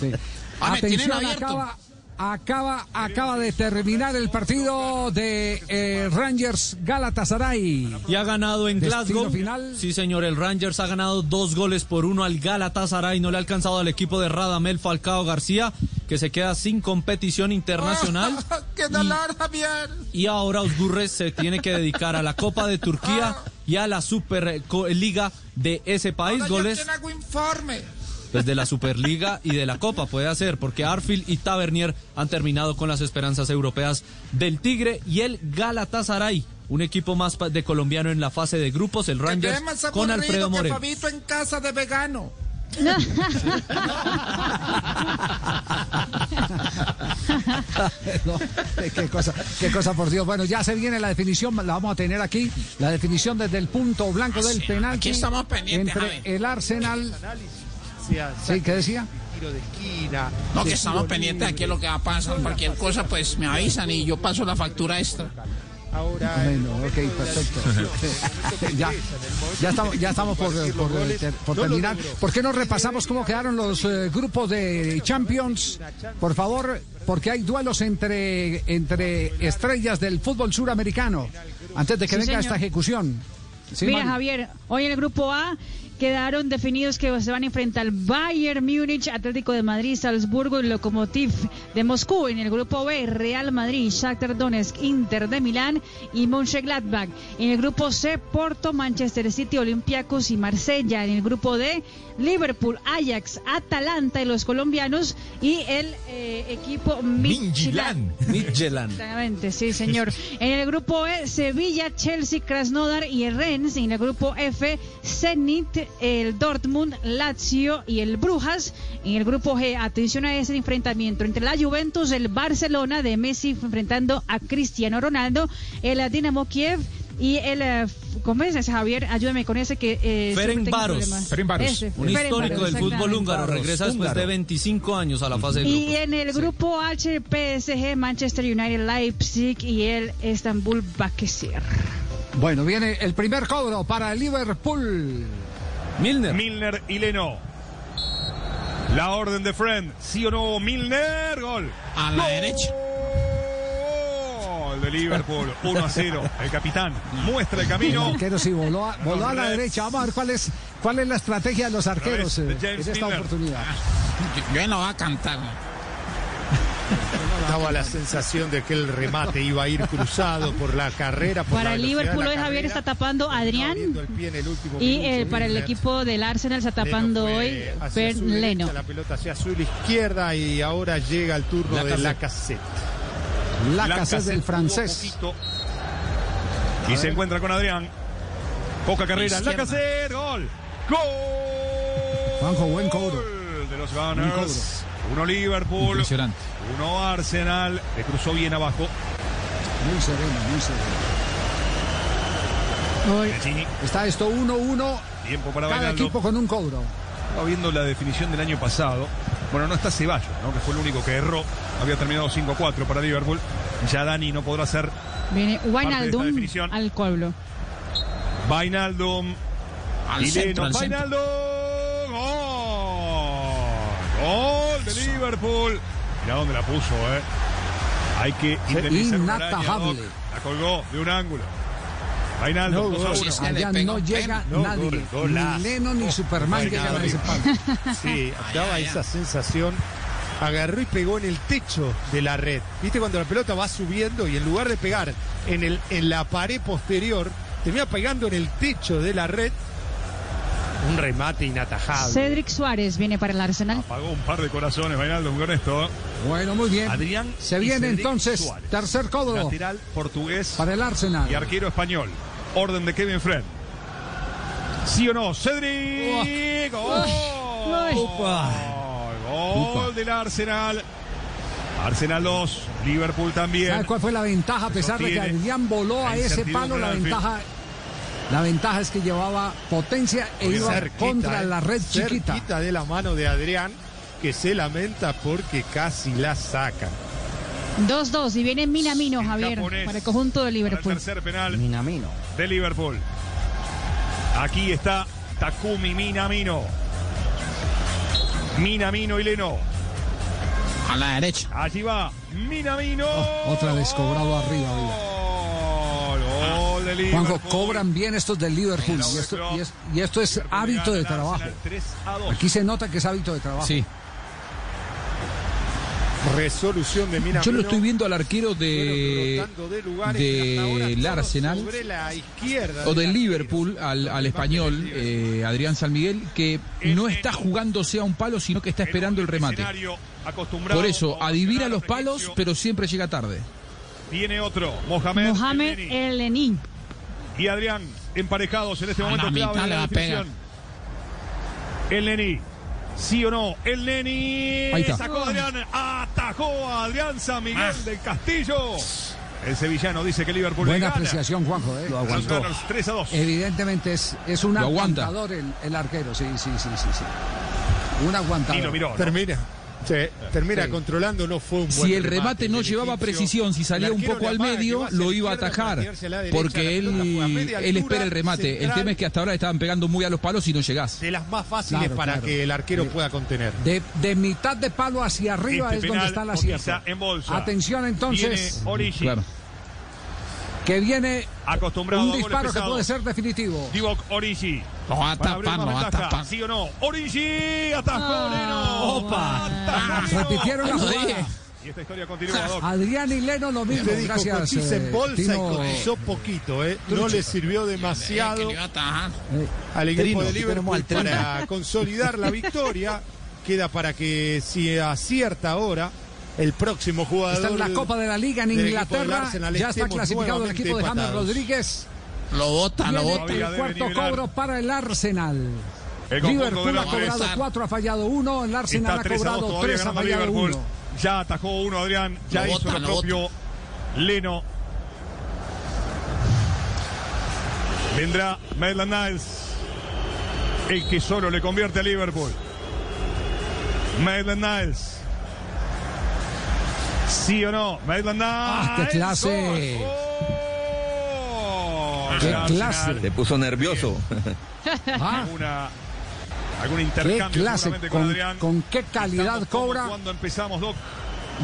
Sí. Ah, tienen Atención, acaba, acaba, acaba de terminar el partido de eh, Rangers Galatasaray. Y ha ganado en Destino Glasgow. final. Sí, señor, el Rangers ha ganado dos goles por uno al Galatasaray. No le ha alcanzado al equipo de Radamel Falcao García, que se queda sin competición internacional. ¡Qué dolor, Javier! Y ahora Osgurres se tiene que dedicar a la Copa de Turquía y a la Superliga de ese país. Ahora Goles informe. Pues de la Superliga y de la Copa puede hacer, porque Arfield y Tavernier han terminado con las esperanzas europeas del Tigre y el Galatasaray, un equipo más de colombiano en la fase de grupos, el Rangers con Alfredo que Moreno. Fabito en casa de vegano. No, qué cosa, qué cosa por Dios. Bueno, ya se viene la definición, la vamos a tener aquí, la definición desde el punto blanco del penal. aquí estamos pendientes, entre el Arsenal. Sí, ¿qué decía? Tiro de esquina. No, que de estamos pendientes libre. aquí de lo que va a pasar. Cualquier cosa, pues me avisan y yo paso la factura extra. Ahora. Bueno, ok, perfecto. ya, ya estamos, ya estamos por, por, eh, ter- por terminar. ¿Por qué no repasamos cómo quedaron los eh, grupos de Champions? Por favor, porque hay duelos entre, entre estrellas del fútbol suramericano. Antes de que Sí, venga señor. esta ejecución. Sí, Mira. Javier, hoy en el grupo A quedaron definidos que se van a enfrentar Bayern Múnich, Atlético de Madrid, Salzburgo y Lokomotiv de Moscú. En el grupo B, Real Madrid, Shakhtar Donetsk, Inter de Milán y Mönchengladbach. En el grupo C, Porto, Manchester City, Olympiacos y Marsella. En el grupo D, Liverpool, Ajax, Atalanta y los colombianos y el eh, equipo Midtjylland. Midtjylland. Exactamente, sí, señor. En el grupo E, Sevilla, Chelsea, Krasnodar y el Rennes. En el grupo F, Zenit, el Dortmund, Lazio y el Brujas. En el grupo G, atención a ese enfrentamiento entre la Juventus, el Barcelona de Messi enfrentando a Cristiano Ronaldo, el Dinamo Kiev y el eh, ¿cómo es ese Javier? Ayúdame con ese que eh, Ferencváros. Ferencváros. Ese, Un histórico del fútbol húngaro. Regresa después de 25 años a la fase de. Y en el grupo H, PSG, Manchester United, Leipzig y el Estambul Bakesir. Bueno, viene el primer cobro para Liverpool. Milner. Milner y Leno. La orden de Friend. ¿Sí o no? Milner. Gol. A la derecha. Gol de Liverpool. 1 a 0. El capitán muestra el El camino. arquero sí voló a, voló a la derecha. Vamos a ver cuál es, cuál es la estrategia de los arqueros eh, en esta oportunidad. Yo, yo no voy a cantar. Daba la sensación de que el remate iba a ir cruzado por la carrera. por Para la el Liverpool la hoy Javier está tapando Adrián el pie en el último y minuto, eh, para el equipo del Arsenal está tapando Leno hoy derecha, Leno. La pelota hacia su izquierda y ahora llega el turno de Lacazette. Lacazette. La casa Lacazette del francés. Y se encuentra con Adrián. Poca carrera. Izquierda. Lacazette. Gol. Gol. Juanjo, buen cobro. de los Gunners. Uno Liverpool. Impresionante. Uno Arsenal. Le cruzó bien abajo. Muy sereno, muy sereno. Está esto 1-1. Tiempo para Cada equipo con un cobro. Estaba viendo la definición del año pasado. Bueno, no está Ceballos, ¿no? que fue el único que erró. Había terminado 5-4 para Liverpool. Ya Dani no podrá ser Viene Wijnaldum definición. al pueblo. Vainaldum. Al centro, al. Vainaldum. Gol. Gol de Liverpool. Mira dónde la puso, ¿eh? Hay que. Doc. La colgó de un ángulo. Vainaldum, No, 2 a gol. 1. es que le Allá pegó no llega No, nadie. gol, ni Leno ni Superman llegan a ese palo. Sí, daba esa sensación. Agarró y pegó en el techo de la red. ¿Viste cuando la pelota va subiendo y en lugar de pegar en, el, en la pared posterior, termina pegando en el techo de la red? Un remate inatajable. Cedric Suárez viene para el Arsenal. Apagó un par de corazones Vainaldum con esto. Bueno, muy bien. Adrián Se viene entonces Suárez. tercer cobro Lateral portugués para el Arsenal. y arquero español. Orden de Kevin Fred. ¿Sí o no? Cedric. Gol. Gol del Arsenal. Arsenal 2, Liverpool también. ¿Sabe cuál fue la ventaja? A pesar de que Adrián voló a ese palo, la ventaja, la ventaja es que llevaba potencia e Muy iba cerquita, contra eh. la red chiquita. Cerquita de la mano de Adrián, que se lamenta porque casi la saca. 2-2 y viene Minamino, Javier, japonés para el conjunto de Para el Liverpool. tercer penal Minamino. de Liverpool. Aquí está Takumi Minamino. Minamino y Leno. A la derecha. Allí va Minamino. Oh, Otra vez cobrado arriba. de Liverpool. Juanjo, cobran bien estos del Liverpool y esto, y es- y esto es hábito de trabajo. Arsenal 3 a 2. Aquí se nota que es hábito de trabajo. Sí. Resolución de Mina Yo lo estoy viendo al arquero de, del de de Arsenal. o del Liverpool, al, al español, eh, Adrián San Miguel, que no está jugándose a un palo, sino que está esperando el remate. Por eso, adivina los palos, pero siempre llega tarde. Viene otro, Mohamed, Mohamed El Y Adrián, emparejados en este momento clave la, la. El ¿Sí o no? El Neni sacó a Adrián, atajó a Adrián San Miguel ah. del Castillo. El sevillano dice que Liverpool Buena apreciación, Juanjo. ¿eh? Lo aguantó. 3 a 2. Evidentemente es, es un aguantador el, el, arquero. Sí, sí, sí, sí, sí. Un aguantador. Termina. Se termina controlando, no fue un buen Si el remate, no llevaba precisión, si salía un poco al medio, lo iba a atajar, porque él, espera el remate. El tema es que hasta ahora estaban pegando muy a los palos y no llegás. De las más fáciles para que el arquero eh, pueda contener. De, mitad de palo hacia arriba este es donde está la sierra. Atención entonces. Tiene que viene acostumbrado un disparo que puede ser definitivo. Divock Origi. No va ¿Sí o no? Origi, atajó Leno. Ah. Opa. Repitieron la jugada. Y esta historia continúa. Adrián y Leno lo mismo. Dijo, Gracias. Sí se eh, bolsa y cotizó poquito, ¿eh? No le sirvió demasiado eh, al equipo de Liverpool para consolidar la victoria. Queda para que si acierta ahora el próximo jugador. Está en la Copa de la Liga en Inglaterra. Ya está clasificado el equipo de James. Rodríguez. Lo vota, lo vota. El cuarto cobro para el Arsenal. Liverpool ha cobrado cuatro, ha fallado uno. El Arsenal ha cobrado tres, ha fallado 1. Ya atajó uno, Adrián. Ya hizo bota, lo, lo propio. Leno. Vendrá Maitland Niles, el que solo le convierte a Liverpool. Maitland Niles. ¿Sí o no? Maitland ¡Ah, este qué clase! ¡Qué clase! Se puso nervioso. ¿Ah? Una, algún intercambio ¿Qué clase? Con, qué calidad cobra? Cuando empezamos, Doc.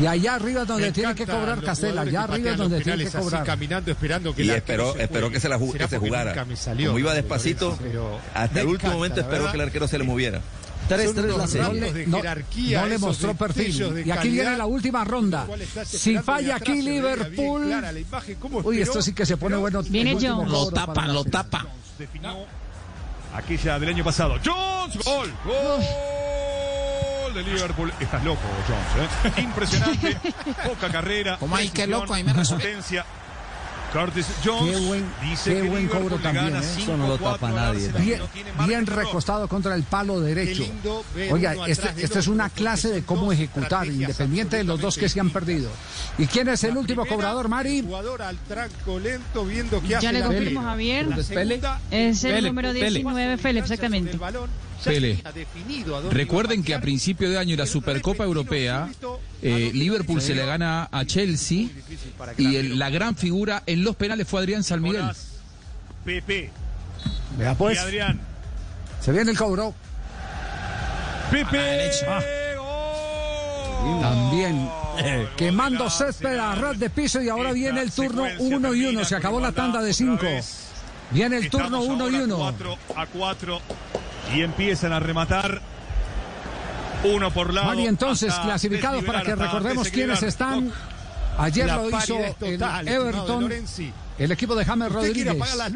Y allá arriba es donde tiene que cobrar Castela, allá arriba es donde tiene que cobrar. Caminando, esperando que y esperó, esperó que se, la, que se jugara. Me Como iba despacito, hasta el último momento esperó que el arquero se le moviera. Tres, tres las no, no, le mostró perfil. Y aquí viene la última ronda. Si falla aquí Liverpool. Uy, esto sí que se pone bueno. Viene Jones. Lo tapa, lo tapa. Aquí ya del año pasado. Jones, gol, gol de Liverpool. Estás loco, Jones. ¿eh? Impresionante. Poca carrera. Como hay que loco, ahí me resulta. Curtis Jones qué buen, cobro también. ¿eh? Eso no lo tapa nadie. Bien, bien recostado contra el palo derecho. Oiga, esta este es una clase de cómo ejecutar, independiente de los dos que se han perdido. ¿Y quién es el último cobrador, Mari? Ya le confirmo, Javier. Es el número 19, Félix, exactamente. Pele. Recuerden que a principio de año en la Supercopa Europea, eh, Liverpool se le gana a Chelsea y el, la gran figura en los penales fue Adrián San Miguel. Pepe. Vea pues. Adrián. Se viene el cobro. Pepe. También eh, quemando césped a ras de piso y ahora viene el turno 1 y 1. Se acabó la tanda de 5. Viene el turno 1 y 1. A 4 y empiezan a rematar uno por lado. Mari, entonces, clasificados para que recordemos quiénes están. Ayer lo hizo el Everton. El equipo de James Rodríguez. Apagar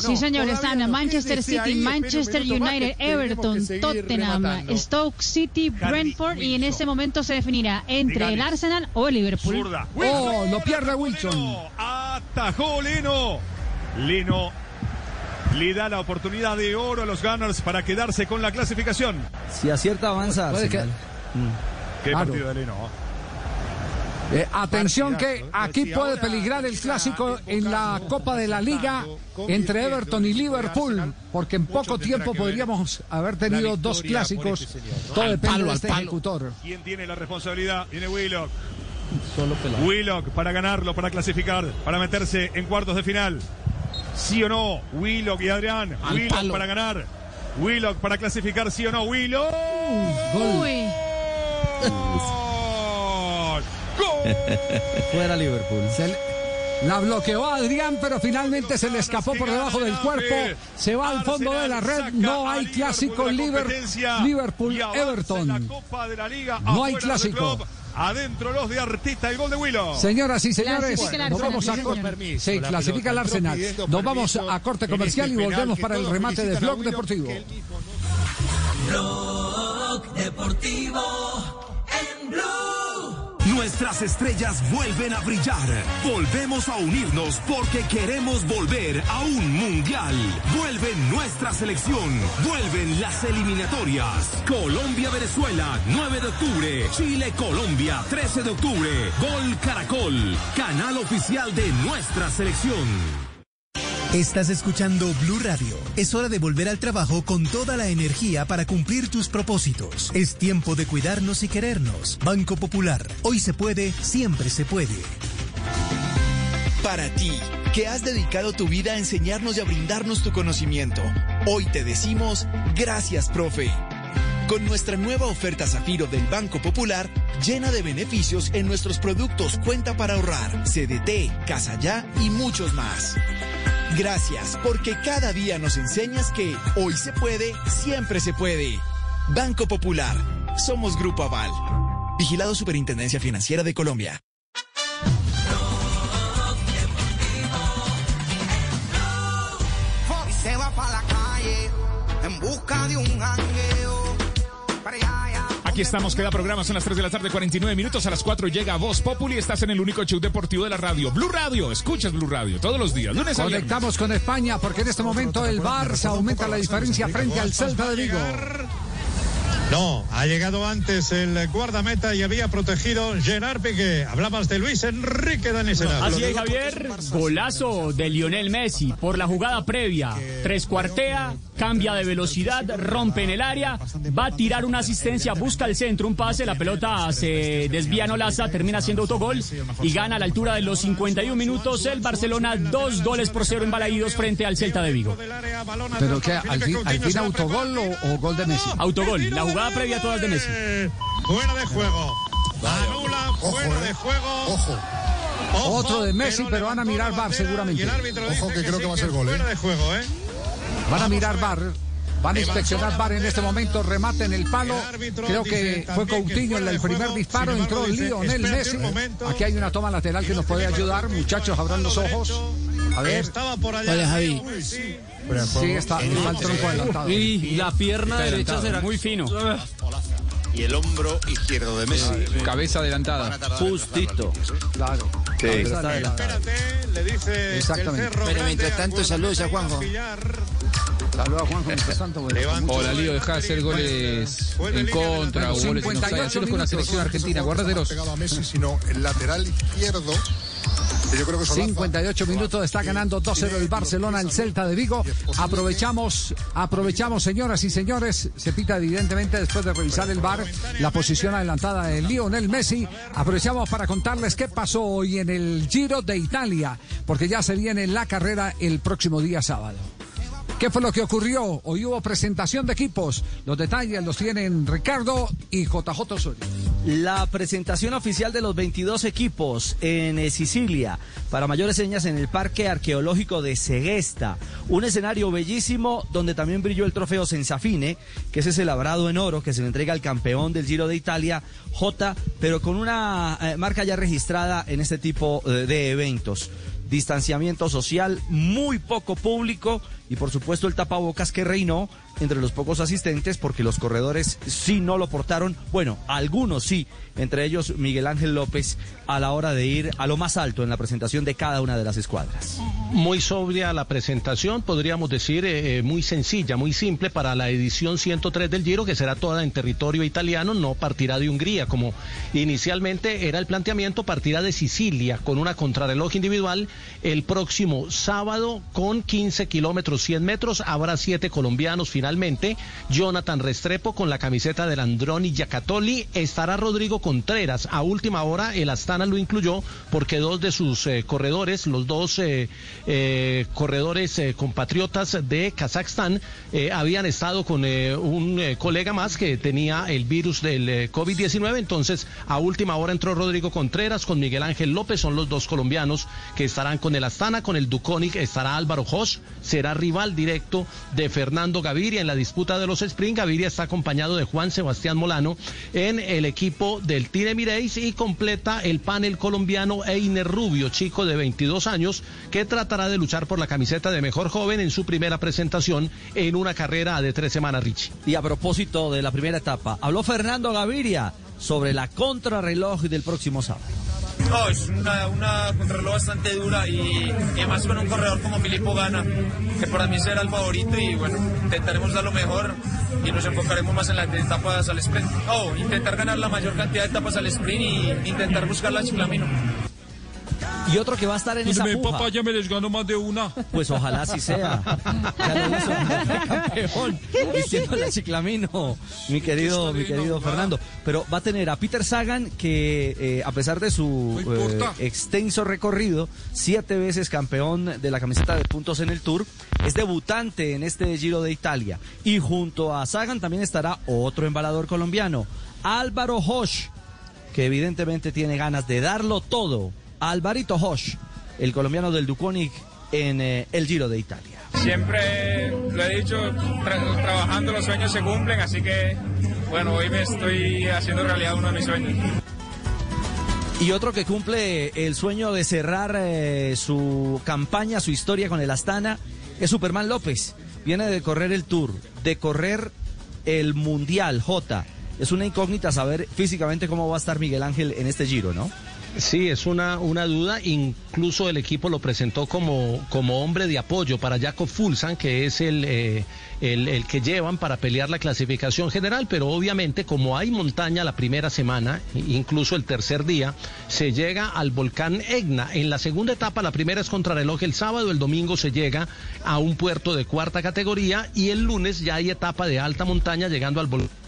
sí, señor, están no Manchester City, Manchester United, Everton, Tottenham. Stoke City, Brentford y en ese momento se definirá entre el Arsenal o el Liverpool. Oh, lo pierde Wilson. Atajó Leno. Leno le da la oportunidad de oro a los Gunners para quedarse con la clasificación. Si acierta avanza. Puede que... Mm. Qué partido de eh, atención que aquí puede peligrar el clásico en la Copa de la Liga entre Everton y Liverpool, porque en poco tiempo podríamos haber tenido dos clásicos. Este Todo depende de este ejecutor. ¿Quién tiene la responsabilidad? Tiene Willock. Solo Willock para ganarlo, para clasificar, para meterse en cuartos de final. ¿Sí o no? Willock y Adrián. Al Willock para ganar. Willock para clasificar, ¿sí o no? Willock. ¡Gol! ¡Gol! Fuera Liverpool. La bloqueó Adrián, pero finalmente se le escapó por debajo del cuerpo. Se va al fondo de la red. No hay clásico Liverpool-Everton. No hay clásico. Adentro los de Artista, el gol de Willow. Señoras y señores, Clasifica nos vamos a señor. corte. Sí, clasifica el Arsenal. Nos vamos a corte comercial y volvemos para el remate de Blog Deportivo. Blog Deportivo en Blue. Nuestras estrellas vuelven a brillar. Volvemos a unirnos porque queremos volver a un mundial. Vuelve nuestra selección. Vuelven las eliminatorias. Colombia-Venezuela, 9 de octubre. Chile-Colombia, 13 de octubre. Gol Caracol, canal oficial de nuestra selección. Estás escuchando Blue Radio. Es hora de volver al trabajo con toda la energía para cumplir tus propósitos. Es tiempo de cuidarnos y querernos. Banco Popular. Hoy se puede, siempre se puede. Para ti, que has dedicado tu vida a enseñarnos y a brindarnos tu conocimiento, hoy te decimos gracias, profe. Con nuestra nueva oferta Zafiro del Banco Popular, llena de beneficios en nuestros productos Cuenta para ahorrar, CDT, Casa Ya y muchos más. Gracias, porque cada día nos enseñas que hoy se puede, siempre se puede. Banco Popular. Somos Grupo Aval. Vigilado Superintendencia Financiera de Colombia. Fox se va para la calle en busca de un jangueo. Aquí estamos, queda programa, son las 3 de la tarde, 49 minutos, a las 4 llega Voz Populi, estás en el único show deportivo de la radio, Blue Radio, escuchas Blue Radio todos los días, lunes a viernes. Conectamos con España porque en este momento el Barça aumenta la diferencia frente al Celta de Vigo. No, ha llegado antes el guardameta y había protegido Gerard Piqué. Hablabas de Luis Enrique Daniselado. Así es, Javier. Golazo de Lionel Messi por la jugada previa. Tres cuartea, cambia de velocidad, rompe en el área, va a tirar una asistencia, busca el centro, un pase, la pelota se desvía, no laza, termina siendo autogol y gana a la altura de los 51 minutos el Barcelona, dos goles por cero embalaídos frente al Celta de Vigo. ¿Pero qué? ¿Al fin, al fin autogol o, o gol de Messi? Autogol, la jugada previa todas de Messi. Fuera de juego. Anula, fuera de juego. Ojo. Otro de Messi, pero van a mirar VAR seguramente. Ojo que creo que va a ser gol. ¿eh? Fuera de juego, ¿eh? Van a mirar VAR. Van a inspeccionar VAR en este momento, remate en el palo. Creo que fue Coutinho en el primer disparo, entró Lionel Messi. Aquí hay una toma lateral que nos puede ayudar. Muchachos, abran los ojos. A ver. Estaba por allá. Hola, Javi. Sí, está, está el tronco adelantado. Y la pierna derecha será muy fino. Y el hombro izquierdo de Messi. Cabeza adelantada. Justito. Claro. Sí. Espérate, le dice Exactamente. Pero mientras tanto, saludos a Juanjo. Saludos a Juanjo. Levantó Hola, Lío, deja de hacer goles en contra o goles en offside. 58 Hacelos con la selección argentina, guárdatelos. pegado a Messi, sino el lateral izquierdo. Que yo creo que Solaza- 58 minutos está ganando 2-0 el Barcelona, el Celta de Vigo. Aprovechamos, aprovechamos, señoras y señores. Se pita evidentemente después de revisar el bar la posición adelantada de Lionel Messi. Aprovechamos para contarles qué pasó hoy en el Giro de Italia, porque ya se viene la carrera el próximo día sábado. ¿Qué fue lo que ocurrió? Hoy hubo presentación de equipos. Los detalles los tienen Ricardo y JJ Osorio. La presentación oficial de los 22 equipos en eh, Sicilia, para mayores señas en el Parque Arqueológico de Segesta. Un escenario bellísimo donde también brilló el trofeo Sensafine, que es ese labrado en oro que se le entrega al campeón del Giro de Italia, J, pero con una eh, marca ya registrada en este tipo eh, de eventos. Distanciamiento social, muy poco público y por supuesto el tapabocas que reinó entre los pocos asistentes porque los corredores sí no lo portaron, bueno, algunos sí, entre ellos Miguel Ángel López a la hora de ir a lo más alto en la presentación de cada una de las escuadras. Muy sobria la presentación, podríamos decir eh, eh, muy sencilla, muy simple para la edición 103 del Giro, que será toda en territorio italiano, no partirá de Hungría, como inicialmente era el planteamiento, partirá de Sicilia con una contrarreloj individual el próximo sábado con 15 kilómetros 100 metros. Habrá siete colombianos finalmente. Jonathan Restrepo con la camiseta del Androni Giacatoli. Estará Rodrigo Contreras. A última hora el Astana lo incluyó porque dos de sus eh, corredores, los dos eh, eh, corredores compatriotas de Kazajstán, habían estado con un colega más que tenía el virus del eh, COVID-19. Entonces, a última hora entró Rodrigo Contreras con Miguel Ángel López. Son los dos colombianos que estarán con el Astana, con el Duconic estará Álvaro Jos, será rival directo de Fernando Gaviria. En la disputa de los sprint. Gaviria está acompañado de Juan Sebastián Molano en el equipo del Team Emirates y completa el panel colombiano Einer Rubio, chico de 22 años, que tratará de luchar por la camiseta de mejor joven en su primera presentación en una carrera de tres semanas, Richie. Y a propósito de la primera etapa, habló Fernando Gaviria sobre la contrarreloj del próximo sábado. No, es una, una contrarreloj bastante dura y, y además con un corredor como Filippo Gana, que para mí será el favorito y bueno, intentaremos dar lo mejor y nos enfocaremos más en las etapas al sprint. Oh, intentar ganar la mayor cantidad de etapas al sprint y intentar buscar la chiclamino. Y otro que va a estar en esa mi puja. papá ya me les ganó más de una. Pues ojalá así sea. Ya lo hizo, campeón, chiclamino, mi querido, mi querido Fernando. Pero va a tener a Peter Sagan, que eh, a pesar de su eh, extenso recorrido, siete veces campeón de la camiseta de puntos en el Tour, es debutante en este Giro de Italia. Y junto a Sagan también estará otro embalador colombiano, Álvaro Hosch, que evidentemente tiene ganas de darlo todo. Alvarito Hosch, el colombiano del Duconic en eh, el Giro de Italia. Siempre lo he dicho, tra- trabajando los sueños se cumplen, así que bueno, hoy me estoy haciendo realidad uno de mis sueños. Y otro que cumple el sueño de cerrar eh, su campaña, su historia con el Astana, es Superman López. Viene de correr el Tour, de correr el Mundial J. Es una incógnita saber físicamente cómo va a estar Miguel Ángel en este Giro, ¿no? Sí, es una, una duda. Incluso el equipo lo presentó como, como hombre de apoyo para Jacob Fulsan, que es el, eh, el, el que llevan para pelear la clasificación general. Pero obviamente, como hay montaña la primera semana, incluso el tercer día, se llega al volcán Egna. En la segunda etapa, la primera es contrarreloj el sábado, el domingo se llega a un puerto de cuarta categoría y el lunes ya hay etapa de alta montaña llegando al volcán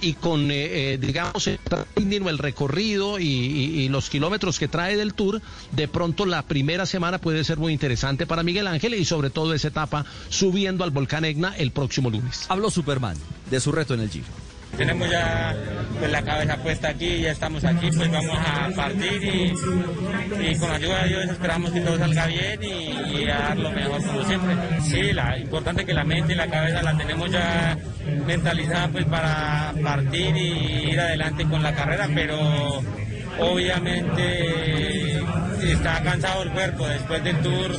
y con, eh, eh, digamos, el recorrido y los kilómetros que trae del Tour, de pronto la primera semana puede ser muy interesante para Miguel Ángel y sobre todo esa etapa subiendo al volcán Egna el próximo lunes. Habló Superman de su reto en el Giro. Tenemos ya pues, la cabeza puesta aquí, ya estamos aquí, pues vamos a partir y, con la ayuda de Dios esperamos que todo salga bien y, y a dar lo mejor como siempre. Sí, la importante es que la mente y la cabeza la tenemos ya mentalizada pues para partir y ir adelante con la carrera, pero obviamente está cansado el cuerpo después del tour.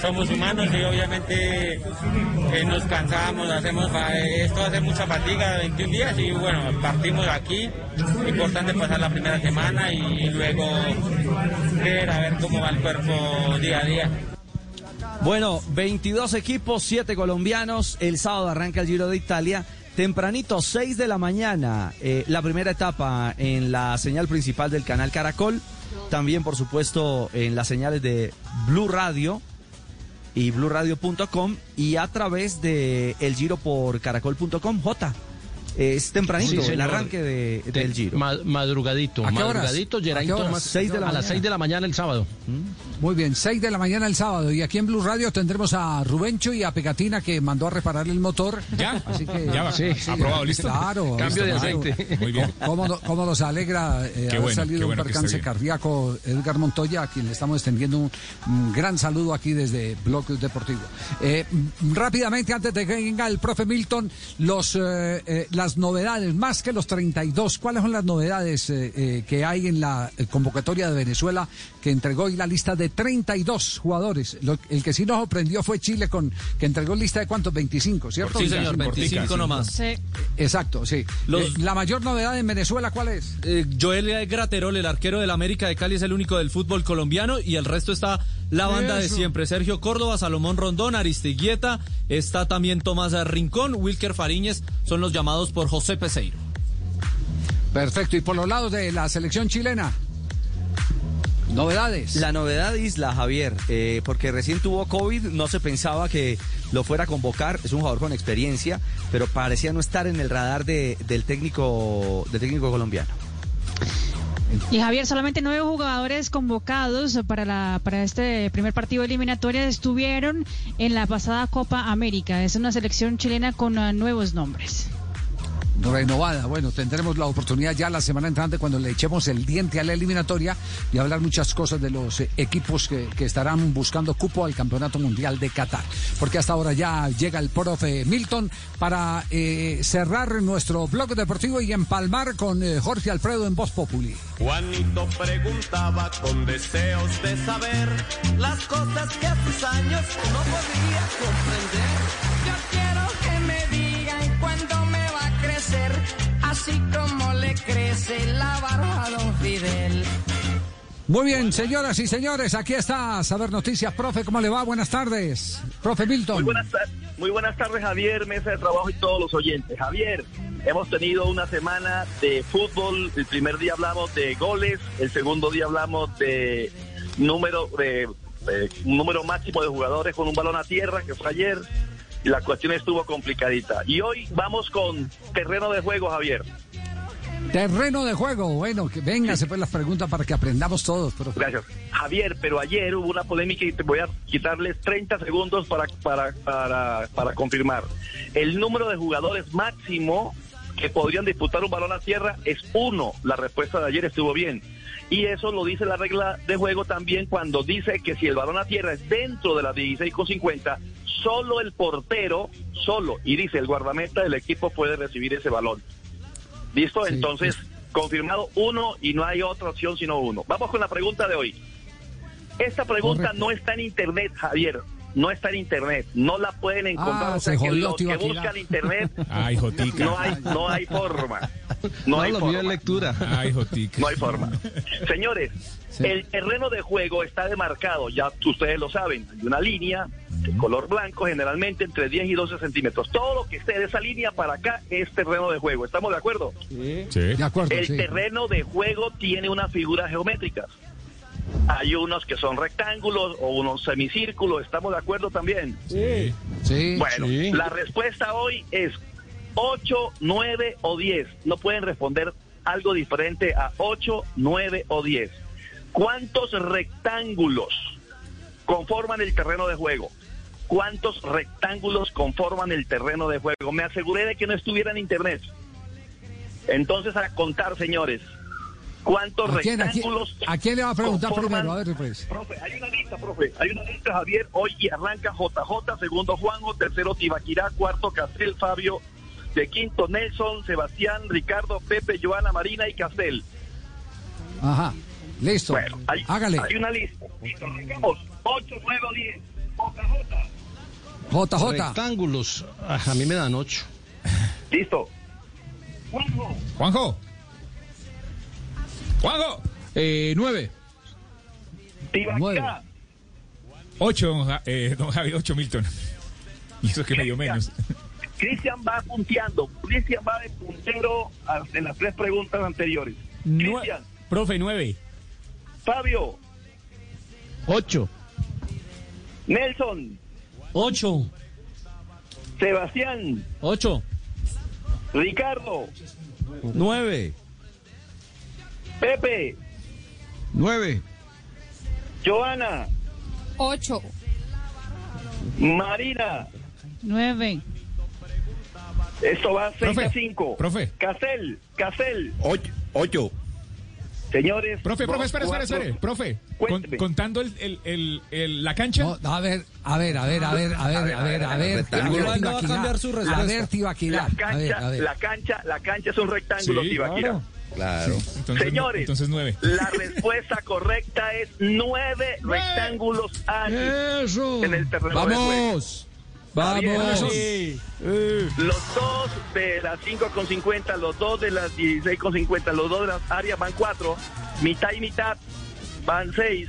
Somos humanos y obviamente eh, nos cansamos, hacemos esto hace mucha fatiga, 21 días y bueno, partimos aquí. Importante pasar la primera semana y luego ver a ver cómo va el cuerpo día a día. Bueno, 22 equipos, 7 colombianos. El sábado arranca el Giro de Italia. Tempranito, 6 de la mañana, eh, la primera etapa en la señal principal del canal Caracol. También, por supuesto, en las señales de Blue Radio y bluradio.com y a través de el giro por caracol.com. J. Es tempranito Sí, el arranque de- De- del giro. ma- madrugadito, ¿A qué horas? madrugadito, ¿A Geraint qué horas? Thomas, Seis de la a las mañana. 6 de la mañana el sábado. Muy bien, 6 de la mañana el sábado. Y aquí en Blue Radio tendremos a Rubencho y a Pegatina que mandó a reparar el motor. ¿Ya? Así que, Ya va. Sí. Aprobado, ¿listo? Claro. Cambio de claro. aceite. Muy bien. ¿Cómo, no- cómo nos alegra eh, haber bueno, salido un bueno esté percance cardíaco Edgar Montoya, a quien le estamos extendiendo un, un gran saludo aquí desde Blog Deportivo. Eh, rápidamente, antes de que venga el profe Milton, los, eh, eh, las novedades, más que los 32, ¿cuáles son las novedades eh, eh, que hay en la eh, convocatoria de Venezuela que entregó hoy la lista de 32 jugadores? Lo- el que sí nos sorprendió fue Chile, con que entregó lista de cuántos, 25, ¿cierto? Sí, señor, 25 nomás. Sí. Exacto, sí. Los- Eh, la mayor novedad en Venezuela, ¿cuál es? Eh, Joel Graterol, el arquero del América de Cali, es el único del fútbol colombiano y el resto está la banda de siempre. Sergio Córdoba, Salomón Rondón, Aristiguieta, está también Tomás Rincón, Wilker Fariñez, son los llamados por José Peseiro. Perfecto. Y por los lados de la selección chilena. Novedades. La novedad Isla, Javier, eh, porque recién tuvo COVID, no se pensaba que lo fuera a convocar, es un jugador con experiencia, pero parecía no estar en el radar de- del técnico del técnico colombiano. Y Javier, solamente nueve jugadores convocados para, la, para este primer partido eliminatoria estuvieron en la pasada Copa América. Es una selección chilena con ah, nuevos nombres. Renovada. Bueno, tendremos la oportunidad ya la semana entrante cuando le echemos el diente a la eliminatoria y hablar muchas cosas de los eh, equipos que, que estarán buscando cupo al Campeonato Mundial de Qatar. Porque hasta ahora ya llega el profe Milton para eh, cerrar nuestro blog deportivo y empalmar con eh, Jorge Alfredo en Voz Populi. Juanito preguntaba con deseos de saber las cosas que a sus años no podía comprender. Yo quiero crecer, así como le crece la barba a don Fidel. Muy bien, señoras y señores, aquí está Saber Noticias. Profe, ¿cómo le va? Buenas tardes. Profe Milton. Muy buenas, muy buenas tardes, Javier, mesa de trabajo y todos los oyentes. Javier, hemos tenido una semana de fútbol. El primer día hablamos de goles, el segundo día hablamos de número de, de un número máximo de jugadores con un balón a tierra, que fue ayer. La cuestión estuvo complicadita. Y hoy vamos con terreno de juego, Javier. Terreno de juego. Bueno, que venga, se pues las preguntas para que aprendamos todos. profe. Gracias. Javier, pero ayer hubo una polémica y te voy a quitarles 30 segundos para, para, para, para confirmar. El número de jugadores máximo que podrían disputar un balón a tierra es uno. La respuesta de ayer estuvo bien. Y eso lo dice la regla de juego también cuando dice que si el balón a tierra es dentro de las 16,50, solo el portero, solo, y dice el guardameta del equipo puede recibir ese balón. ¿Listo? Entonces, confirmado uno y no hay otra opción sino uno. Vamos con la pregunta de hoy. Esta pregunta no está en internet, Javier. No está en internet. No la pueden encontrar. Ah, o sea se que jodió, los que Tibaquirá. buscan internet, Ay, Jotica. no hay, no hay forma. No, No, hay forma. lectura. Ay, Jotica. No hay forma. Señores, el terreno de juego está demarcado, ya ustedes lo saben, hay una línea de color blanco generalmente entre 10 y 12 centímetros. Todo lo que esté de esa línea para acá es terreno de juego. ¿Estamos de acuerdo? De acuerdo, El sí. terreno de juego tiene unas figuras geométricas. Hay unos que son rectángulos o unos semicírculos. ¿Estamos de acuerdo también? Sí. Sí. Bueno, la respuesta hoy es 8, 9 o 10. No pueden responder algo diferente a 8, 9 o 10. ¿Cuántos rectángulos conforman el terreno de juego? ¿Cuántos rectángulos conforman el terreno de juego? Me aseguré de que no estuviera en internet. Entonces, a contar, señores. ¿Cuántos ¿A quién, a quién- rectángulos a quién le va a preguntar conforman- primero? A ver, pues. Profe, hay una lista, profe. Hay una lista, Javier. Hoy y arranca JJ, segundo Juanjo, tercero Tibaquirá, cuarto Castel, Fabio, de quinto Nelson, Sebastián, Ricardo, Pepe, Joana, Marina y Castel. Ajá. Listo. Bueno, hay, Hágale. hay una lista. Listo, arrancamos. 8, 9 o 10. JJ. Rectángulos. Ah, A mí me dan ocho. Listo. Juanjo. Juanjo. Juanjo. Eh, nueve. Tibaquirá. Ocho, eh, don Javi, ocho Milton. Y eso que medio menos. Cristian va punteando. Cristian va de puntero a- en las tres preguntas anteriores. Nue- Cristian, Profe, nueve. Fabio, Ocho. Nelson, Ocho. Sebastián, Ocho. Ricardo, Nueve. Pepe, Nueve. Joana, Ocho. Marina. Nueve. Esto va 6 Profe, a 5. profe. Casel, Casel. Ocho. Ocho. Señores. Profe, profe, espere, espere, espere. Profe, con- contando el, el, el, el- la cancha. No, a ver, a ver, a ver, a ver, a ver, a ver, a ver. a ver, a A. La A ver, cancha, a ver. la cancha, la cancha es un rectángulo, Sí, Claro. Entonces, Señores. entonces nueve. La respuesta correcta es nueve rectángulos Eso. en el terreno de juego. Vamos. Vamos. Los dos de las 5,50, los dos de las 16,50, los dos de las áreas van cuatro, mitad y mitad van seis,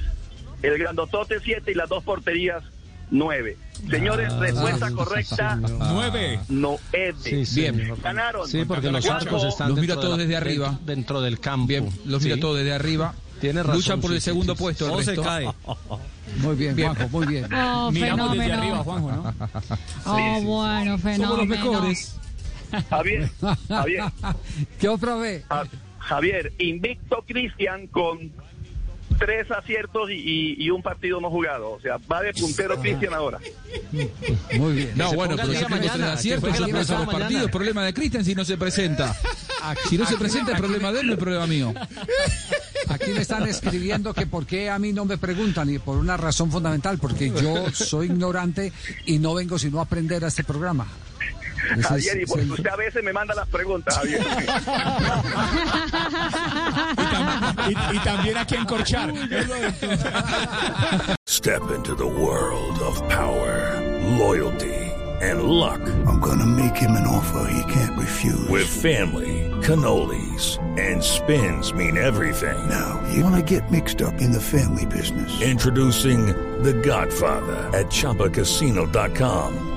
el grandotote siete y las dos porterías nueve. Señores, Ah, respuesta correcta. Nueve. no es Sí, sí. Bien. Ganaron. Sí, porque los arcos están Los mira dentro todos la- desde arriba. Dentro del campo. Bien, los mira Sí. todos desde arriba. Tiene razón, Luchan por sí, el sí, segundo sí. puesto. el se resto. cae. Muy bien, Bien. Juanjo, muy bien. Oh, Miramos desde fenómeno. arriba, Juanjo, ¿no? Oh, bueno, fenómeno. Somos los mejores. Javier, Javier, ¿Qué otra vez? Ja- Javier, invicto Cristian con tres aciertos y, y- y un partido no jugado. O sea, va de puntero Cristian ahora. Muy bien. No, bueno, pero el tengo tres aciertos, yo los mañana. partidos. Problema de Cristian si no se presenta. Si no se presenta, es problema de él, no es problema mío. Aquí me están escribiendo que por qué a mí no me preguntan y por una razón fundamental, porque yo soy ignorante y no vengo sino a aprender a este programa. Ese Javier, y es por- usted a veces me manda las preguntas, Javier. Y, y también aquí en Corchar. Step into the world of power, loyalty, and luck. I'm gonna make him an offer he can't refuse. With family, cannolis, and spins mean everything. Now, you wanna get mixed up in the family business. Introducing The Godfather at ChumbaCasino.com.